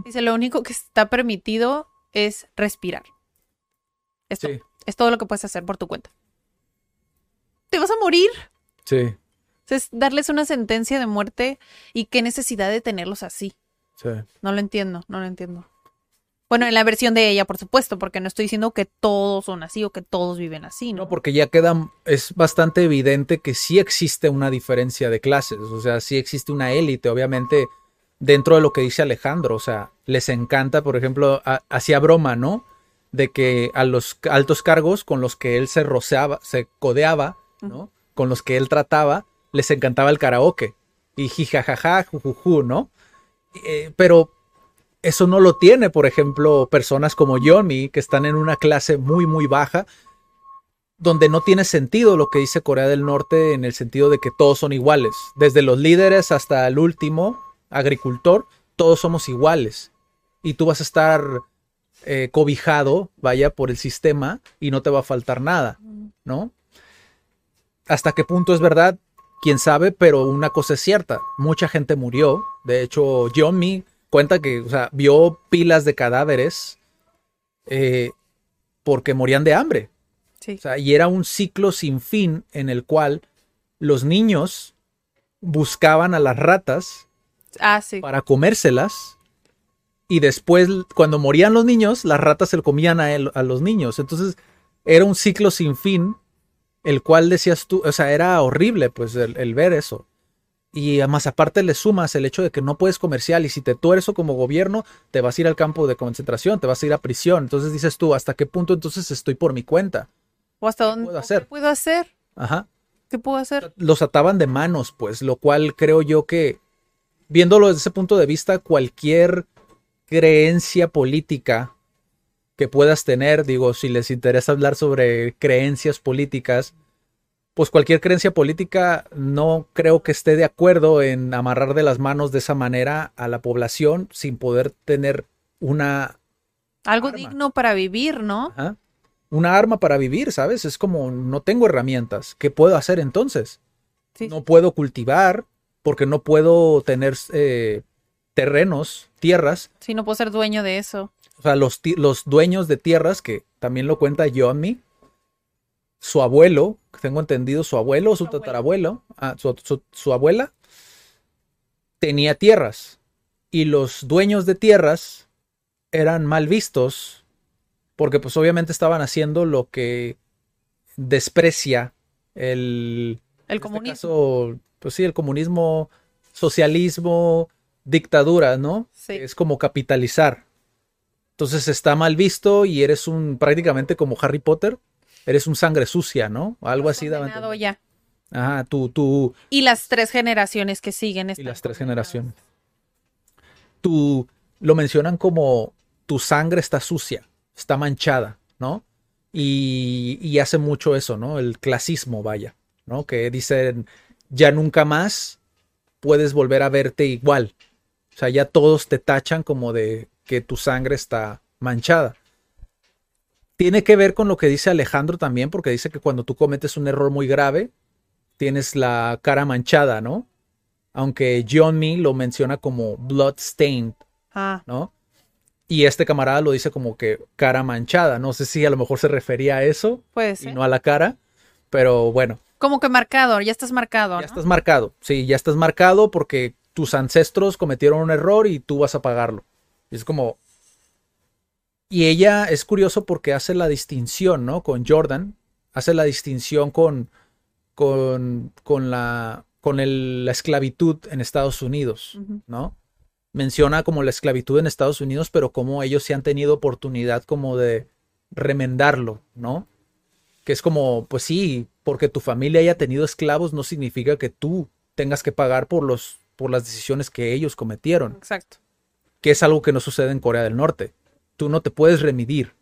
Dice, lo único que está permitido es respirar. Esto es todo lo que puedes hacer por tu cuenta. Te vas a morir. Sí. Es darles una sentencia de muerte y qué necesidad de tenerlos así. Sí. No lo entiendo, no lo entiendo. Bueno, en la versión de ella, por supuesto, porque no estoy diciendo que todos son así o que todos viven así, ¿no? No, porque ya queda, es bastante evidente que sí existe una diferencia de clases, o sea, sí existe una élite, obviamente, dentro de lo que dice Alejandro, o sea, les encanta, por ejemplo, hacía broma, ¿no? De que a los altos cargos con los que él se roceaba, se codeaba, ¿no? Con los que él trataba, les encantaba el karaoke. Y jijajaja, jujuju, ¿no? Eh, pero eso no lo tiene, por ejemplo, personas como Yomi, que están en una clase muy, muy baja, donde no tiene sentido lo que dice Corea del Norte en el sentido de que todos son iguales, desde los líderes hasta el último agricultor, todos somos iguales. Y tú vas a estar eh, cobijado, vaya, por el sistema y no te va a faltar nada, ¿no? ¿Hasta qué punto es verdad? Quién sabe, pero una cosa es cierta, mucha gente murió. De hecho, Me cuenta que, o sea, vio pilas de cadáveres eh, porque morían de hambre. y era un ciclo sin fin en el cual los niños buscaban a las ratas ah, para comérselas y después cuando morían los niños, las ratas se lo comían a, a los niños. Entonces era un ciclo sin fin, el cual decías tú, o sea, era horrible pues el, ver eso. Y además aparte le sumas el hecho de que no puedes comercial y si te eso como gobierno, te vas a ir al campo de concentración, te vas a ir a prisión. Entonces dices tú, ¿hasta qué punto entonces estoy por mi cuenta? ¿O hasta dónde puedo hacer? ¿Qué puedo hacer? Ajá. ¿Qué puedo hacer? Los ataban de manos, pues, lo cual creo yo que viéndolo desde ese punto de vista, cualquier creencia política que puedas tener, digo, si les interesa hablar sobre creencias políticas, pues cualquier creencia política no creo que esté de acuerdo en amarrar de las manos de esa manera a la población sin poder tener una... Algo digno para vivir, ¿no? Una arma para vivir, ¿sabes? Es como, no tengo herramientas. ¿Qué puedo hacer entonces? No puedo cultivar, porque no puedo tener eh, terrenos, tierras. Sí, no puedo ser dueño de eso. O sea, los, los dueños de tierras, que también lo cuenta Yomi, su abuelo, tengo entendido, su abuelo o su, tatarabuelo, ah, su, abuela, tenía tierras. Y los dueños de tierras eran mal vistos porque pues obviamente estaban haciendo lo que desprecia el, el este comunismo pues sí, el comunismo, socialismo, dictadura, ¿no? Sí. Es como capitalizar. Entonces está mal visto y eres un prácticamente como Harry Potter, eres un sangre sucia, ¿no? Algo así. De ya. Ajá, tú, tú. Y las tres generaciones que siguen. Y las tres generaciones. Tú lo mencionan como tu sangre está sucia, está manchada, ¿no? Y, y hace mucho eso, ¿no? El clasismo, vaya, ¿no? Que dicen, ya nunca más puedes volver a verte igual. O sea, ya todos te tachan como de que tu sangre está manchada. Tiene que ver con lo que dice Alejandro también, porque dice que cuando tú cometes un error muy grave, tienes la cara manchada, ¿no? Aunque John Me lo menciona como blood stained, ah. ¿no? Y este camarada lo dice como que cara manchada. No sé si a lo mejor se refería a eso Puede ser. y no a la cara, pero bueno. Como que marcado, ya estás marcado. Ya estás marcado, sí, ya estás marcado porque tus ancestros cometieron un error y tú vas a pagarlo. Y es como... Y ella es curioso porque hace la distinción, ¿no? Con Jordan, hace la distinción con, con, con la, con la esclavitud en Estados Unidos, ¿no? Menciona como la esclavitud en Estados Unidos, pero como ellos sí han tenido oportunidad como de remendarlo, ¿no? Que es como, pues sí, porque tu familia haya tenido esclavos no significa que tú tengas que pagar por los por las decisiones que ellos cometieron. Exacto. Que es algo que no sucede en Corea del Norte. Tú no te puedes remidir,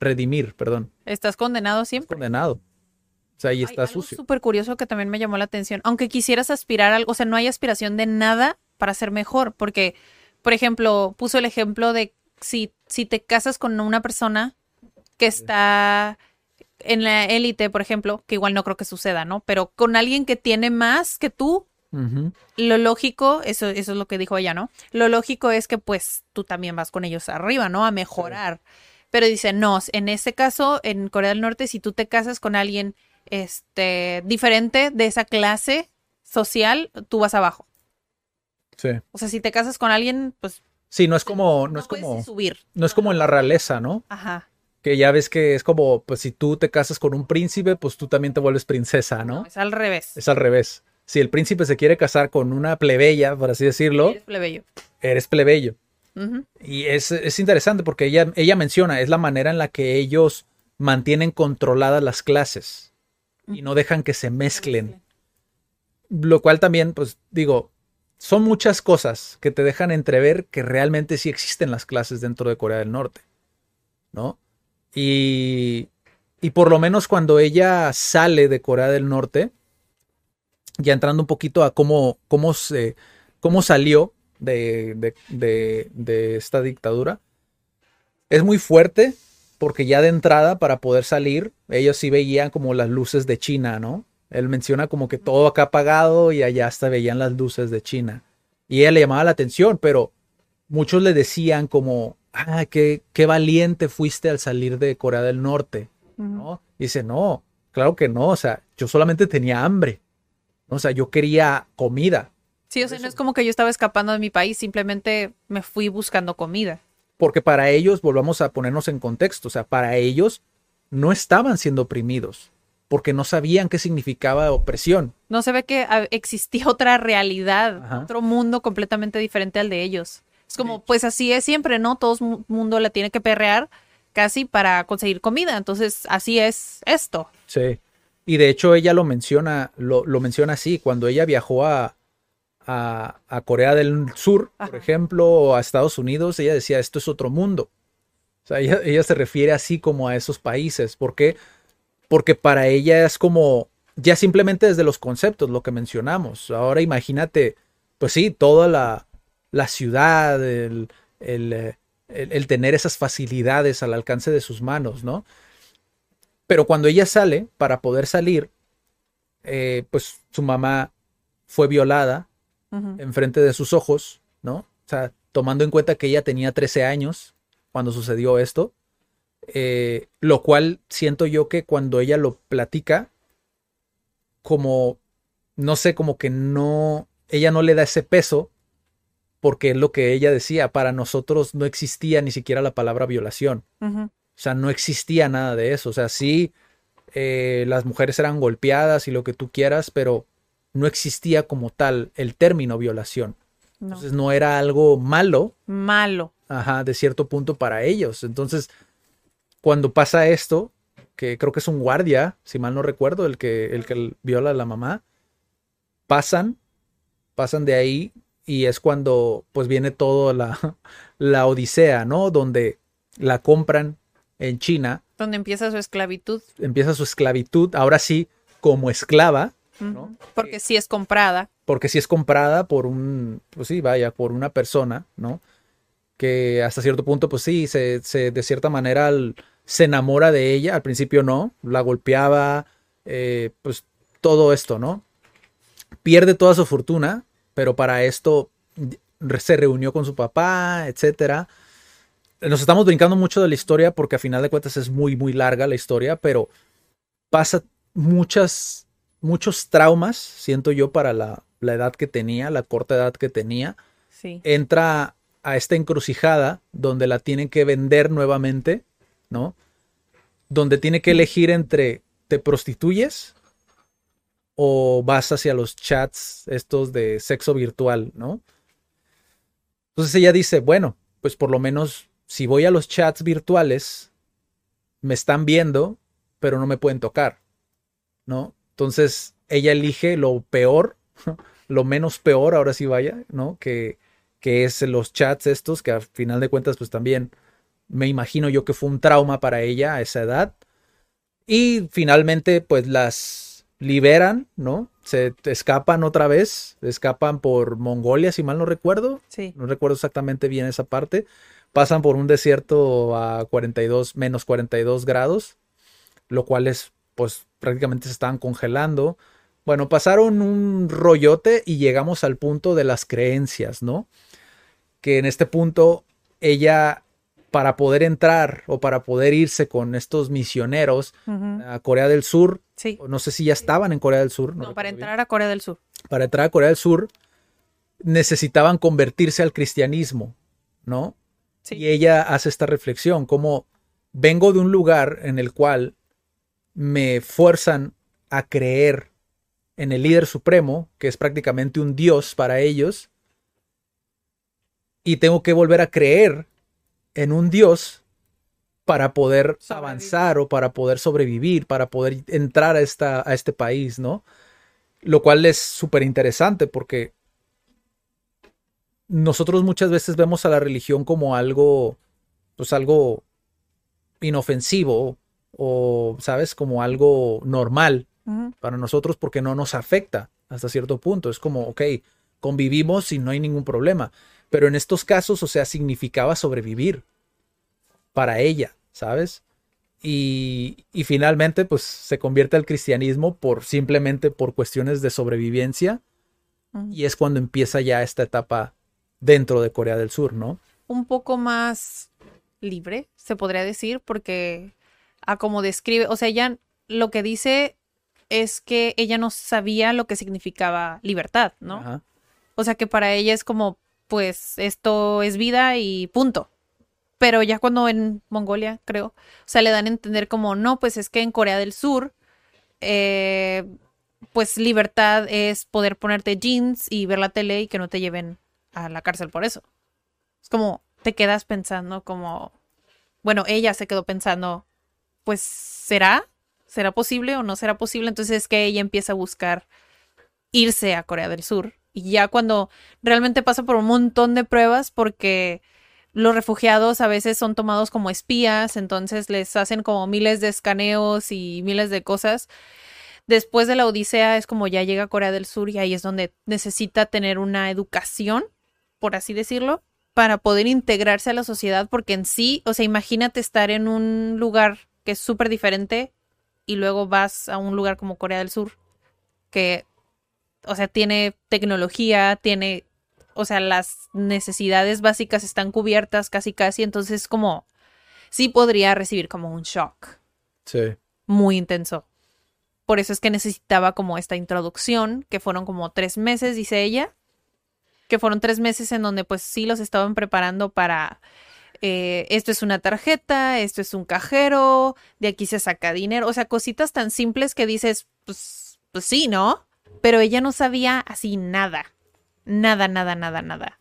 redimir, perdón. Estás condenado siempre. Condenado. O sea, ahí está Hay sucio. súper curioso que también me llamó la atención. Aunque quisieras aspirar a algo, o sea, no hay aspiración de nada para ser mejor. Porque, por ejemplo, puso el ejemplo de si, si te casas con una persona que está en la élite, por ejemplo, que igual no creo que suceda, ¿no? Pero con alguien que tiene más que tú, Lo lógico, eso, eso es lo que dijo ella, ¿no? Lo lógico es que pues tú también vas con ellos arriba, ¿no? A mejorar. Pero dice, no, en ese caso, en Corea del Norte, si tú te casas con alguien este, diferente de esa clase social, tú vas abajo. Sí. O sea, si te casas con alguien, pues Sí, no es como, no, es como, subir. no es como en la realeza, ¿no? Ajá. Que ya ves que es como, pues si tú te casas con un príncipe, pues tú también te vuelves princesa, No, ¿no? es al revés. Es al revés. Si el príncipe se quiere casar con una plebeya, por así decirlo, Eres plebeyo. eres plebeyo. Y es, es interesante porque ella, ella menciona, es la manera en la que ellos mantienen controladas las clases y no dejan que se mezclen. Lo cual también, pues digo, son muchas cosas que te dejan entrever que realmente sí existen las clases dentro de Corea del Norte, ¿no? Y, y por lo menos cuando ella sale de Corea del Norte, ya entrando un poquito a cómo, cómo, se, cómo salió de, de, de, de esta dictadura, es muy fuerte porque ya de entrada para poder salir, ellos sí veían como las luces de China, ¿no? Él menciona como que todo acá apagado y allá hasta veían las luces de China. Y ella le llamaba la atención, pero muchos le decían como, ah, qué, qué valiente fuiste al salir de Corea del Norte. ¿no? Y dice, no, claro que no, o sea, yo solamente tenía hambre. O sea, yo quería comida, Sí, o sea, no es como que yo estaba escapando de mi país, simplemente me fui buscando comida. porque para ellos, volvamos a ponernos en contexto, o sea, para ellos no estaban siendo oprimidos, porque no sabían qué significaba opresión. No se ve que ah, existía otra realidad, Ajá. otro mundo completamente diferente al de ellos. Es como, pues así es siempre, ¿no? Todo el mundo la tiene que perrear casi para conseguir comida. Entonces, así es esto. Sí. Y de hecho ella lo menciona, lo, lo menciona así, cuando ella viajó a, a, a Corea del Sur, por ejemplo, o a Estados Unidos, ella decía, esto es otro mundo. O sea, ella, ella se refiere así como a esos países. ¿Por qué? Porque para ella es como, ya simplemente desde los conceptos, lo que mencionamos. Ahora imagínate, pues sí, toda la, la ciudad, el, el, eh, el- el tener esas facilidades al alcance de sus manos, ¿no? Pero cuando ella sale, para poder salir, eh, pues su mamá fue violada Ujú. enfrente de sus ojos, ¿no? O sea, tomando en cuenta que ella tenía 13 años cuando sucedió esto, eh, lo cual siento yo que cuando ella lo platica, como, no sé, como que no, ella no le da ese peso, porque es lo que ella decía, para nosotros no existía ni siquiera la palabra violación. Ujú. O sea, no existía nada de eso. O sea, sí, eh, las mujeres eran golpeadas y lo que tú quieras, pero no existía como tal el término violación. No. Entonces no era algo malo, Malo. ajá, de cierto punto para ellos. Entonces, cuando pasa esto, que creo que es un guardia, si mal no recuerdo, el que, el que viola a la mamá, pasan, pasan de ahí y es cuando pues viene toda la, la odisea, ¿no? Donde la compran en China, Donde empieza su esclavitud. empieza su esclavitud, ahora sí, como esclava. ¿no? Porque sí es comprada. porque si es comprada por un, pues sí, vaya, por una persona, ¿no? Que hasta cierto punto, pues sí, se, se de cierta manera se enamora de ella, al principio no, la golpeaba, eh, pues todo esto, ¿no? Pierde toda su fortuna, pero para esto se reunió con su papá, etcétera. Nos estamos brincando mucho de la historia porque a final de cuentas es muy, muy larga la historia, pero pasa muchas, muchos traumas, siento yo, para la, la edad que tenía, la corta edad que tenía. Sí. Entra a esta encrucijada donde la tienen que vender nuevamente, ¿no? Donde tiene que elegir entre te prostituyes o vas hacia los chats estos de sexo virtual, ¿no? Entonces ella dice, bueno, pues por lo menos si voy a los chats virtuales, me están viendo pero no me pueden tocar, ¿no? Entonces ella elige lo peor, lo menos peor, ahora sí vaya, ¿no? Que, que es los chats estos, que al final de cuentas pues también me imagino yo que fue un trauma para ella a esa edad. Y finalmente pues las liberan, ¿no? Se escapan otra vez, escapan por Mongolia, si mal no recuerdo. Sí. No recuerdo exactamente bien esa parte. Pasan por un desierto a 42, menos 42 grados, lo cual es, pues prácticamente se estaban congelando. Bueno, pasaron un rollote y llegamos al punto de las creencias, ¿no? Que en este punto ella, para poder entrar o para poder irse con estos misioneros a Corea del Sur, Sí. no sé si ya estaban en Corea del Sur. No, recuerdo para bien. entrar a Corea del Sur. Para entrar a Corea del Sur necesitaban convertirse al cristianismo, ¿no? Sí. Y ella hace esta reflexión, como vengo de un lugar en el cual me fuerzan a creer en el líder supremo, que es prácticamente un dios para ellos, y tengo que volver a creer en un dios para poder Sobrevivir. avanzar o para poder sobrevivir, para poder entrar a, esta, a este país, ¿no? Lo cual es súper interesante porque nosotros muchas veces vemos a la religión como algo, pues algo inofensivo o, ¿sabes? Como algo normal para nosotros porque no nos afecta hasta cierto punto. Es como, ok, convivimos y no hay ningún problema. Pero en estos casos, o sea, significaba sobrevivir para ella, ¿sabes? Y, y finalmente, pues se convierte al cristianismo por simplemente por cuestiones de sobrevivencia. Y es cuando empieza ya esta etapa dentro de Corea del Sur, ¿no? un poco más libre, se podría decir, porque a como describe, o sea, ella lo que dice es que ella no sabía lo que significaba libertad, ¿no? Ajá. O sea, que para ella es como, pues, esto es vida y punto. Pero ya cuando en Mongolia, creo, o sea, le dan a entender como, no, pues es que en Corea del Sur, eh, pues libertad es poder ponerte jeans y ver la tele y que no te lleven a la cárcel por eso. Es como, te quedas pensando como, bueno, ella se quedó pensando, pues, ¿será? ¿Será posible o no será posible? Entonces es que ella empieza a buscar irse a Corea del Sur. Y ya cuando realmente pasa por un montón de pruebas porque los refugiados a veces son tomados como espías, entonces les hacen como miles de escaneos y miles de cosas. Después de la Odisea es como ya llega a Corea del Sur y ahí es donde necesita tener una educación, por así decirlo, para poder integrarse a la sociedad, porque en sí, o sea, imagínate estar en un lugar que es súper diferente y luego vas a un lugar como Corea del Sur, que, o sea, tiene tecnología, tiene, o sea, las necesidades básicas están cubiertas casi casi, entonces como, sí podría recibir como un shock Sí. muy intenso. Por eso es que necesitaba como esta introducción, que fueron como tres meses, dice ella, que fueron tres meses en donde pues sí los estaban preparando para, eh, esto es una tarjeta, esto es un cajero, de aquí se saca dinero, o sea, cositas tan simples que dices, pues, pues sí, ¿no? Pero ella no sabía así nada, nada, nada, nada, nada.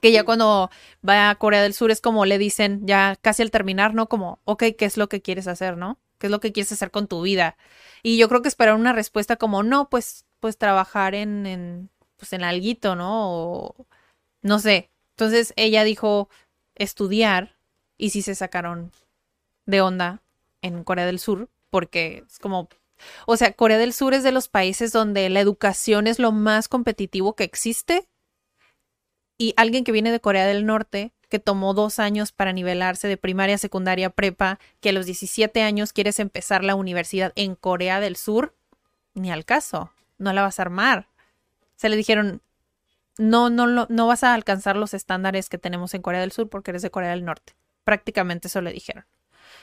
Que ya cuando va a Corea del Sur es como le dicen, ya casi al terminar, ¿no? Como, ok, ¿qué es lo que quieres hacer, no? ¿Qué es lo que quieres hacer con tu vida? Y yo creo que esperar una respuesta como, no, pues, pues trabajar en, en pues en alguito, ¿no? O no sé. Entonces ella dijo estudiar y sí se sacaron de onda en Corea del Sur porque es como, o sea, Corea del Sur es de los países donde la educación es lo más competitivo que existe y alguien que viene de Corea del Norte que tomó dos años para nivelarse de primaria, secundaria, prepa, que a los 17 años quieres empezar la universidad en Corea del Sur, ni al caso, no la vas a armar. Se le dijeron, no, no, no, no vas a alcanzar los estándares que tenemos en Corea del Sur porque eres de Corea del Norte. Prácticamente eso le dijeron.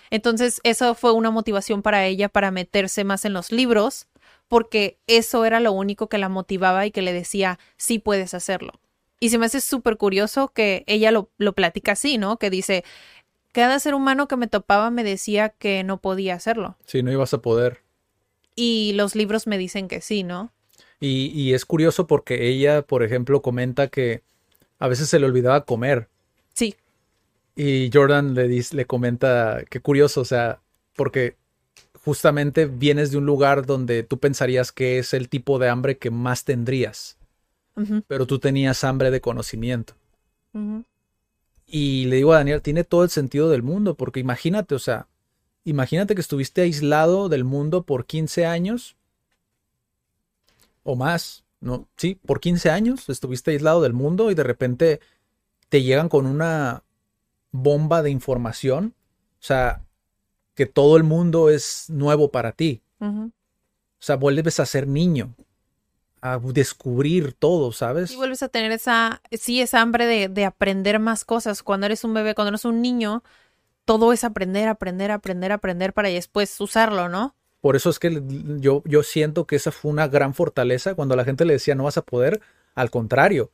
Entonces, eso fue una motivación para ella para meterse más en los libros, porque eso era lo único que la motivaba y que le decía, sí puedes hacerlo. Y se me hace súper curioso que ella lo, lo platica así, ¿no? Que dice, cada ser humano que me topaba me decía que no podía hacerlo. Sí, no ibas a poder. Y los libros me dicen que sí, ¿no? Y, y es curioso porque ella, por ejemplo, comenta que a veces se le olvidaba comer. Sí, Y Jordan le, dice, le comenta, qué curioso, o sea, porque justamente vienes de un lugar donde tú pensarías que es el tipo de hambre que más tendrías, pero tú tenías hambre de conocimiento. Y le digo a Daniel, tiene todo el sentido del mundo, porque imagínate, o sea, imagínate que estuviste aislado del mundo por 15 años o más, ¿no? Sí, por 15 años estuviste aislado del mundo y de repente te llegan con una bomba de información, o sea, que todo el mundo es nuevo para ti. O sea, vuelves a ser niño, a descubrir todo, ¿sabes? Y vuelves a tener esa, sí, esa hambre de, de aprender más cosas. Cuando eres un bebé, cuando eres un niño, todo es aprender, aprender, aprender, aprender para después usarlo, ¿no? Por eso es que yo, yo siento que esa fue una gran fortaleza cuando la gente le decía no vas a poder, al contrario,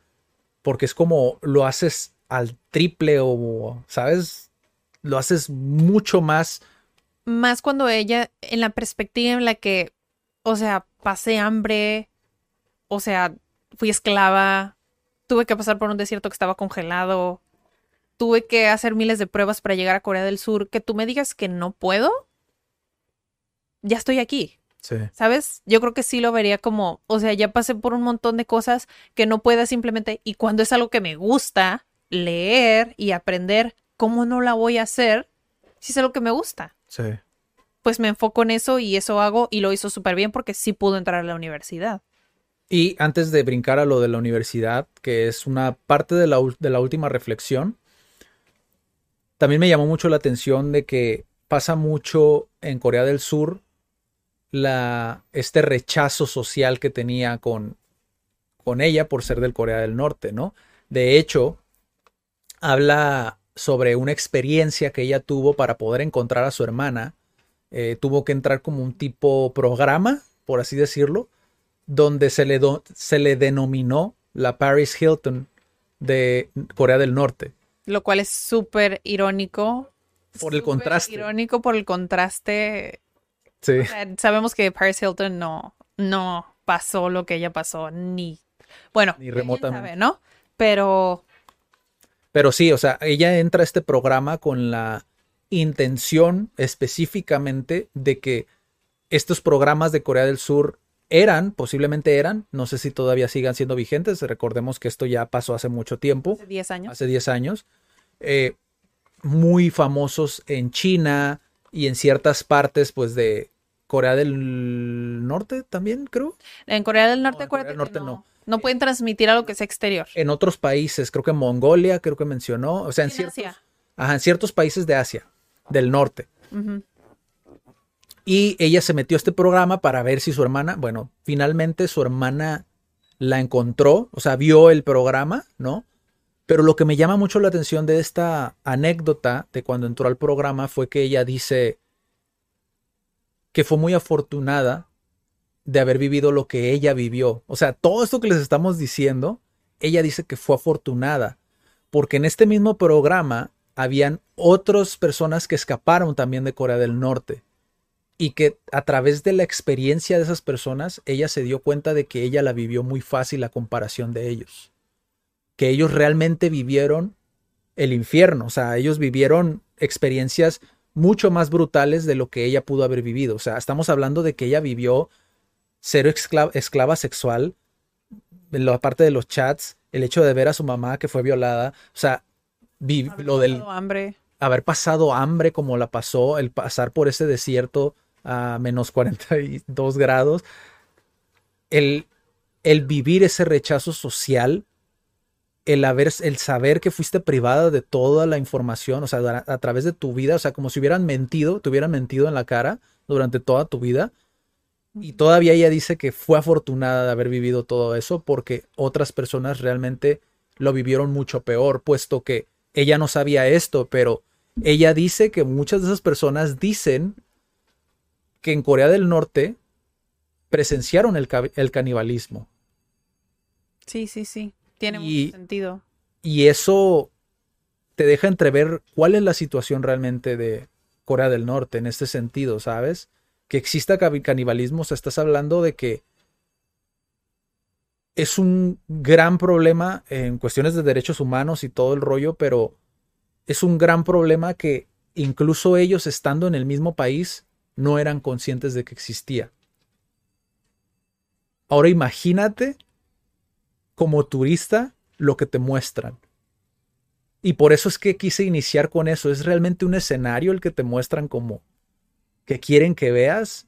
porque es como lo haces al triple o, ¿sabes? Lo haces mucho más. Más cuando ella, en la perspectiva en la que, o sea, pasé hambre, o sea, fui esclava, tuve que pasar por un desierto que estaba congelado, tuve que hacer miles de pruebas para llegar a Corea del Sur, que tú me digas que no puedo, ya estoy aquí. Sí. ¿Sabes? Yo creo que sí lo vería como, o sea, ya pasé por un montón de cosas que no pueda simplemente, y cuando es algo que me gusta, leer y aprender, ¿cómo no la voy a hacer si es algo que me gusta? Sí. Pues me enfoco en eso y eso hago y lo hizo súper bien porque sí pudo entrar a la universidad. Y antes de brincar a lo de la universidad, que es una parte de la, de la última reflexión, también me llamó mucho la atención de que pasa mucho en Corea del Sur la, este rechazo social que tenía con, con ella por ser del Corea del Norte, ¿no? De hecho, habla sobre una experiencia que ella tuvo para poder encontrar a su hermana. Eh, tuvo que entrar como un tipo programa, por así decirlo, donde se le, do- se le denominó la Paris Hilton de Corea del Norte. Lo cual es súper irónico. Por el contraste. Irónico por el contraste. Sí. O sea, sabemos que Paris Hilton no, no pasó lo que ella pasó, ni. Bueno, Ni remotamente. sabe, ¿no? Pero Pero sí, o sea, ella entra a este programa con la intención específicamente de que estos programas de Corea del Sur eran, posiblemente eran, no sé si todavía sigan siendo vigentes, recordemos que esto ya pasó hace mucho tiempo, hace 10 años. hace 10 años, eh, muy famosos en China y en ciertas partes, pues, de Corea del Norte también, creo. En Corea del Norte, No, Corea del Norte no, no. no pueden transmitir algo que sea exterior. En otros países, creo que en Mongolia, creo que mencionó, o sea, en, En ciertos, Asia. ajá, en ciertos países de Asia, del norte. Y ella se metió a este programa para ver si su hermana, bueno, finalmente su hermana la encontró, o sea, vio el programa, ¿no? Pero lo que me llama mucho la atención de esta anécdota de cuando entró al programa fue que ella dice que fue muy afortunada de haber vivido lo que ella vivió. O sea, todo esto que les estamos diciendo, ella dice que fue afortunada, porque en este mismo programa habían otras personas que escaparon también de Corea del Norte y que a través de la experiencia de esas personas, ella se dio cuenta de que ella la vivió muy fácil a comparación de ellos. Que ellos realmente vivieron el infierno, o sea, ellos vivieron experiencias mucho más brutales de lo que ella pudo haber vivido. O sea, estamos hablando de que ella vivió ser esclava, esclava sexual, la parte de los chats, el hecho de ver a su mamá que fue violada, o sea, vi- lo del pasado hambre. haber pasado hambre como la pasó, el pasar por ese desierto a menos 42 grados, el, el vivir ese rechazo social, el, haber, el saber que fuiste privada de toda la información, o sea, a, a través de tu vida, o sea, como si hubieran mentido, te hubieran mentido en la cara durante toda tu vida. Y todavía ella dice que fue afortunada de haber vivido todo eso porque otras personas realmente lo vivieron mucho peor, puesto que ella no sabía esto, pero ella dice que muchas de esas personas dicen que en Corea del Norte presenciaron el canibalismo. Sí, sí, sí. Tiene Y- mucho sentido. Y eso te deja entrever cuál es la situación realmente de Corea del Norte en este sentido, ¿sabes? Que exista canibalismo, o sea, estás hablando de que es un gran problema en cuestiones de derechos humanos y todo el rollo, pero es un gran problema que incluso ellos estando en el mismo país no eran conscientes de que existía. Ahora imagínate como turista lo que te muestran. Y por eso es que quise iniciar con eso. Es realmente un escenario el que te muestran como que quieren que veas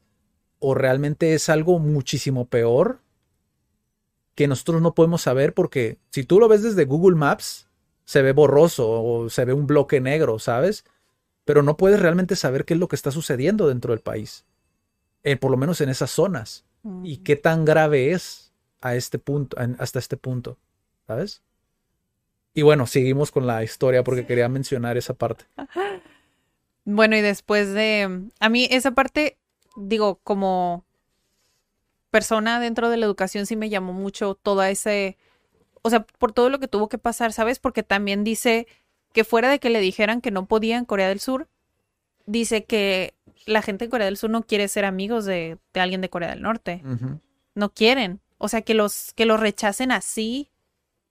o realmente es algo muchísimo peor que nosotros no podemos saber porque si tú lo ves desde Google Maps se ve borroso o se ve un bloque negro, ¿sabes? Pero no puedes realmente saber qué es lo que está sucediendo dentro del país. Eh, por lo menos en esas zonas. Y qué tan grave es a este punto, hasta este punto, ¿sabes? Y bueno, seguimos con la historia porque quería mencionar esa parte. Bueno, y después de... A mí esa parte, digo, como persona dentro de la educación sí me llamó mucho toda ese... O sea, por todo lo que tuvo que pasar, ¿sabes? Porque también dice que fuera de que le dijeran que no podía en Corea del Sur, dice que la gente en Corea del Sur no quiere ser amigos de, alguien de Corea del Norte. No quieren. O sea, que los, que los rechacen así,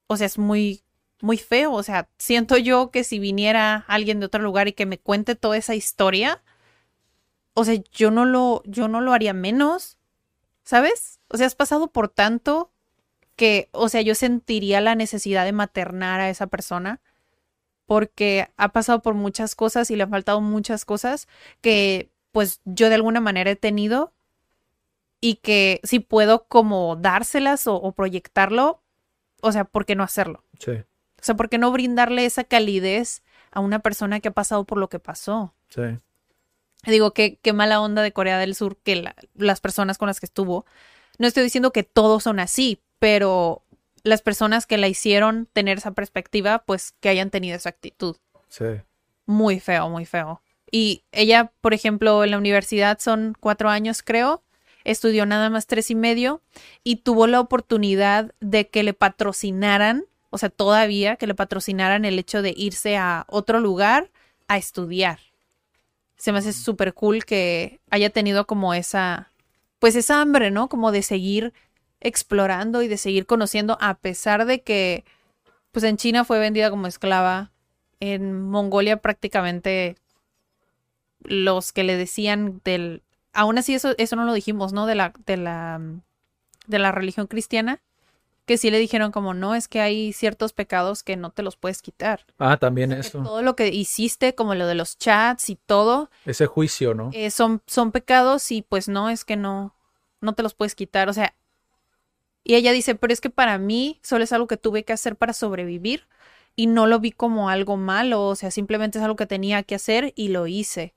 o sea, es muy, muy feo. O sea, siento yo que si viniera alguien de otro lugar y que me cuente toda esa historia, o sea, yo no lo, yo no lo haría menos, ¿sabes? O sea, has pasado por tanto que, o sea, yo sentiría la necesidad de maternar a esa persona porque ha pasado por muchas cosas y le han faltado muchas cosas que pues yo de alguna manera he tenido y que si puedo como dárselas o, proyectarlo, o sea, ¿por qué no hacerlo? Sí. O sea, ¿por qué no brindarle esa calidez a una persona que ha pasado por lo que pasó? Sí. Digo, qué, qué mala onda de Corea del Sur que las personas con las que estuvo. No estoy diciendo que todos son así, pero las personas que la hicieron tener esa perspectiva, pues que hayan tenido esa actitud. Sí. Muy feo, muy feo. Y ella, por ejemplo, en la universidad son cuatro años, creo, estudió nada más tres y medio y tuvo la oportunidad de que le patrocinaran, o sea, todavía que le patrocinaran el hecho de irse a otro lugar a estudiar. Se me hace súper cool que haya tenido como esa, pues esa hambre, ¿no? Como de seguir explorando y de seguir conociendo, a pesar de que, pues en China fue vendida como esclava, en Mongolia prácticamente los que le decían del... Aún así eso, eso no lo dijimos, ¿no? De la, de la, de la religión cristiana, que sí le dijeron como, no, es que hay ciertos pecados que no te los puedes quitar. Ah, también eso. Todo lo que hiciste, como lo de los chats y todo. Ese juicio, ¿no? Eh, son, son pecados y pues no, es que no, no te los puedes quitar. O sea, y ella dice, pero es que para mí solo es algo que tuve que hacer para sobrevivir y no lo vi como algo malo, o sea, simplemente es algo que tenía que hacer y lo hice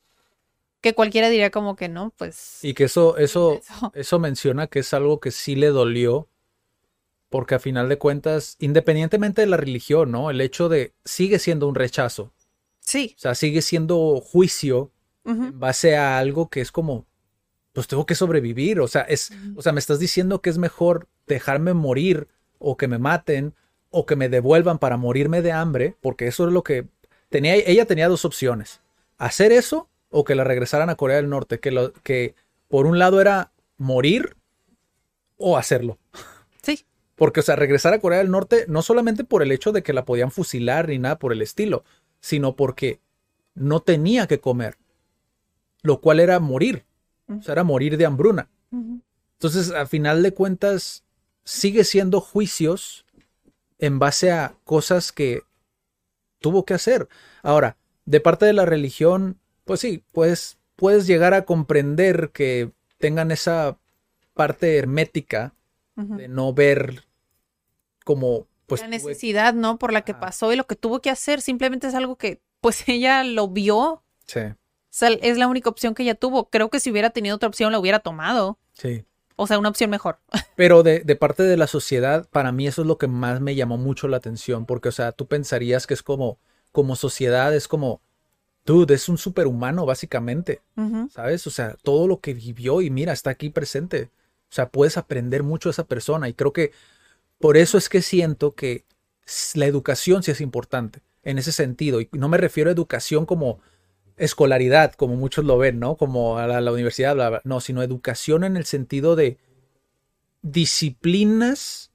que cualquiera diría como que no, pues. Y que eso, eso, eso, menciona que es algo que sí le dolió, porque a final de cuentas, independientemente de la religión, ¿no? El hecho de sigue siendo un rechazo. Sí. O sea, sigue siendo juicio en base a algo que es como, pues tengo que sobrevivir. O sea, es, o sea, me estás diciendo que es mejor dejarme morir o que me maten o que me devuelvan para morirme de hambre, porque eso es lo que tenía, ella tenía dos opciones. Hacer eso o que la regresaran a Corea del Norte, que, lo, que por un lado era morir o hacerlo. Sí. Porque, o sea, regresar a Corea del Norte no solamente por el hecho de que la podían fusilar ni nada por el estilo, sino porque no tenía que comer, lo cual era morir, o sea, era morir de hambruna. Entonces, a final de cuentas, sigue siendo juicios en base a cosas que tuvo que hacer. Ahora, de parte de la religión, pues sí, pues puedes llegar a comprender que tengan esa parte hermética de no ver como pues la necesidad, ¿no? Por la que pasó y lo que tuvo que hacer, simplemente es algo que pues ella lo vio. Sí. O sea, es la única opción que ella tuvo. Creo que si hubiera tenido otra opción la hubiera tomado. Sí. O sea, una opción mejor. Pero de, de, parte de la sociedad, para mí eso es lo que más me llamó mucho la atención, porque, o sea, tú pensarías que es como, como sociedad, es como, dude, es un superhumano básicamente, ¿sabes? O sea, todo lo que vivió y mira, está aquí presente. O sea, puedes aprender mucho de esa persona y creo que por eso es que siento que la educación sí es importante en ese sentido. Y no me refiero a educación como escolaridad, como muchos lo ven, ¿no? Como a la, universidad, bla, bla. no, sino educación en el sentido de disciplinas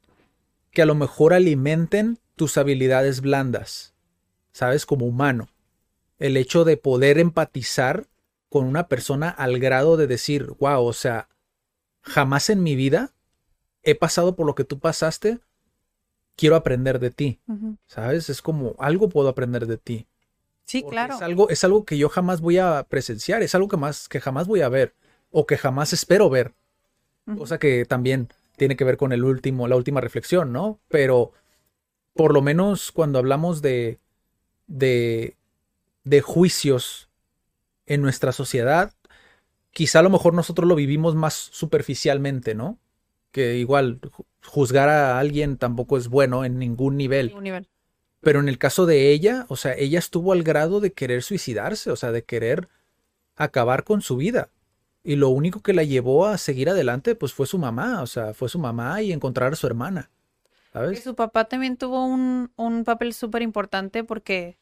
que a lo mejor alimenten tus habilidades blandas, ¿sabes? Como humano el hecho de poder empatizar con una persona al grado de decir, wow, o sea, jamás en mi vida he pasado por lo que tú pasaste, quiero aprender de ti. ¿sabes? Es como algo puedo aprender de ti. Sí, Porque claro. Es algo, es algo que yo jamás voy a presenciar, es algo que, más, que jamás voy a ver o que jamás espero ver. Cosa que también tiene que ver con el último, la última reflexión, ¿no? Pero por lo menos cuando hablamos de, de, de juicios en nuestra sociedad, quizá a lo mejor nosotros lo vivimos más superficialmente, ¿no? Que igual ju- juzgar a alguien tampoco es bueno en ningún nivel. Pero en el caso de ella, o sea, ella estuvo al grado de querer suicidarse, o sea, de querer acabar con su vida. Y lo único que la llevó a seguir adelante, pues fue su mamá, o sea, fue su mamá y encontrar a su hermana. Y ¿Sabes? su papá también tuvo un, un papel súper importante porque,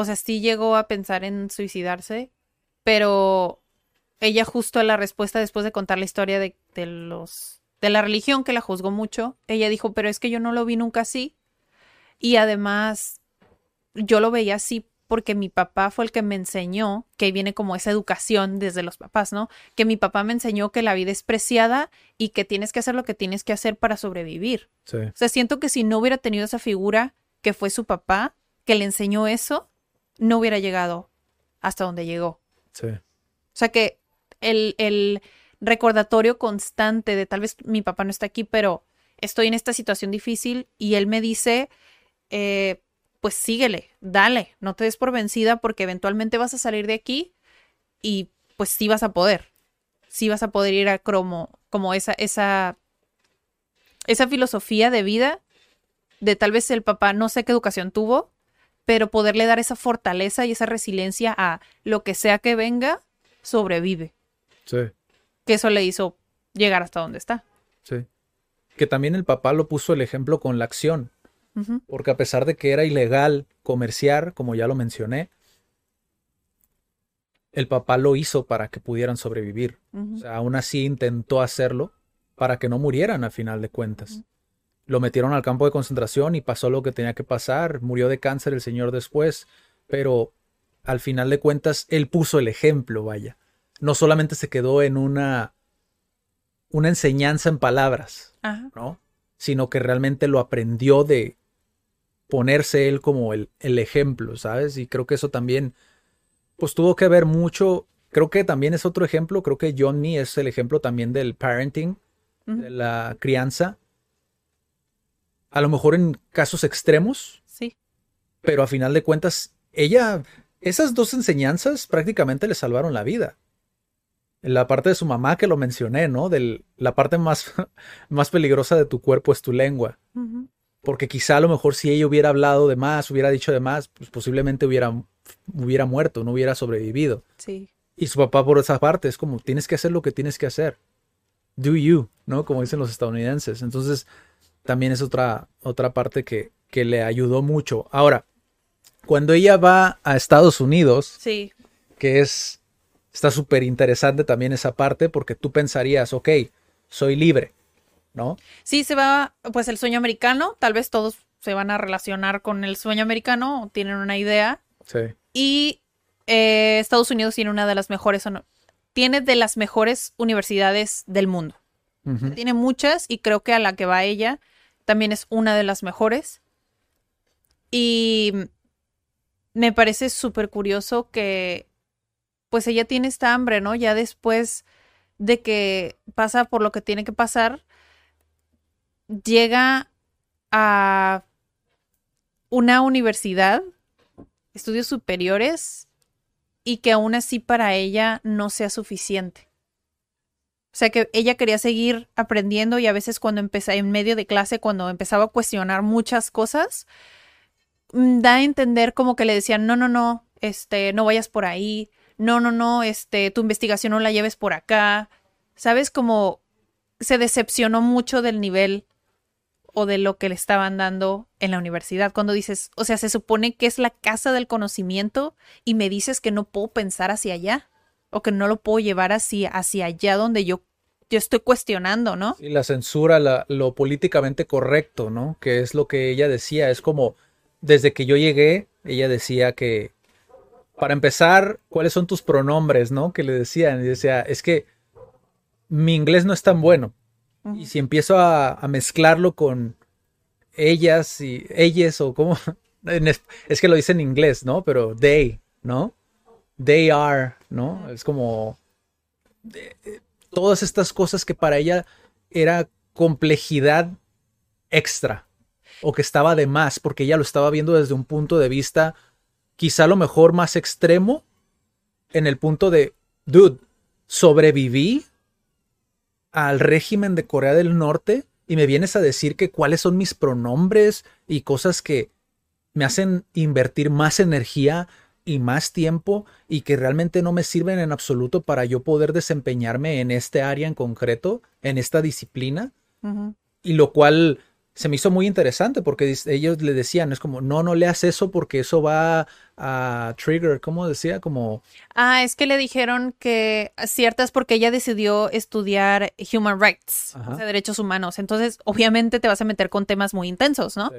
o sea, sí llegó a pensar en suicidarse, pero ella justo a la respuesta después de contar la historia de, de los de la religión que la juzgó mucho, ella dijo, pero es que yo no lo vi nunca así y además yo lo veía así porque mi papá fue el que me enseñó, que viene como esa educación desde los papás, ¿no? Que mi papá me enseñó que la vida es preciada y que tienes que hacer lo que tienes que hacer para sobrevivir. Sí, O sea, siento que si no hubiera tenido esa figura que fue su papá, que le enseñó eso, no hubiera llegado hasta donde llegó. sí, O sea que el, el recordatorio constante de tal vez mi papá no está aquí, pero estoy en esta situación difícil y él me dice, eh, pues síguele, dale, no te des por vencida porque eventualmente vas a salir de aquí y pues sí vas a poder, sí vas a poder ir a como, como esa, esa, esa filosofía de vida de tal vez el papá no sé qué educación tuvo, pero poderle dar esa fortaleza y esa resiliencia a lo que sea que venga, sobrevive. sí, Que eso le hizo llegar hasta donde está. sí. Que también el papá lo puso el ejemplo con la acción. Porque a pesar de que era ilegal comerciar, como ya lo mencioné, el papá lo hizo para que pudieran sobrevivir. O sea, aún así intentó hacerlo para que no murieran a final de cuentas. Lo metieron al campo de concentración y pasó lo que tenía que pasar. Murió de cáncer el señor después, pero al final de cuentas él puso el ejemplo, vaya. No solamente se quedó en una una enseñanza en palabras, Ajá. ¿no? Sino que realmente lo aprendió de ponerse él como el, el ejemplo, ¿sabes? Y creo que eso también, pues tuvo que ver mucho, creo que también es otro ejemplo, creo que Johnny es el ejemplo también del parenting, de la crianza. A lo mejor en casos extremos, Sí. pero a final de cuentas, ella, esas dos enseñanzas prácticamente le salvaron la vida. La parte de su mamá que lo mencioné, ¿no? De la parte más, más peligrosa de tu cuerpo es tu lengua. Porque quizá a lo mejor si ella hubiera hablado de más, hubiera dicho de más, pues posiblemente hubiera, hubiera muerto, no hubiera sobrevivido. Sí. Y su papá por esa parte es como, tienes que hacer lo que tienes que hacer. Do you, ¿no? Como dicen los estadounidenses. Entonces, también es otra, otra parte que, que le ayudó mucho. Ahora, cuando ella va a Estados Unidos, Sí. que es, está súper interesante también esa parte, porque tú pensarías, ok, soy libre, ¿no? Sí, se va, pues el sueño americano, tal vez todos se van a relacionar con el sueño americano, o tienen una idea. Sí, Y eh, Estados Unidos tiene una de las mejores, tiene de las mejores universidades del mundo. Tiene muchas y creo que a la que va ella también es una de las mejores. Y me parece súper curioso que pues ella tiene esta hambre, ¿no? Ya después de que pasa por lo que tiene que pasar, llega a una universidad, estudios superiores, y que aún así para ella no sea suficiente. O sea que ella quería seguir aprendiendo y a veces cuando empezaba en medio de clase, cuando empezaba a cuestionar muchas cosas, mm, da a entender como que le decían, no, no, no, este, no vayas por ahí, no, no, no, este, tu investigación no la lleves por acá. ¿Sabes? Como se decepcionó mucho del nivel o de lo que le estaban dando en la universidad. Cuando dices, o sea, se supone que es la casa del conocimiento y me dices que no puedo pensar hacia allá o que no lo puedo llevar hacia, hacia allá donde yo, yo estoy cuestionando, ¿no? Y la censura, la- lo políticamente correcto, ¿no? Que es lo que ella decía. Es como, desde que yo llegué, ella decía que para empezar, ¿cuáles son tus pronombres, no? Que le decían. Y decía, es que mi inglés no es tan bueno. Y si empiezo a, a mezclarlo con ellas y ellas o como... Es que lo dice en inglés, ¿no? Pero they, ¿no? They are, ¿no? Es como... eh, Todas estas cosas que para ella era complejidad extra o que estaba de más porque ella lo estaba viendo desde un punto de vista quizá lo mejor más extremo en el punto de, dude, sobreviví al régimen de Corea del Norte y me vienes a decir que cuáles son mis pronombres y cosas que me hacen invertir más energía y más tiempo y que realmente no me sirven en absoluto para yo poder desempeñarme en este área en concreto, en esta disciplina. Y lo cual se me hizo muy interesante porque ellos le decían, es como, no, no leas eso porque eso va a trigger, ¿cómo decía? Como, Ah, es que le dijeron que ciertas porque ella decidió estudiar human rights, Ajá. o sea, derechos humanos. Entonces, obviamente te vas a meter con temas muy intensos, ¿no? Sí.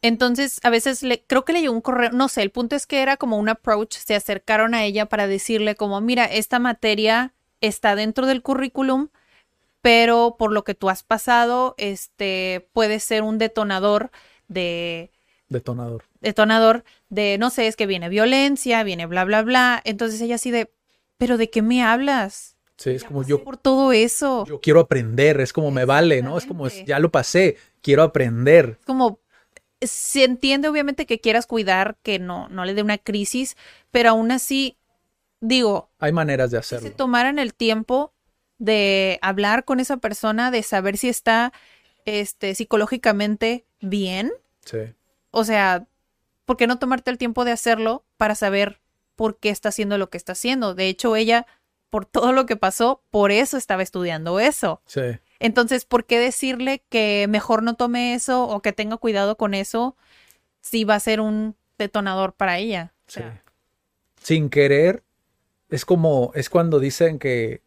Entonces, a veces le, creo que le llegó un correo, no sé, el punto es que era como un approach, se acercaron a ella para decirle como, mira, esta materia está dentro del currículum, pero por lo que tú has pasado, este puede ser un detonador de detonador. detonador de, no sé, es que viene violencia, viene bla, bla, bla. Entonces ella así de, pero ¿de qué me hablas? Sí, es como Pasé yo, por todo eso. yo quiero aprender, es como me vale, ¿no? Es como, es- ya lo pasé, quiero aprender. Es como, se entiende obviamente que quieras cuidar, que no, no le dé una crisis, pero aún así, digo, Hay maneras de si se hacerlo. tomaran el tiempo de hablar con esa persona, de saber si está este, psicológicamente bien, Sí, o sea, ¿por qué no tomarte el tiempo de hacerlo para saber por qué está haciendo lo que está haciendo? De hecho, ella, por todo lo que pasó, por eso estaba estudiando eso. sí. Entonces, ¿por qué decirle que mejor no tome eso o que tenga cuidado con eso si va a ser un detonador para ella? O Sí. Sin querer, es como, es cuando dicen que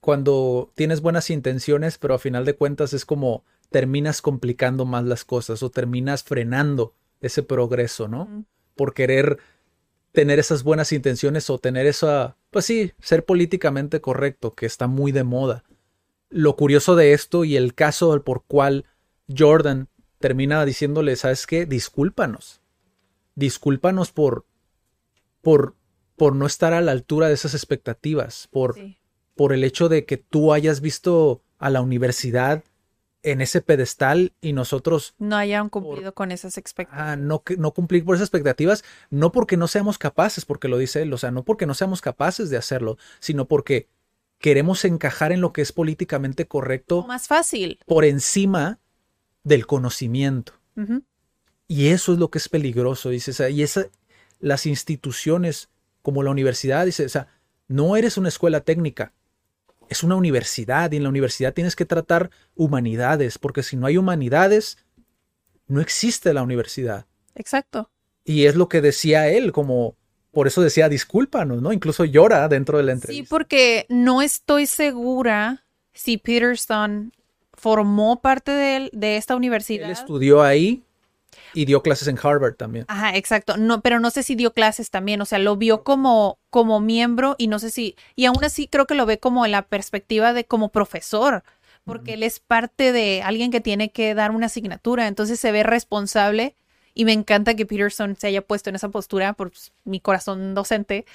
cuando tienes buenas intenciones, pero a final de cuentas es como terminas complicando más las cosas o terminas frenando ese progreso, ¿no? Por querer tener esas buenas intenciones o tener esa, pues sí, ser políticamente correcto, que está muy de moda. Lo curioso de esto y el caso al por cual Jordan termina diciéndole, ¿sabes qué? Discúlpanos. Discúlpanos por, por, por no estar a la altura de esas expectativas, por, sí. Por el hecho de que tú hayas visto a la universidad en ese pedestal y nosotros no hayan cumplido con esas expectativas. ah, no, no cumplir por esas expectativas, no porque no seamos capaces, porque lo dice él, o sea, no porque no seamos capaces de hacerlo, sino porque queremos encajar en lo que es políticamente correcto Más fácil. por encima del conocimiento. Y eso es lo que es peligroso, dice, o sea, y esa, las instituciones como la universidad, dice, o sea, no eres una escuela técnica, es una universidad y en la universidad tienes que tratar humanidades, porque si no hay humanidades, no existe la universidad. Exacto. Y es lo que decía él, como, por eso decía, discúlpanos, ¿no? Incluso llora dentro de la Sí, entrevista. porque no estoy segura si Peterson formó parte de, de esta Él universidad. estudió ahí y dio clases en Harvard también. Ajá, exacto. No, pero no sé si dio clases también. O sea, lo vio como, como miembro y no sé si. Y aún así creo que lo ve como en la perspectiva de como profesor. Porque él es parte de alguien que tiene que dar una asignatura. Entonces se ve responsable. Y me encanta que Peterson se haya puesto en esa postura por pues, mi corazón docente.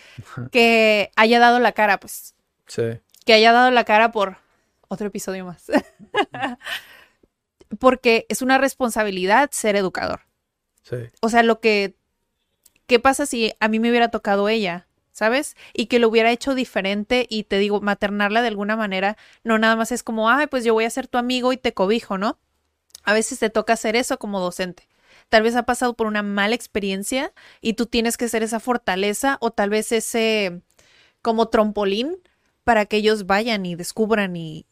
Que haya dado la cara, pues. Sí, Que haya dado la cara por otro episodio más. Porque es una responsabilidad ser educador. O sea, lo que, ¿qué pasa si a mí me hubiera tocado ella? ¿Sabes? Y que lo hubiera hecho diferente y te digo, maternarla de alguna manera, no nada más es como, ay, pues yo voy a ser tu amigo y te cobijo, ¿no? A veces te toca hacer eso como docente. Tal vez ha pasado por una mala experiencia y tú tienes que ser esa fortaleza o tal vez ese como trampolín para que ellos vayan y descubran y,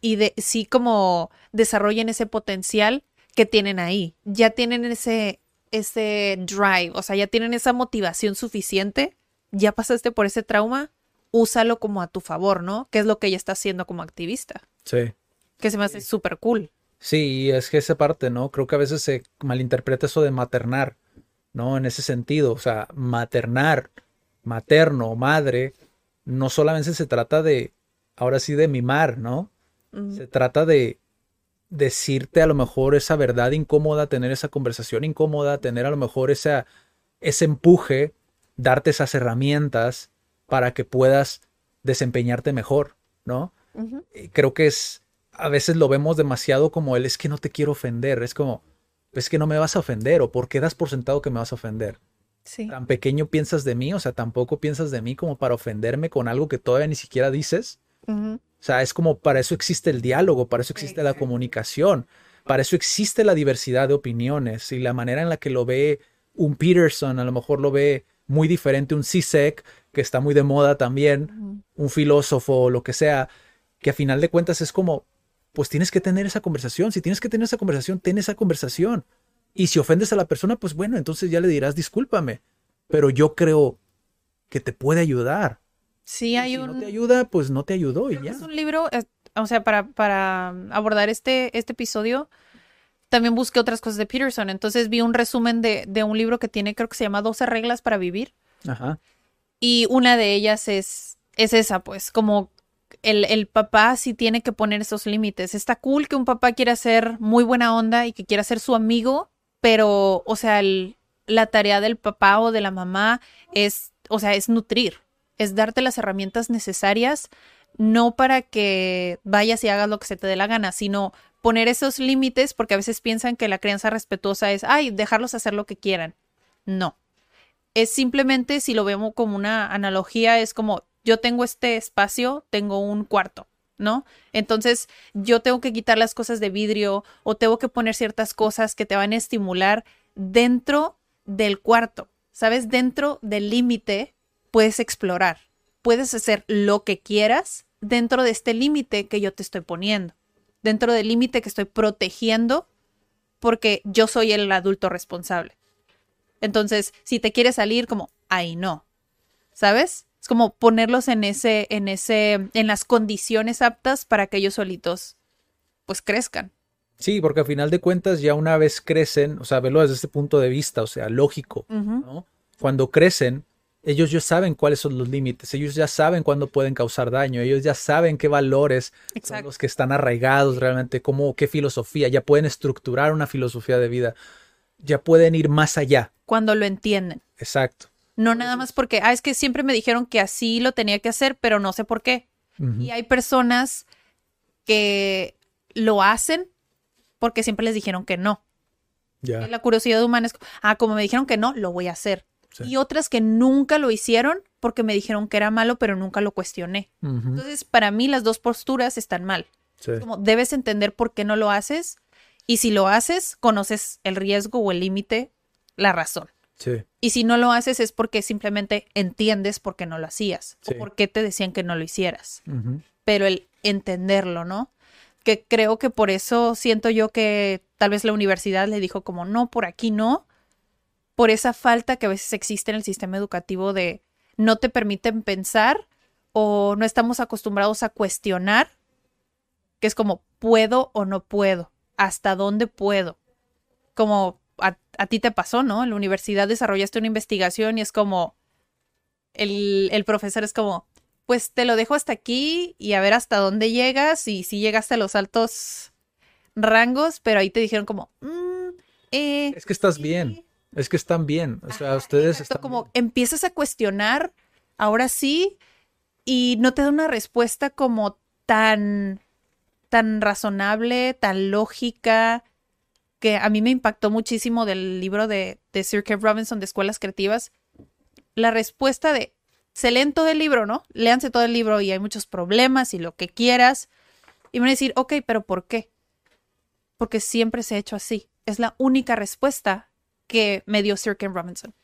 y de, sí como desarrollen ese potencial que tienen ahí. Ya tienen ese, ese drive, o sea, ya tienen esa motivación suficiente, ya pasaste por ese trauma, úsalo como a tu favor, ¿no? Que es lo que ella está haciendo como activista, sí. que se me hace súper cool. Sí, y es que esa parte, ¿no? Creo que a veces se malinterpreta eso de maternar, ¿no? En ese sentido, o sea, maternar, materno, madre, no solamente se trata de, ahora sí, de mimar, ¿no? Se trata de decirte a lo mejor esa verdad incómoda, tener esa conversación incómoda, tener a lo mejor esa, ese empuje, darte esas herramientas para que puedas desempeñarte mejor, ¿no? Creo que es, a veces lo vemos demasiado como el es que no te quiero ofender, es como, es que no me vas a ofender o por qué das por sentado que me vas a ofender. Sí. Tan pequeño piensas de mí, o sea, tampoco piensas de mí como para ofenderme con algo que todavía ni siquiera dices. O sea, es como para eso existe el diálogo, para eso existe la comunicación, para eso existe la diversidad de opiniones y la manera en la que lo ve un Peterson, a lo mejor lo ve muy diferente un CISEC, que está muy de moda también, un filósofo o lo que sea, que a final de cuentas es como, pues tienes que tener esa conversación, si tienes que tener esa conversación, ten esa conversación. Y si ofendes a la persona, pues bueno, entonces ya le dirás discúlpame, pero yo creo que te puede ayudar. Sí, Y hay si un... no te ayuda, pues no te ayudó y ya. Es un libro, es- o sea, para, para abordar este, este episodio, también busqué otras cosas de Peterson. Entonces vi un resumen de, de un libro que tiene, creo que se llama 12 reglas para vivir. Ajá. Y una de ellas es, es esa, pues, como el, el papá sí tiene que poner esos límites. Está cool que un papá quiera ser muy buena onda y que quiera ser su amigo, pero, o sea, el- la tarea del papá o de la mamá es, o sea, es nutrir, es darte las herramientas necesarias, no para que vayas y hagas lo que se te dé la gana, sino poner esos límites, porque a veces piensan que la crianza respetuosa es, ay, dejarlos hacer lo que quieran. No es simplemente, si lo vemos como una analogía, es como yo tengo este espacio, tengo un cuarto, ¿no? Entonces yo tengo que quitar las cosas de vidrio o tengo que poner ciertas cosas que te van a estimular dentro del cuarto, ¿sabes? Dentro del límite puedes explorar, puedes hacer lo que quieras dentro de este límite que yo te estoy poniendo, dentro del límite que estoy protegiendo porque yo soy el adulto responsable. Entonces, si te quieres salir, como, ahí no. ¿Sabes? Es como ponerlos en ese, en ese, en las condiciones aptas para que ellos solitos, pues crezcan. Sí, porque al final de cuentas ya una vez crecen, o sea, verlo desde este punto de vista, o sea, lógico. Cuando crecen, ellos ya saben cuáles son los límites, ellos ya saben cuándo pueden causar daño, ellos ya saben qué valores son los que están arraigados realmente, cómo, qué filosofía, ya pueden estructurar una filosofía de vida, ya pueden ir más allá. Cuando lo entienden. Exacto. No nada más porque, ah, es que siempre me dijeron que así lo tenía que hacer, pero no sé por qué. Y hay personas que lo hacen porque siempre les dijeron que no. Ya. La curiosidad humana es, ah, como me dijeron que no, lo voy a hacer. Sí. Y otras que nunca lo hicieron porque me dijeron que era malo, pero nunca lo cuestioné. Entonces, para mí las dos posturas están mal. Sí. Como debes entender por qué no lo haces y si lo haces, conoces el riesgo o el límite, la razón. Sí. Y si no lo haces es porque simplemente entiendes por qué no lo hacías o por qué te decían que no lo hicieras. Pero el entenderlo, ¿no? Que creo que por eso siento yo que tal vez la universidad le dijo como no, por aquí no, por esa falta que a veces existe en el sistema educativo de no te permiten pensar o no estamos acostumbrados a cuestionar, que es como puedo o no puedo, hasta dónde puedo. Como a, a ti te pasó, ¿no? En la universidad desarrollaste una investigación y es como el, el profesor es como, pues te lo dejo hasta aquí y a ver hasta dónde llegas y si llegaste a los altos rangos, pero ahí te dijeron como, "Mm, eh, Es que estás sí". bien. Es que están bien. O sea, Ajá, ustedes exacto, están como bien. empiezas a cuestionar, ahora sí, y no te da una respuesta como tan, tan razonable, tan lógica, que a mí me impactó muchísimo del libro de, de Sir Kev Robinson de Escuelas Creativas. La respuesta de, se leen todo el libro, ¿no? Léanse todo el libro y hay muchos problemas y lo que quieras. Y me van a decir, ok, pero ¿por qué? Porque siempre se ha hecho así. Es la única respuesta que me dio Sir Ken Robinson.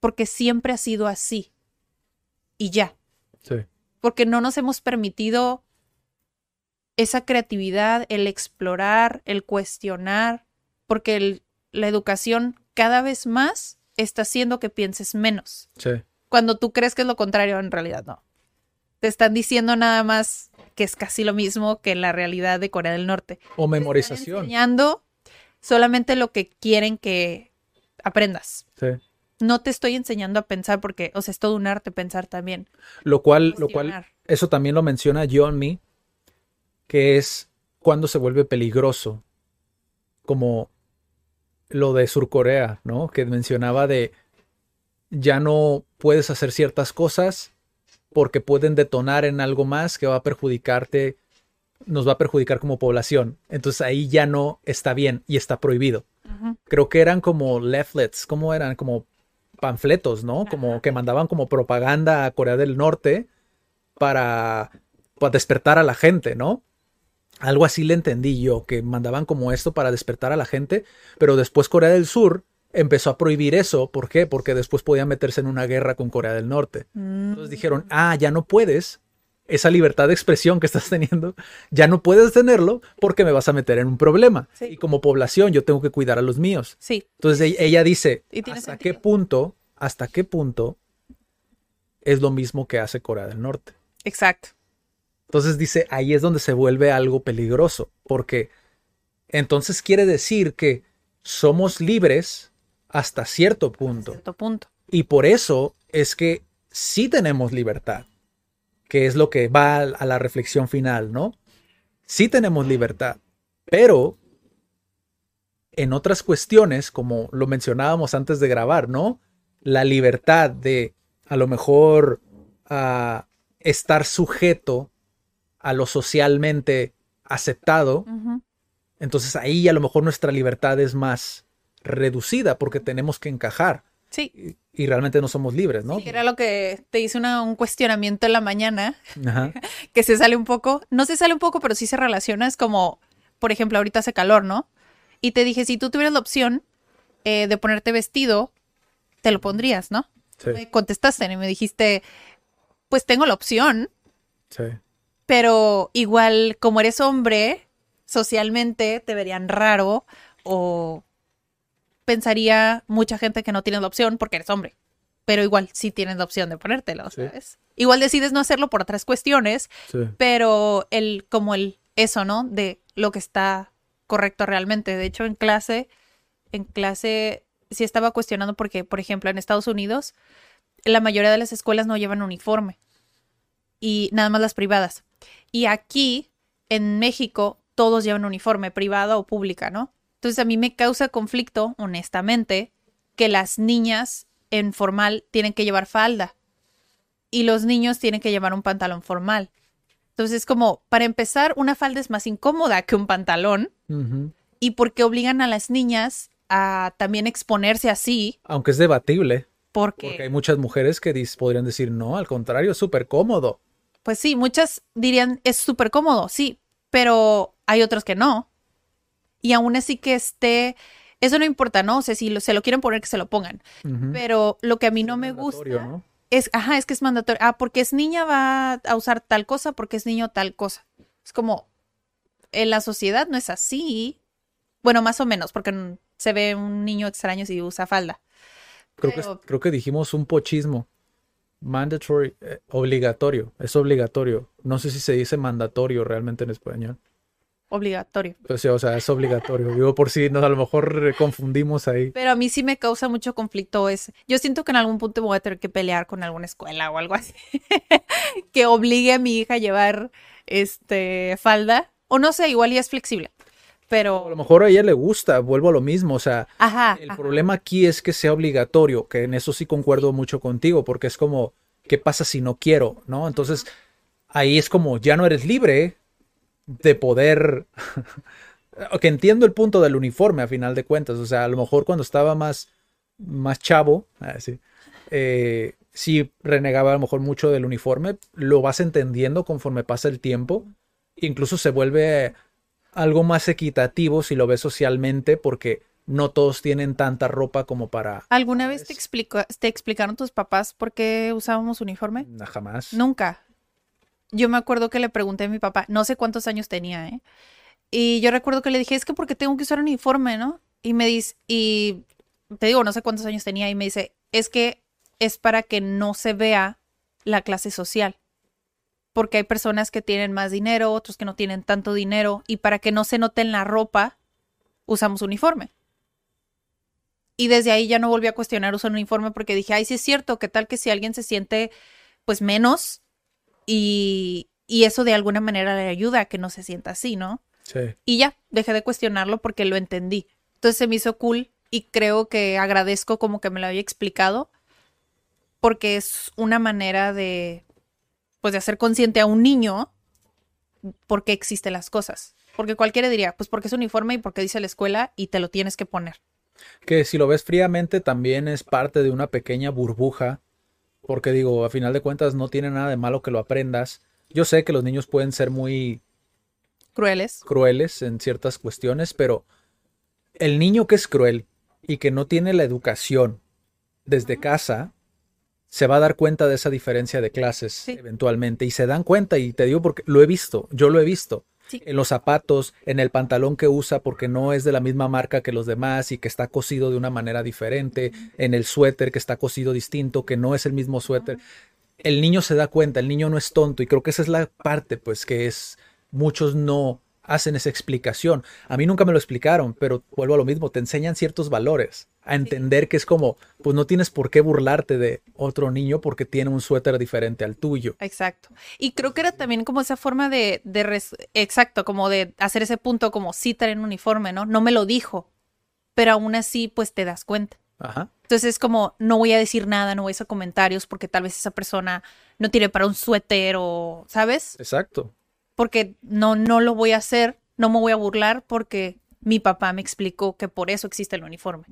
Porque siempre ha sido así. Y ya. Sí. Porque no nos hemos permitido esa creatividad, el explorar, el cuestionar, porque el- la educación cada vez más está haciendo que pienses menos. Sí. Cuando tú crees que es lo contrario, en realidad no. Te están diciendo nada más que es casi lo mismo que la realidad de Corea del Norte O están memorización. enseñando solamente lo que quieren que aprendas. Sí. No te estoy enseñando a pensar porque, o sea, es todo un arte pensar también. Lo cual, lo cual, eso también lo menciona John Me, que es cuando se vuelve peligroso, como lo de Surcorea, ¿no? Que mencionaba de ya no puedes hacer ciertas cosas porque pueden detonar en algo más que va a perjudicarte, nos va a perjudicar como población. Entonces ahí ya no está bien y está prohibido. Creo que eran como leaflets, como eran como panfletos, ¿no? Como que mandaban como propaganda a Corea del Norte para, para despertar a la gente, ¿no? Algo así le entendí yo, que mandaban como esto para despertar a la gente, pero después Corea del Sur empezó a prohibir eso. ¿Por qué? Porque después podía meterse en una guerra con Corea del Norte. Mm, Entonces dijeron, ah, ya no puedes, esa libertad de expresión que estás teniendo, ya no puedes tenerlo porque me vas a meter en un problema. Sí. Y como población yo tengo que cuidar a los míos. sí, Entonces e- ella dice, Y ¿hasta sentido. qué punto, hasta qué punto es lo mismo que hace Corea del Norte? exacto. Entonces dice, ahí es donde se vuelve algo peligroso, porque entonces quiere decir que somos libres hasta cierto punto. Cierto punto. Y por eso es que sí tenemos libertad, que es lo que va a la reflexión final, ¿no? Sí tenemos libertad, pero en otras cuestiones, como lo mencionábamos antes de grabar, ¿no? La libertad de a lo mejor ah, estar sujeto a lo socialmente aceptado, entonces ahí a lo mejor nuestra libertad es más reducida porque tenemos que encajar Sí. Y, realmente no somos libres, ¿no? Sí, Era lo que te hice una- un cuestionamiento en la mañana Ajá. que se sale un poco, no se sale un poco, pero sí se relaciona. Es como, por ejemplo, ahorita hace calor, ¿no? Y te dije, si tú tuvieras la opción eh, de ponerte vestido, te lo pondrías, ¿no? Sí, Me contestaste y me dijiste, pues tengo la opción, sí. pero igual como eres hombre, socialmente te verían raro o pensaría mucha gente que no tienes la opción porque eres hombre. Pero igual sí tienes la opción de ponértelo, Sí. ¿sabes? Igual decides no hacerlo por otras cuestiones, sí. pero el como el eso, ¿no? De lo que está correcto realmente. De hecho, en clase, en clase sí estaba cuestionando porque, por ejemplo, en Estados Unidos, la mayoría de las escuelas no llevan uniforme y nada más las privadas. Y aquí, en México, todos llevan uniforme, privada o pública, ¿no? Entonces a mí me causa conflicto, honestamente, que las niñas en formal tienen que llevar falda y los niños tienen que llevar un pantalón formal. Entonces es como, para empezar, una falda es más incómoda que un pantalón y porque obligan a las niñas a también exponerse así, Aunque es debatible, porque, porque hay muchas mujeres que podrían decir, no, al contrario, es súper cómodo. pues sí, muchas dirían es súper cómodo, sí, pero hay otros que no. Y aún así que esté, eso no importa, ¿no? O sea, si lo- se lo quieren poner, que se lo pongan. Pero lo que a mí no me gusta ¿no? es, ajá, es que es mandatorio. Ah, porque es niña va a usar tal cosa, porque es niño tal cosa. Es como, en la sociedad no es así. Bueno, más o menos, porque se ve un niño extraño si usa falda. Creo, pero- que, creo que dijimos un pochismo. Mandatory, eh, obligatorio, es obligatorio. No sé si se dice mandatorio realmente en español. Obligatorio. Pues sí, o sea, es obligatorio. Digo, por si nos a lo mejor eh, confundimos ahí. Pero a mí sí me causa mucho conflicto ese. Yo siento que en algún punto voy a tener que pelear con alguna escuela o algo así. que obligue a mi hija a llevar este falda. O no sé, igual ya es flexible. A lo Pero, mejor a ella le gusta, vuelvo a lo mismo. O sea, ajá. el ajá. problema aquí es que sea obligatorio, que en eso sí concuerdo mucho contigo, porque es como, ¿qué pasa si no quiero? ¿No? Entonces, ahí es como, ya no eres libre de poder... que entiendo el punto del uniforme a final de cuentas. O sea, a lo mejor cuando estaba más, más chavo, ah, sí, eh, sí renegaba a lo mejor mucho del uniforme, lo vas entendiendo conforme pasa el tiempo. Incluso se vuelve algo más equitativo si lo ves socialmente, porque no todos tienen tanta ropa como para... ¿Alguna vez te, explico, te explicaron tus papás por qué usábamos uniforme? Na- Jamás. Nunca. Yo me acuerdo que le pregunté a mi papá, no sé cuántos años tenía, ¿eh? Y yo recuerdo que le dije, es que porque tengo que usar uniforme, ¿no? Y me dice, y te digo, no sé cuántos años tenía, y me dice, es que es para que no se vea la clase social. Porque hay personas que tienen más dinero, otros que no tienen tanto dinero, y para que no se note en la ropa, usamos uniforme. Y desde ahí ya no volví a cuestionar usar un uniforme porque dije, ay, sí es cierto, ¿qué tal que si alguien se siente pues menos y, y eso de alguna manera le ayuda a que no se sienta así, ¿no? Sí. Y ya, dejé de cuestionarlo porque lo entendí. Entonces se me hizo cool y creo que agradezco como que me lo había explicado porque es una manera de, pues, de hacer consciente a un niño por qué existen las cosas. Porque cualquiera diría, pues porque es uniforme y porque dice la escuela y te lo tienes que poner. Que si lo ves fríamente también es parte de una pequeña burbuja, porque digo, a final de cuentas no tiene nada de malo que lo aprendas. Yo sé que los niños pueden ser muy Crueles. crueles en ciertas cuestiones, pero el niño que es cruel y que no tiene la educación desde casa, se va a dar cuenta de esa diferencia de clases Sí. eventualmente. Y se dan cuenta, y te digo porque lo he visto, yo lo he visto. Sí. En los zapatos, en el pantalón que usa porque no es de la misma marca que los demás y que está cosido de una manera diferente, en el suéter que está cosido distinto, que no es el mismo suéter. El niño se da cuenta, el niño no es tonto y creo que esa es la parte, pues, que es, muchos no hacen esa explicación. A mí nunca me lo explicaron, pero vuelvo a lo mismo, te enseñan ciertos valores, a entender que es como, pues no tienes por qué burlarte de otro niño porque tiene un suéter diferente al tuyo. Exacto. Y creo que era también como esa forma de, de res- exacto, como de hacer ese punto como sí traen uniforme, ¿no? No me lo dijo, pero aún así pues te das cuenta. Ajá. Entonces es como, no voy a decir nada, no voy a hacer comentarios porque tal vez esa persona no tiene para un suéter o, ¿sabes? Exacto. Porque no, no lo voy a hacer, no me voy a burlar porque mi papá me explicó que por eso existe el uniforme,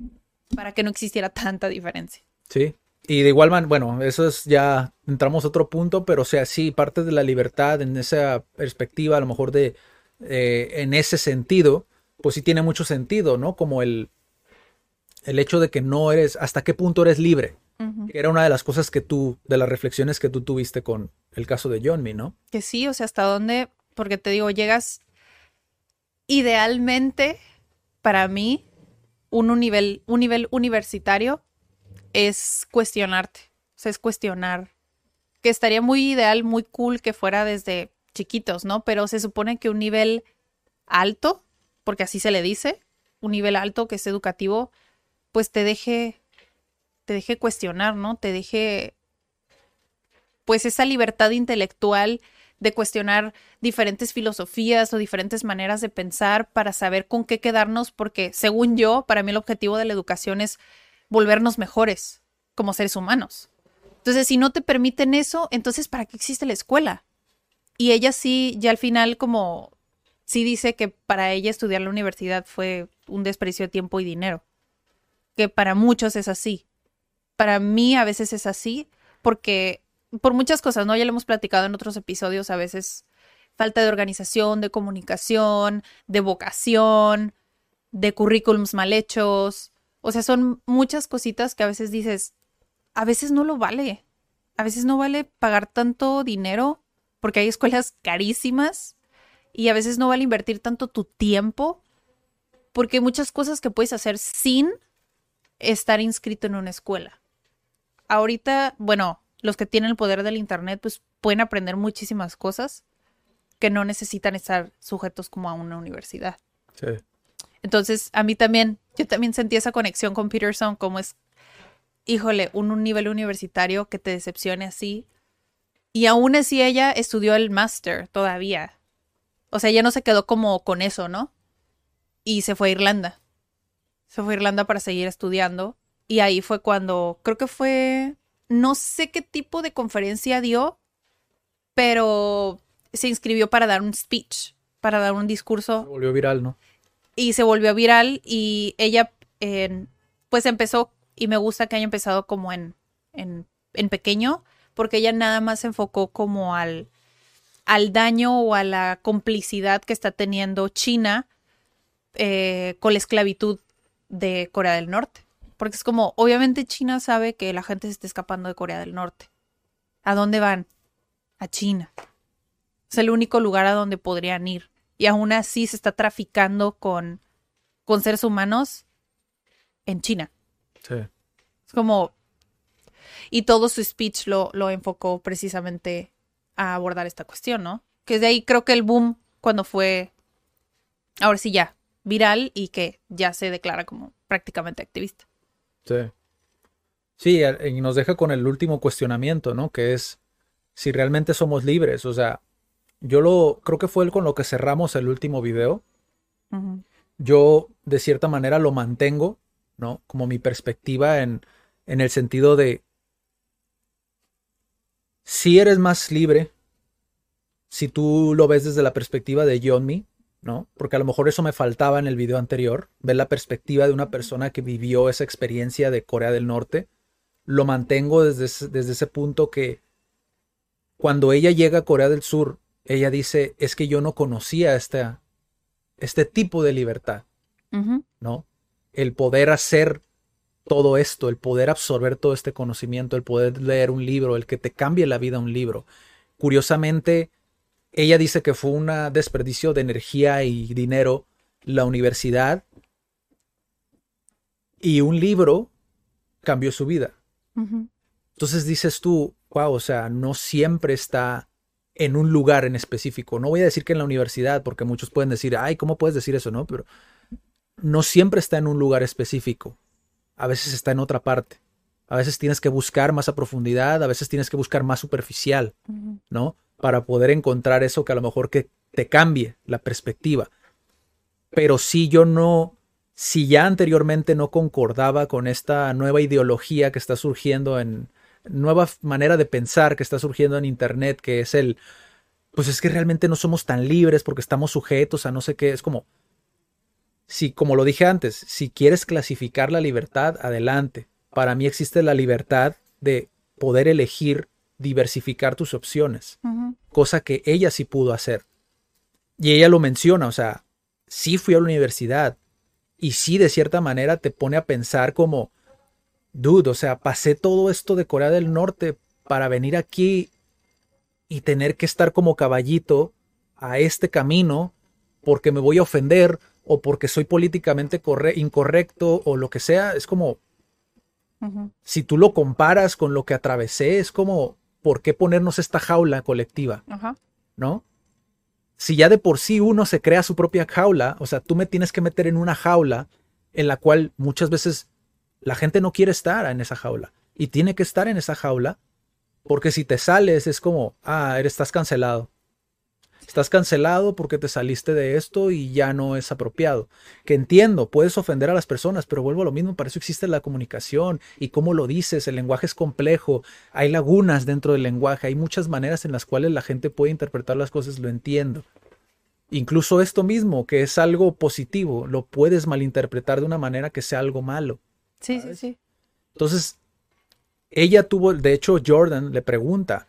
para que no existiera tanta diferencia. Sí. Y de igual manera, bueno, eso es ya, entramos a otro punto, pero o sea, sí, parte de la libertad en esa perspectiva, a lo mejor de, eh, en ese sentido, pues sí tiene mucho sentido, ¿no? Como el, el hecho de que no eres, hasta qué punto eres libre. Que era una de las cosas que tú, de las reflexiones que tú tuviste con el caso de Johnny, ¿no? Que sí, o sea, hasta dónde, porque te digo, llegas idealmente para mí un, un nivel, un nivel universitario es cuestionarte, o sea, es cuestionar, que estaría muy ideal, muy cool que fuera desde chiquitos, ¿no? Pero se supone que un nivel alto, porque así se le dice, un nivel alto que es educativo, pues te deje, te deje cuestionar, ¿no? Te deje, pues esa libertad intelectual de cuestionar diferentes filosofías o diferentes maneras de pensar para saber con qué quedarnos, porque según yo, para mí el objetivo de la educación es volvernos mejores como seres humanos. Entonces, si no te permiten eso, entonces ¿para qué existe la escuela? Y ella sí, ya al final como, sí dice que para ella estudiar la universidad fue un desperdicio de tiempo y dinero. Que para muchos es así. Para mí a veces es así porque por muchas cosas, ¿no? Ya lo hemos platicado en otros episodios, a veces falta de organización, de comunicación, de vocación, de currículums mal hechos. O sea, son muchas cositas que a veces dices, a veces no lo vale. A veces no vale pagar tanto dinero porque hay escuelas carísimas y a veces no vale invertir tanto tu tiempo porque hay muchas cosas que puedes hacer sin estar inscrito en una escuela. Ahorita, bueno, los que tienen el poder del Internet, pues pueden aprender muchísimas cosas que no necesitan estar sujetos como a una universidad. Sí. Entonces, a mí también, yo también sentí esa conexión con Peterson, como es, híjole, un, un nivel universitario que te decepcione así. Y aún así ella estudió el máster todavía. O sea, ella no se quedó como con eso, ¿no? Y se fue a Irlanda. Se fue a Irlanda para seguir estudiando. Y ahí fue cuando, creo que fue, no sé qué tipo de conferencia dio, pero se inscribió para dar un speech, para dar un discurso Se volvió viral, ¿no? y se volvió viral y ella pues empezó y me gusta que haya empezado como en, en, en pequeño porque ella nada más se enfocó como al, al daño o a la complicidad que está teniendo China eh, con la esclavitud de Corea del Norte. Porque es como, obviamente China sabe que la gente se está escapando de Corea del Norte. ¿A dónde van? A China. Es el único lugar a donde podrían ir. Y aún así se está traficando con, con seres humanos en China. Sí. Es como... Y todo su speech lo, lo enfocó precisamente a abordar esta cuestión, ¿no? Que de ahí creo que el boom cuando fue, ahora sí ya, viral y que ya se declara como prácticamente activista. Sí. Sí, y nos deja con el último cuestionamiento, ¿no? Que es si realmente somos libres. O sea, yo lo creo que fue con lo que cerramos el último video. Yo, de cierta manera, lo mantengo, ¿no? Como mi perspectiva en, en el sentido de si eres más libre, si tú lo ves desde la perspectiva de John Me, ¿no? Porque a lo mejor eso me faltaba en el video anterior, ver la perspectiva de una persona que vivió esa experiencia de Corea del Norte. Lo mantengo desde ese, desde ese punto que cuando ella llega a Corea del Sur, ella dice, es que yo no conocía este, este tipo de libertad, ¿no? El poder hacer todo esto, el poder absorber todo este conocimiento, el poder leer un libro, el que te cambie la vida un libro. Curiosamente, ella dice que fue un desperdicio de energía y dinero la universidad y un libro cambió su vida. Entonces dices tú, wow, o sea, no siempre está en un lugar en específico. No voy a decir que en la universidad, porque muchos pueden decir, ay, ¿cómo puedes decir eso? No, pero no siempre está en un lugar específico a veces está en otra parte. A veces tienes que buscar más a profundidad, a veces tienes que buscar más superficial, ¿no? Para poder encontrar eso que a lo mejor que te cambie la perspectiva. Pero si yo no, si ya anteriormente no concordaba con esta nueva ideología que está surgiendo en, nueva manera de pensar que está surgiendo en Internet, que es el, pues es que realmente no somos tan libres porque estamos sujetos a no sé qué, es como, si, como lo dije antes, si quieres clasificar la libertad, adelante. Para mí existe la libertad de poder elegir diversificar tus opciones, cosa que ella sí pudo hacer. Y ella lo menciona, o sea, sí fui a la universidad y sí de cierta manera te pone a pensar como, dude, o sea, pasé todo esto de Corea del Norte para venir aquí y tener que estar como caballito a este camino porque me voy a ofender o porque soy políticamente incorrecto o lo que sea, es como, si tú lo comparas con lo que atravesé, es como, ¿por qué ponernos esta jaula colectiva? ¿No? Si ya de por sí uno se crea su propia jaula, o sea, tú me tienes que meter en una jaula en la cual muchas veces la gente no quiere estar en esa jaula y tiene que estar en esa jaula porque si te sales es como, ah, eres, estás cancelado estás cancelado porque te saliste de esto y ya no es apropiado. Que entiendo, puedes ofender a las personas, pero vuelvo a lo mismo, para eso existe la comunicación y cómo lo dices, el lenguaje es complejo, hay lagunas dentro del lenguaje, hay muchas maneras en las cuales la gente puede interpretar las cosas, lo entiendo. Incluso esto mismo, que es algo positivo, lo puedes malinterpretar de una manera que sea algo malo. Sí, sí, sí. Entonces, ella tuvo, de hecho, Jordan le pregunta,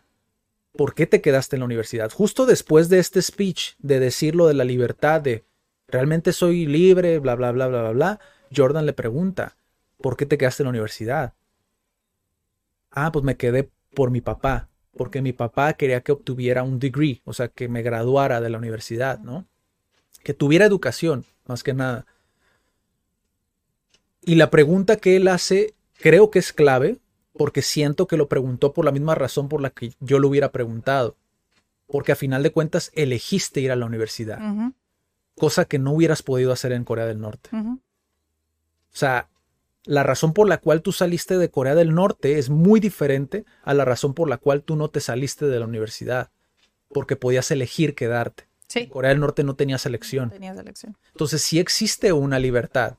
¿por qué te quedaste en la universidad? Justo después de este speech de decir lo de la libertad, de realmente soy libre, bla, bla, bla, bla, bla, bla, Jordan le pregunta, ¿por qué te quedaste en la universidad? Ah, pues me quedé por mi papá, porque mi papá quería que obtuviera un degree, o sea, que me graduara de la universidad, ¿no? Que tuviera educación, más que nada. Y la pregunta que él hace creo que es clave, porque siento que lo preguntó por la misma razón por la que yo lo hubiera preguntado. Porque a final de cuentas elegiste ir a la universidad, cosa que no hubieras podido hacer en Corea del Norte. O sea, la razón por la cual tú saliste de Corea del Norte es muy diferente a la razón por la cual tú no te saliste de la universidad, porque podías elegir quedarte. Sí. Corea del Norte no tenía selección. Tenía selección. Entonces sí existe una libertad.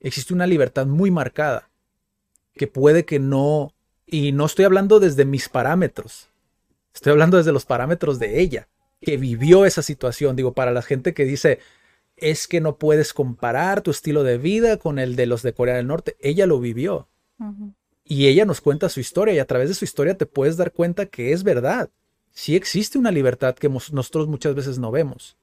Existe una libertad muy marcada que puede que no, y no estoy hablando desde mis parámetros, estoy hablando desde los parámetros de ella, que vivió esa situación. Digo, para la gente que dice, es que no puedes comparar tu estilo de vida con el de los de Corea del Norte, ella lo vivió. Y ella nos cuenta su historia y a través de su historia te puedes dar cuenta que es verdad. Sí existe una libertad que nosotros muchas veces no vemos.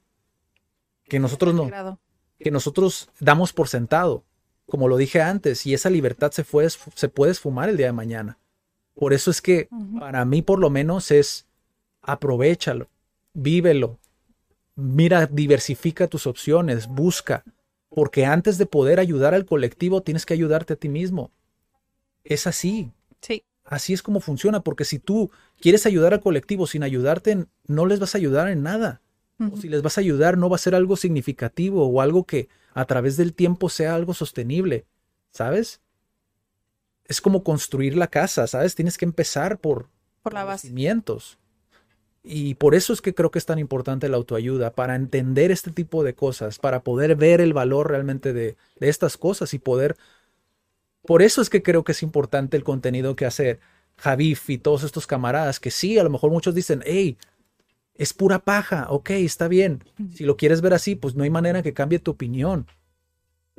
Que nosotros no. Que nosotros damos por sentado como lo dije antes, y esa libertad se, fue, se puede esfumar el día de mañana. Por eso es que para mí por lo menos es aprovechalo, vívelo, mira, diversifica tus opciones, busca, porque antes de poder ayudar al colectivo tienes que ayudarte a ti mismo. Es así. Sí. Así es como funciona, porque si tú quieres ayudar al colectivo sin ayudarte, no les vas a ayudar en nada. O si les vas a ayudar, no va a ser algo significativo o algo que a través del tiempo sea algo sostenible, ¿sabes? es como construir la casa, ¿sabes? Tienes que empezar por, Por la los base. cimientos. Y por eso es que creo que es tan importante la autoayuda, para entender este tipo de cosas, para poder ver el valor realmente de, de estas cosas y poder... Por eso es que creo que es importante el contenido que hace Javif y todos estos camaradas, que sí, a lo mejor muchos dicen, hey, es pura paja, ok, está bien. Si lo quieres ver así, pues no hay manera que cambie tu opinión.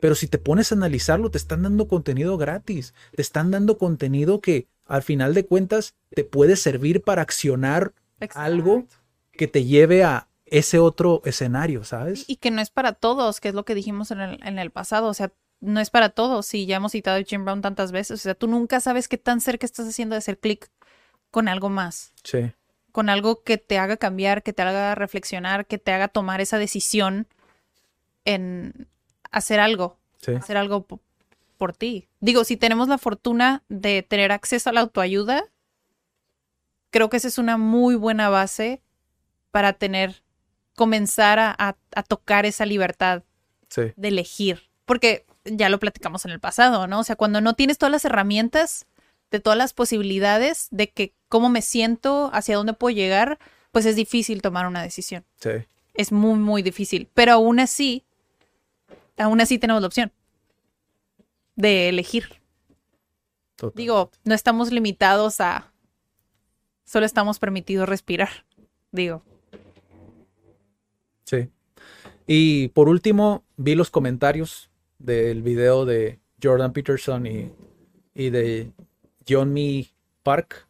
Pero si te pones a analizarlo, te están dando contenido gratis, te están dando contenido que al final de cuentas te puede servir para accionar algo que te lleve a ese otro escenario, ¿sabes? Y que no es para todos, que es lo que dijimos en el, en el pasado. O sea, no es para todos. Sí, ya hemos citado a Jim Brown tantas veces. O sea, tú nunca sabes qué tan cerca estás haciendo de hacer clic con algo más. Sí, Con algo que te haga cambiar, que te haga reflexionar, que te haga tomar esa decisión en hacer algo. sí, Hacer algo po- por ti. Digo, si tenemos la fortuna de tener acceso a la autoayuda, creo que esa es una muy buena base para tener, comenzar a, a- a tocar esa libertad sí, de elegir. Porque ya lo platicamos en el pasado, ¿no? O sea, cuando no tienes todas las herramientas de todas las posibilidades de que cómo me siento, hacia dónde puedo llegar, pues es difícil tomar una decisión. sí. Es muy, muy difícil. Pero aún así, aún así tenemos la opción de elegir. total. Digo, no estamos limitados a... Solo estamos permitidos respirar. Digo, Sí. Y por último, vi los comentarios del video de Jordan Peterson y, y de John Me Park.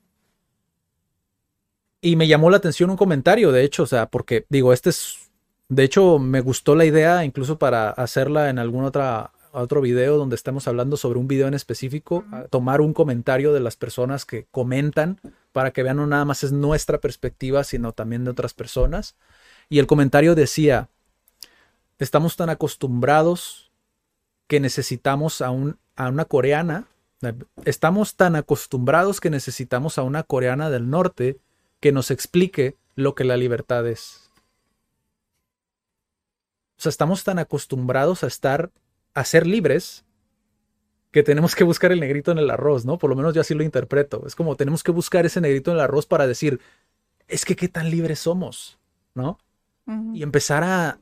Y me llamó la atención un comentario, de hecho, o sea, porque digo, este es, de hecho, me gustó la idea incluso para hacerla en algún otra, otro video donde estemos hablando sobre un video en específico, tomar un comentario de las personas que comentan para que vean no nada más es nuestra perspectiva, sino también de otras personas. Y el comentario decía, estamos tan acostumbrados que necesitamos a, un, a una coreana, estamos tan acostumbrados que necesitamos a una coreana del norte que nos explique lo que la libertad es. O sea, estamos tan acostumbrados a estar, a ser libres, que tenemos que buscar el negrito en el arroz, ¿no? Por lo menos yo así lo interpreto. Es como tenemos que buscar ese negrito en el arroz para decir, es que qué tan libres somos, ¿no? y empezar a,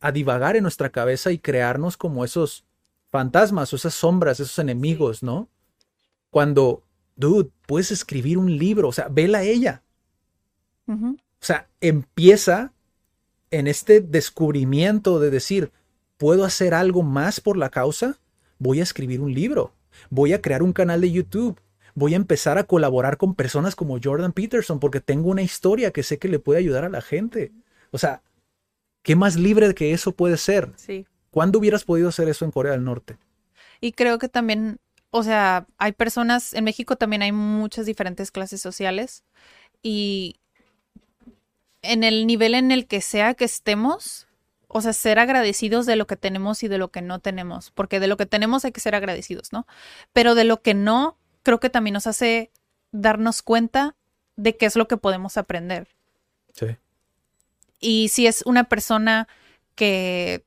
a divagar en nuestra cabeza y crearnos como esos fantasmas o esas sombras, esos enemigos, ¿no? Cuando, dude, puedes escribir un libro, o sea, vela a ella. O sea, empieza en este descubrimiento de decir, ¿puedo hacer algo más por la causa? Voy a escribir un libro, voy a crear un canal de YouTube, voy a empezar a colaborar con personas como Jordan Peterson porque tengo una historia que sé que le puede ayudar a la gente. O sea, ¿qué más libre que eso puede ser? Sí. ¿Cuándo hubieras podido hacer eso en Corea del Norte? Y creo que también, o sea, hay personas, en México también hay muchas diferentes clases sociales y en el nivel en el que sea que estemos, o sea, ser agradecidos de lo que tenemos y de lo que no tenemos, porque de lo que tenemos hay que ser agradecidos, ¿no? Pero de lo que no, creo que también nos hace darnos cuenta de qué es lo que podemos aprender. Sí, Y si es una persona que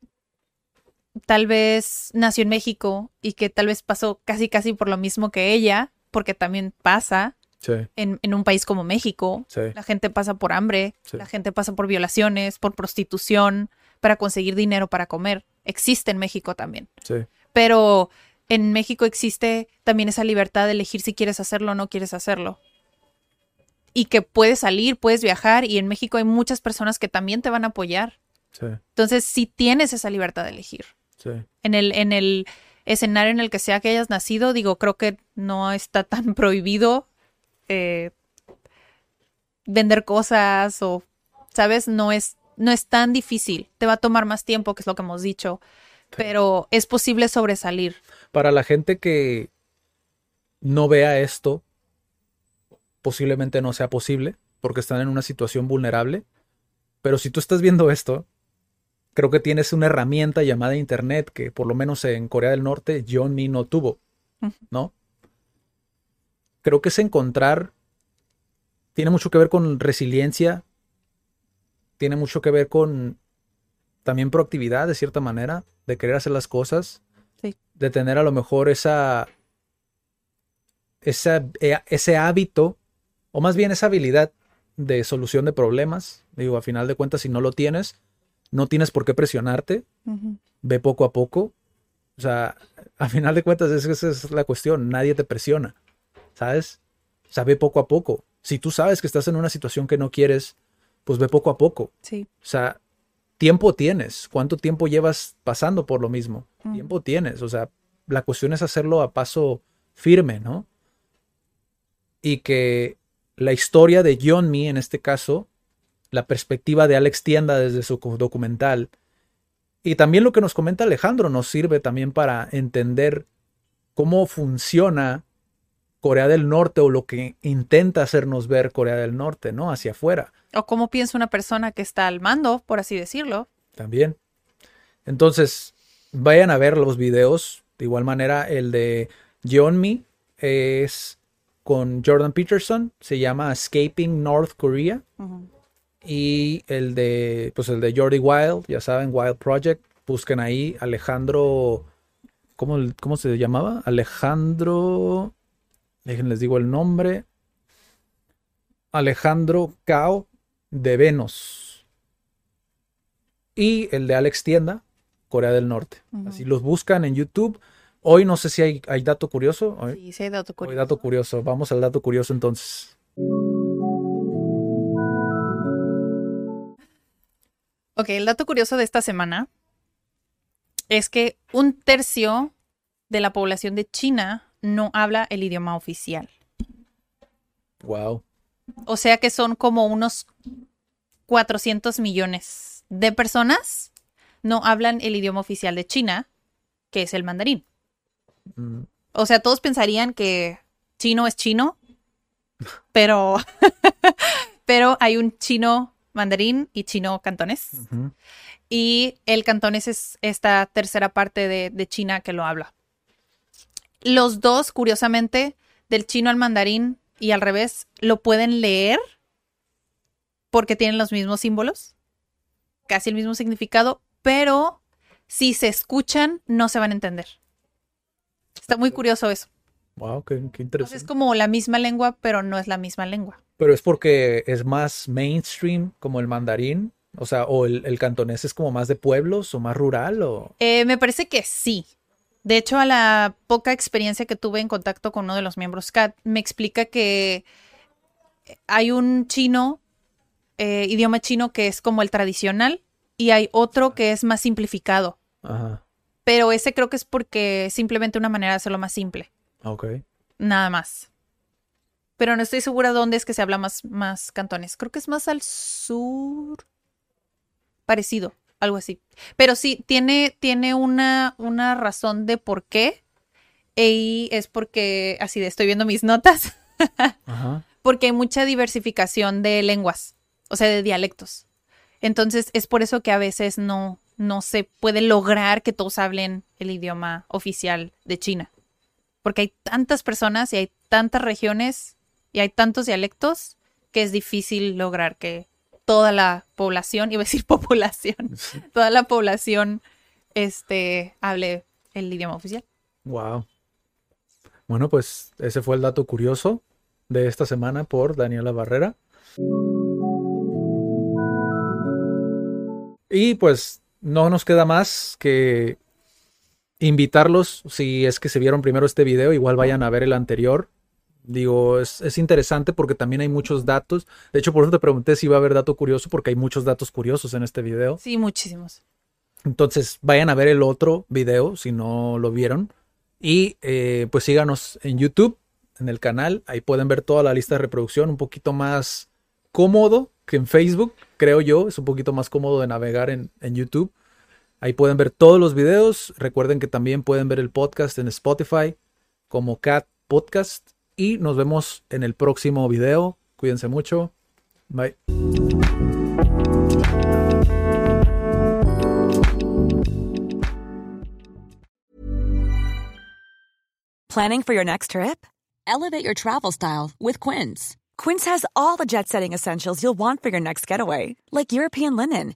tal vez nació en México y que tal vez pasó casi casi por lo mismo que ella, porque también pasa sí, en, en un país como México. sí, La gente pasa por hambre, Sí. la gente pasa por violaciones, por prostitución, para conseguir dinero para comer. Existe en México también. sí, Pero en México existe también esa libertad de elegir si quieres hacerlo o no quieres hacerlo. Y que puedes salir, puedes viajar y en México hay muchas personas que también te van a apoyar. sí, Entonces, sí tienes esa libertad de elegir. Sí. En el, en el escenario en el que sea que hayas nacido, digo, creo que no está tan prohibido eh, vender cosas o, ¿sabes? No es, no es tan difícil. Te va a tomar más tiempo, que es lo que hemos dicho, pero es posible sobresalir. Para la gente que no vea esto, posiblemente no sea posible, porque están en una situación vulnerable. Pero si tú estás viendo esto, creo que tienes una herramienta llamada Internet que por lo menos en Corea del Norte John Mi no tuvo. ¿no? Creo que es encontrar, tiene mucho que ver con resiliencia, tiene mucho que ver con también proactividad de cierta manera, de querer hacer las cosas, Sí. de tener a lo mejor esa esa, eh, ese hábito, o más bien esa habilidad de solución de problemas. Digo, a final de cuentas, si no lo tienes, no tienes por qué presionarte. Ve poco a poco. O sea, a final de cuentas, esa es la cuestión. Nadie te presiona. ¿Sabes? O sea, ve poco a poco. Si tú sabes que estás en una situación que no quieres, pues ve poco a poco. Sí. O sea, tiempo tienes. ¿Cuánto tiempo llevas pasando por lo mismo? Tiempo tienes. O sea, la cuestión es hacerlo a paso firme, ¿no? Y que la historia de John Me, en este caso, la perspectiva de Alex Tienda desde su documental, y también lo que nos comenta Alejandro nos sirve también para entender cómo funciona Corea del Norte o lo que intenta hacernos ver Corea del Norte, ¿no? Hacia afuera. O cómo piensa una persona que está al mando, por así decirlo. También. Entonces, vayan a ver los videos. De igual manera, el de John Me es con Jordan Peterson, se llama Escaping North Korea. Y el de, pues el de Jordi Wild, ya saben, Wild Project, busquen ahí Alejandro, ¿cómo, cómo se llamaba? Alejandro, déjenles digo el nombre, Alejandro Cao de Venus. Y el de Alex Tienda, Corea del Norte. Así los buscan en YouTube Hoy no sé si hay, hay dato curioso. sí, sí hay dato curioso. Hoy dato curioso. Vamos al dato curioso entonces. Ok, el dato curioso de esta semana es que un tercio de la población de China no habla el idioma oficial. Wow. O sea que son como unos 400 millones de personas no hablan el idioma oficial de China, que es el mandarín. Mm. O sea, todos pensarían que chino es chino, pero, pero hay un chino mandarín y chino cantonés. Y el cantonés es esta tercera parte de, de, China que lo habla. Los dos, curiosamente, del chino al mandarín y al revés, lo pueden leer porque tienen los mismos símbolos, casi el mismo significado, pero si se escuchan, no se van a entender. Está muy curioso eso. Wow, qué, interesante. es como la misma lengua, pero no es la misma lengua. Pero es porque es más mainstream como el mandarín. O sea, o el, cantonés es como más de pueblos o más rural o. Eh, me parece que sí. De hecho, a la poca experiencia que tuve en contacto con uno de los miembros CAT, me explica que hay un chino, eh, idioma chino que es como el tradicional, y hay otro que es más simplificado. Ajá. Pero ese creo que es porque simplemente una manera de hacerlo más simple. Ok. Nada más. Pero no estoy segura dónde es que se habla más, más cantones. Creo que es más al sur. Parecido, algo así. Pero sí, tiene, tiene una, una razón de por qué. Y es porque, así de, estoy viendo mis notas. Ajá. Porque hay mucha diversificación de lenguas, o sea, de dialectos. Entonces, es por eso que a veces no, no se puede lograr que todos hablen el idioma oficial de China. Porque hay tantas personas y hay tantas regiones y hay tantos dialectos que es difícil lograr que toda la población, iba a decir población, toda la población este, hable el idioma oficial. Wow. Bueno, pues ese fue el dato curioso de esta semana por Daniela Barrera. Y pues no nos queda más que invitarlos, si es que se vieron primero este video, igual vayan a ver el anterior. Digo, es, interesante porque también hay muchos datos. De hecho, por eso te pregunté si iba a haber dato curioso, porque hay muchos datos curiosos en este video. Sí, muchísimos. Entonces, vayan a ver el otro video si no lo vieron. Y eh, pues síganos en YouTube, en el canal. Ahí pueden ver toda la lista de reproducción un poquito más cómodo que en Facebook, creo yo. Es un poquito más cómodo de navegar en, YouTube. Ahí pueden ver todos los videos. Recuerden que también pueden ver el podcast en Spotify como Cat Podcast. Y nos vemos en el próximo video. Cuídense mucho. Bye. Planning for your next trip? Elevate your travel style with Quince. Quince has all the jet setting essentials you'll want for your next getaway, like European linen,